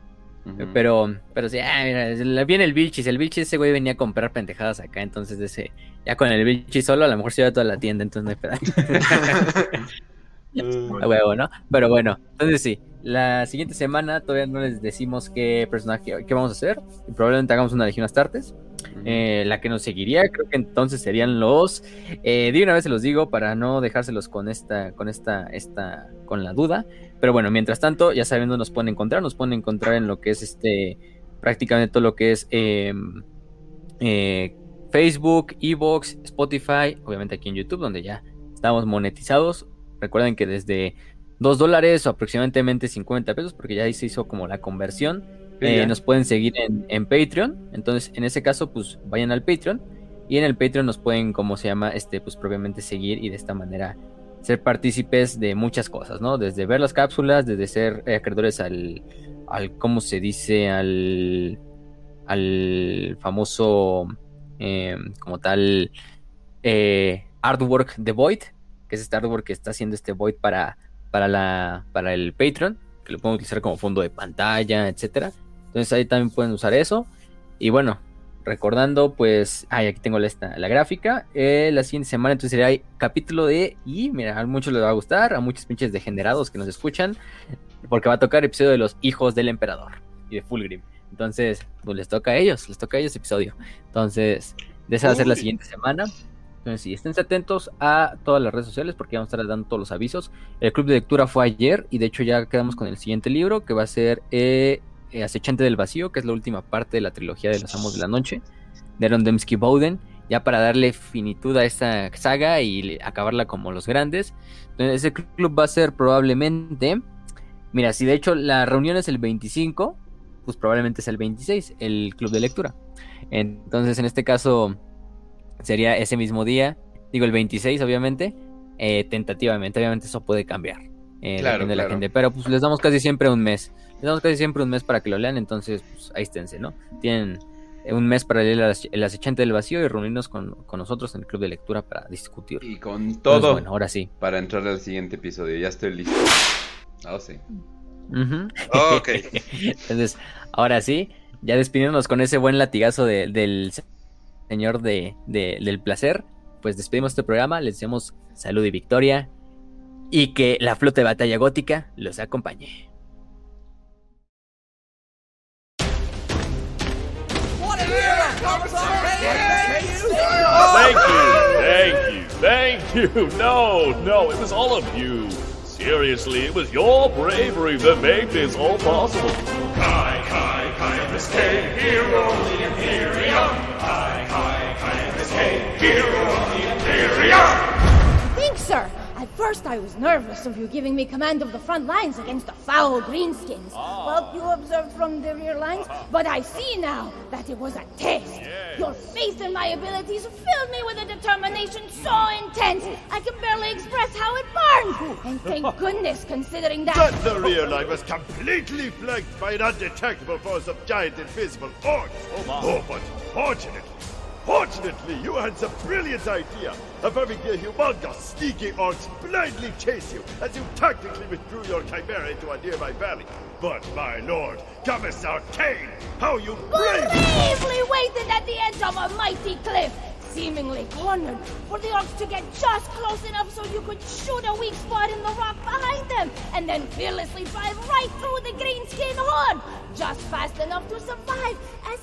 Pero, pero sí, ah, mira, viene el Vilchis. El Vilchis, ese güey venía a comprar pendejadas acá. Entonces, de ese, ya con el Vilchis solo, a lo mejor se iba a toda la tienda. Entonces, no hay pedo. A huevo, ¿no? Pero bueno, entonces sí. La siguiente semana todavía no les decimos qué personaje, qué vamos a hacer. Y probablemente hagamos una Legión Astartes. Eh, la que nos seguiría, creo que entonces serían los. eh, de una vez se los digo para no dejárselos con esta, con esta, esta, con la duda. Pero bueno, mientras tanto, ya saben dónde nos pueden encontrar. Nos pueden encontrar en lo que es este, prácticamente todo lo que es eh, eh, Facebook, Evox, Spotify, obviamente aquí en YouTube, donde ya estamos monetizados. Recuerden que desde 2 dólares o aproximadamente 50 pesos, porque ya ahí se hizo como la conversión. Eh, nos pueden seguir en, Patreon. Entonces, en ese caso, pues vayan al Patreon. Y en el Patreon nos pueden, como se llama, este, pues propiamente seguir y de esta manera, ser partícipes de muchas cosas, ¿no? Desde ver las cápsulas, desde ser eh, acreedores al, al, ¿cómo se dice? Al, al famoso, eh, como tal, artwork de Void, que es este artwork que está haciendo este Void para, para, la, para el Patreon, que lo pueden utilizar como fondo de pantalla, etcétera. Entonces ahí también pueden usar eso. Y bueno, recordando, pues, ay, aquí tengo la, esta, la gráfica. Eh, la siguiente semana, entonces sería capítulo de. Y mira, a muchos les va a gustar, a muchos pinches degenerados que nos escuchan, porque va a tocar el episodio de los hijos del emperador y de Fulgrim. Entonces, pues les toca a ellos, les toca a ellos episodio. Entonces, de esa va a ser la siguiente semana. Entonces, sí, estén atentos a todas las redes sociales porque vamos a estar dando todos los avisos. El club de lectura fue ayer y de hecho ya quedamos con el siguiente libro que va a ser eh, eh, Acechante del Vacío, que es la última parte de la trilogía de los Amos de la Noche, de Aaron Dembski Bowden, ya para darle finitud a esta saga y acabarla como los grandes. Entonces, ese club va a ser probablemente. Mira, si de hecho la reunión es el 25, pues probablemente es el 26, el club de lectura. Entonces, en este caso, sería ese mismo día, digo el 26, obviamente, eh, tentativamente, obviamente eso puede cambiar. Eh, Claro, depende de la claro. gente, pero pues les damos casi siempre un mes. Les damos casi siempre un mes para que lo lean, entonces pues, ahí esténse, ¿no? Tienen eh, un mes para leer el Ace- El Acechante del Vacío y reunirnos con, con nosotros en el club de lectura para discutir. Y con Entonces, todo bueno, ahora sí. para entrar al siguiente episodio. Ya estoy listo. Ah, sí. Ujú. Ok. Entonces, ahora sí, ya despidiéndonos con ese buen latigazo de- del señor de, de- del placer, pues despedimos este programa, les deseamos salud y victoria y que la flota de batalla gótica los acompañe. Thank you, thank you, thank you. No, no, it was all of you. Seriously, it was your bravery that made this all possible. Kai, Kai, Kai, Miss K, hero of the Imperium. Kai, Kai, Kai, Miss K, hero of the Imperium. Thanks, sir. First, I was nervous of you giving me command of the front lines against the foul greenskins. Ah. Well, you observed from the rear lines, uh-huh. but I see now that it was a test. Your faith in my abilities filled me with a determination so intense I can barely express how it burned. And thank goodness, considering that. But the rear line was completely flanked by an undetectable force of giant invisible orcs. Oh, oh but fortunately, fortunately, you had the brilliant idea of having the humongous, sneaky orcs blindly chase you as you tactically withdrew your chimera into a nearby valley. But, my lord, Commissar Kane, how you bravely... bravely waited at the edge of a mighty cliff, seemingly cornered, for the orcs to get just close enough so you could shoot a weak spot in the rock behind them, and then fearlessly drive right through the greenskin horde, just fast enough to survive as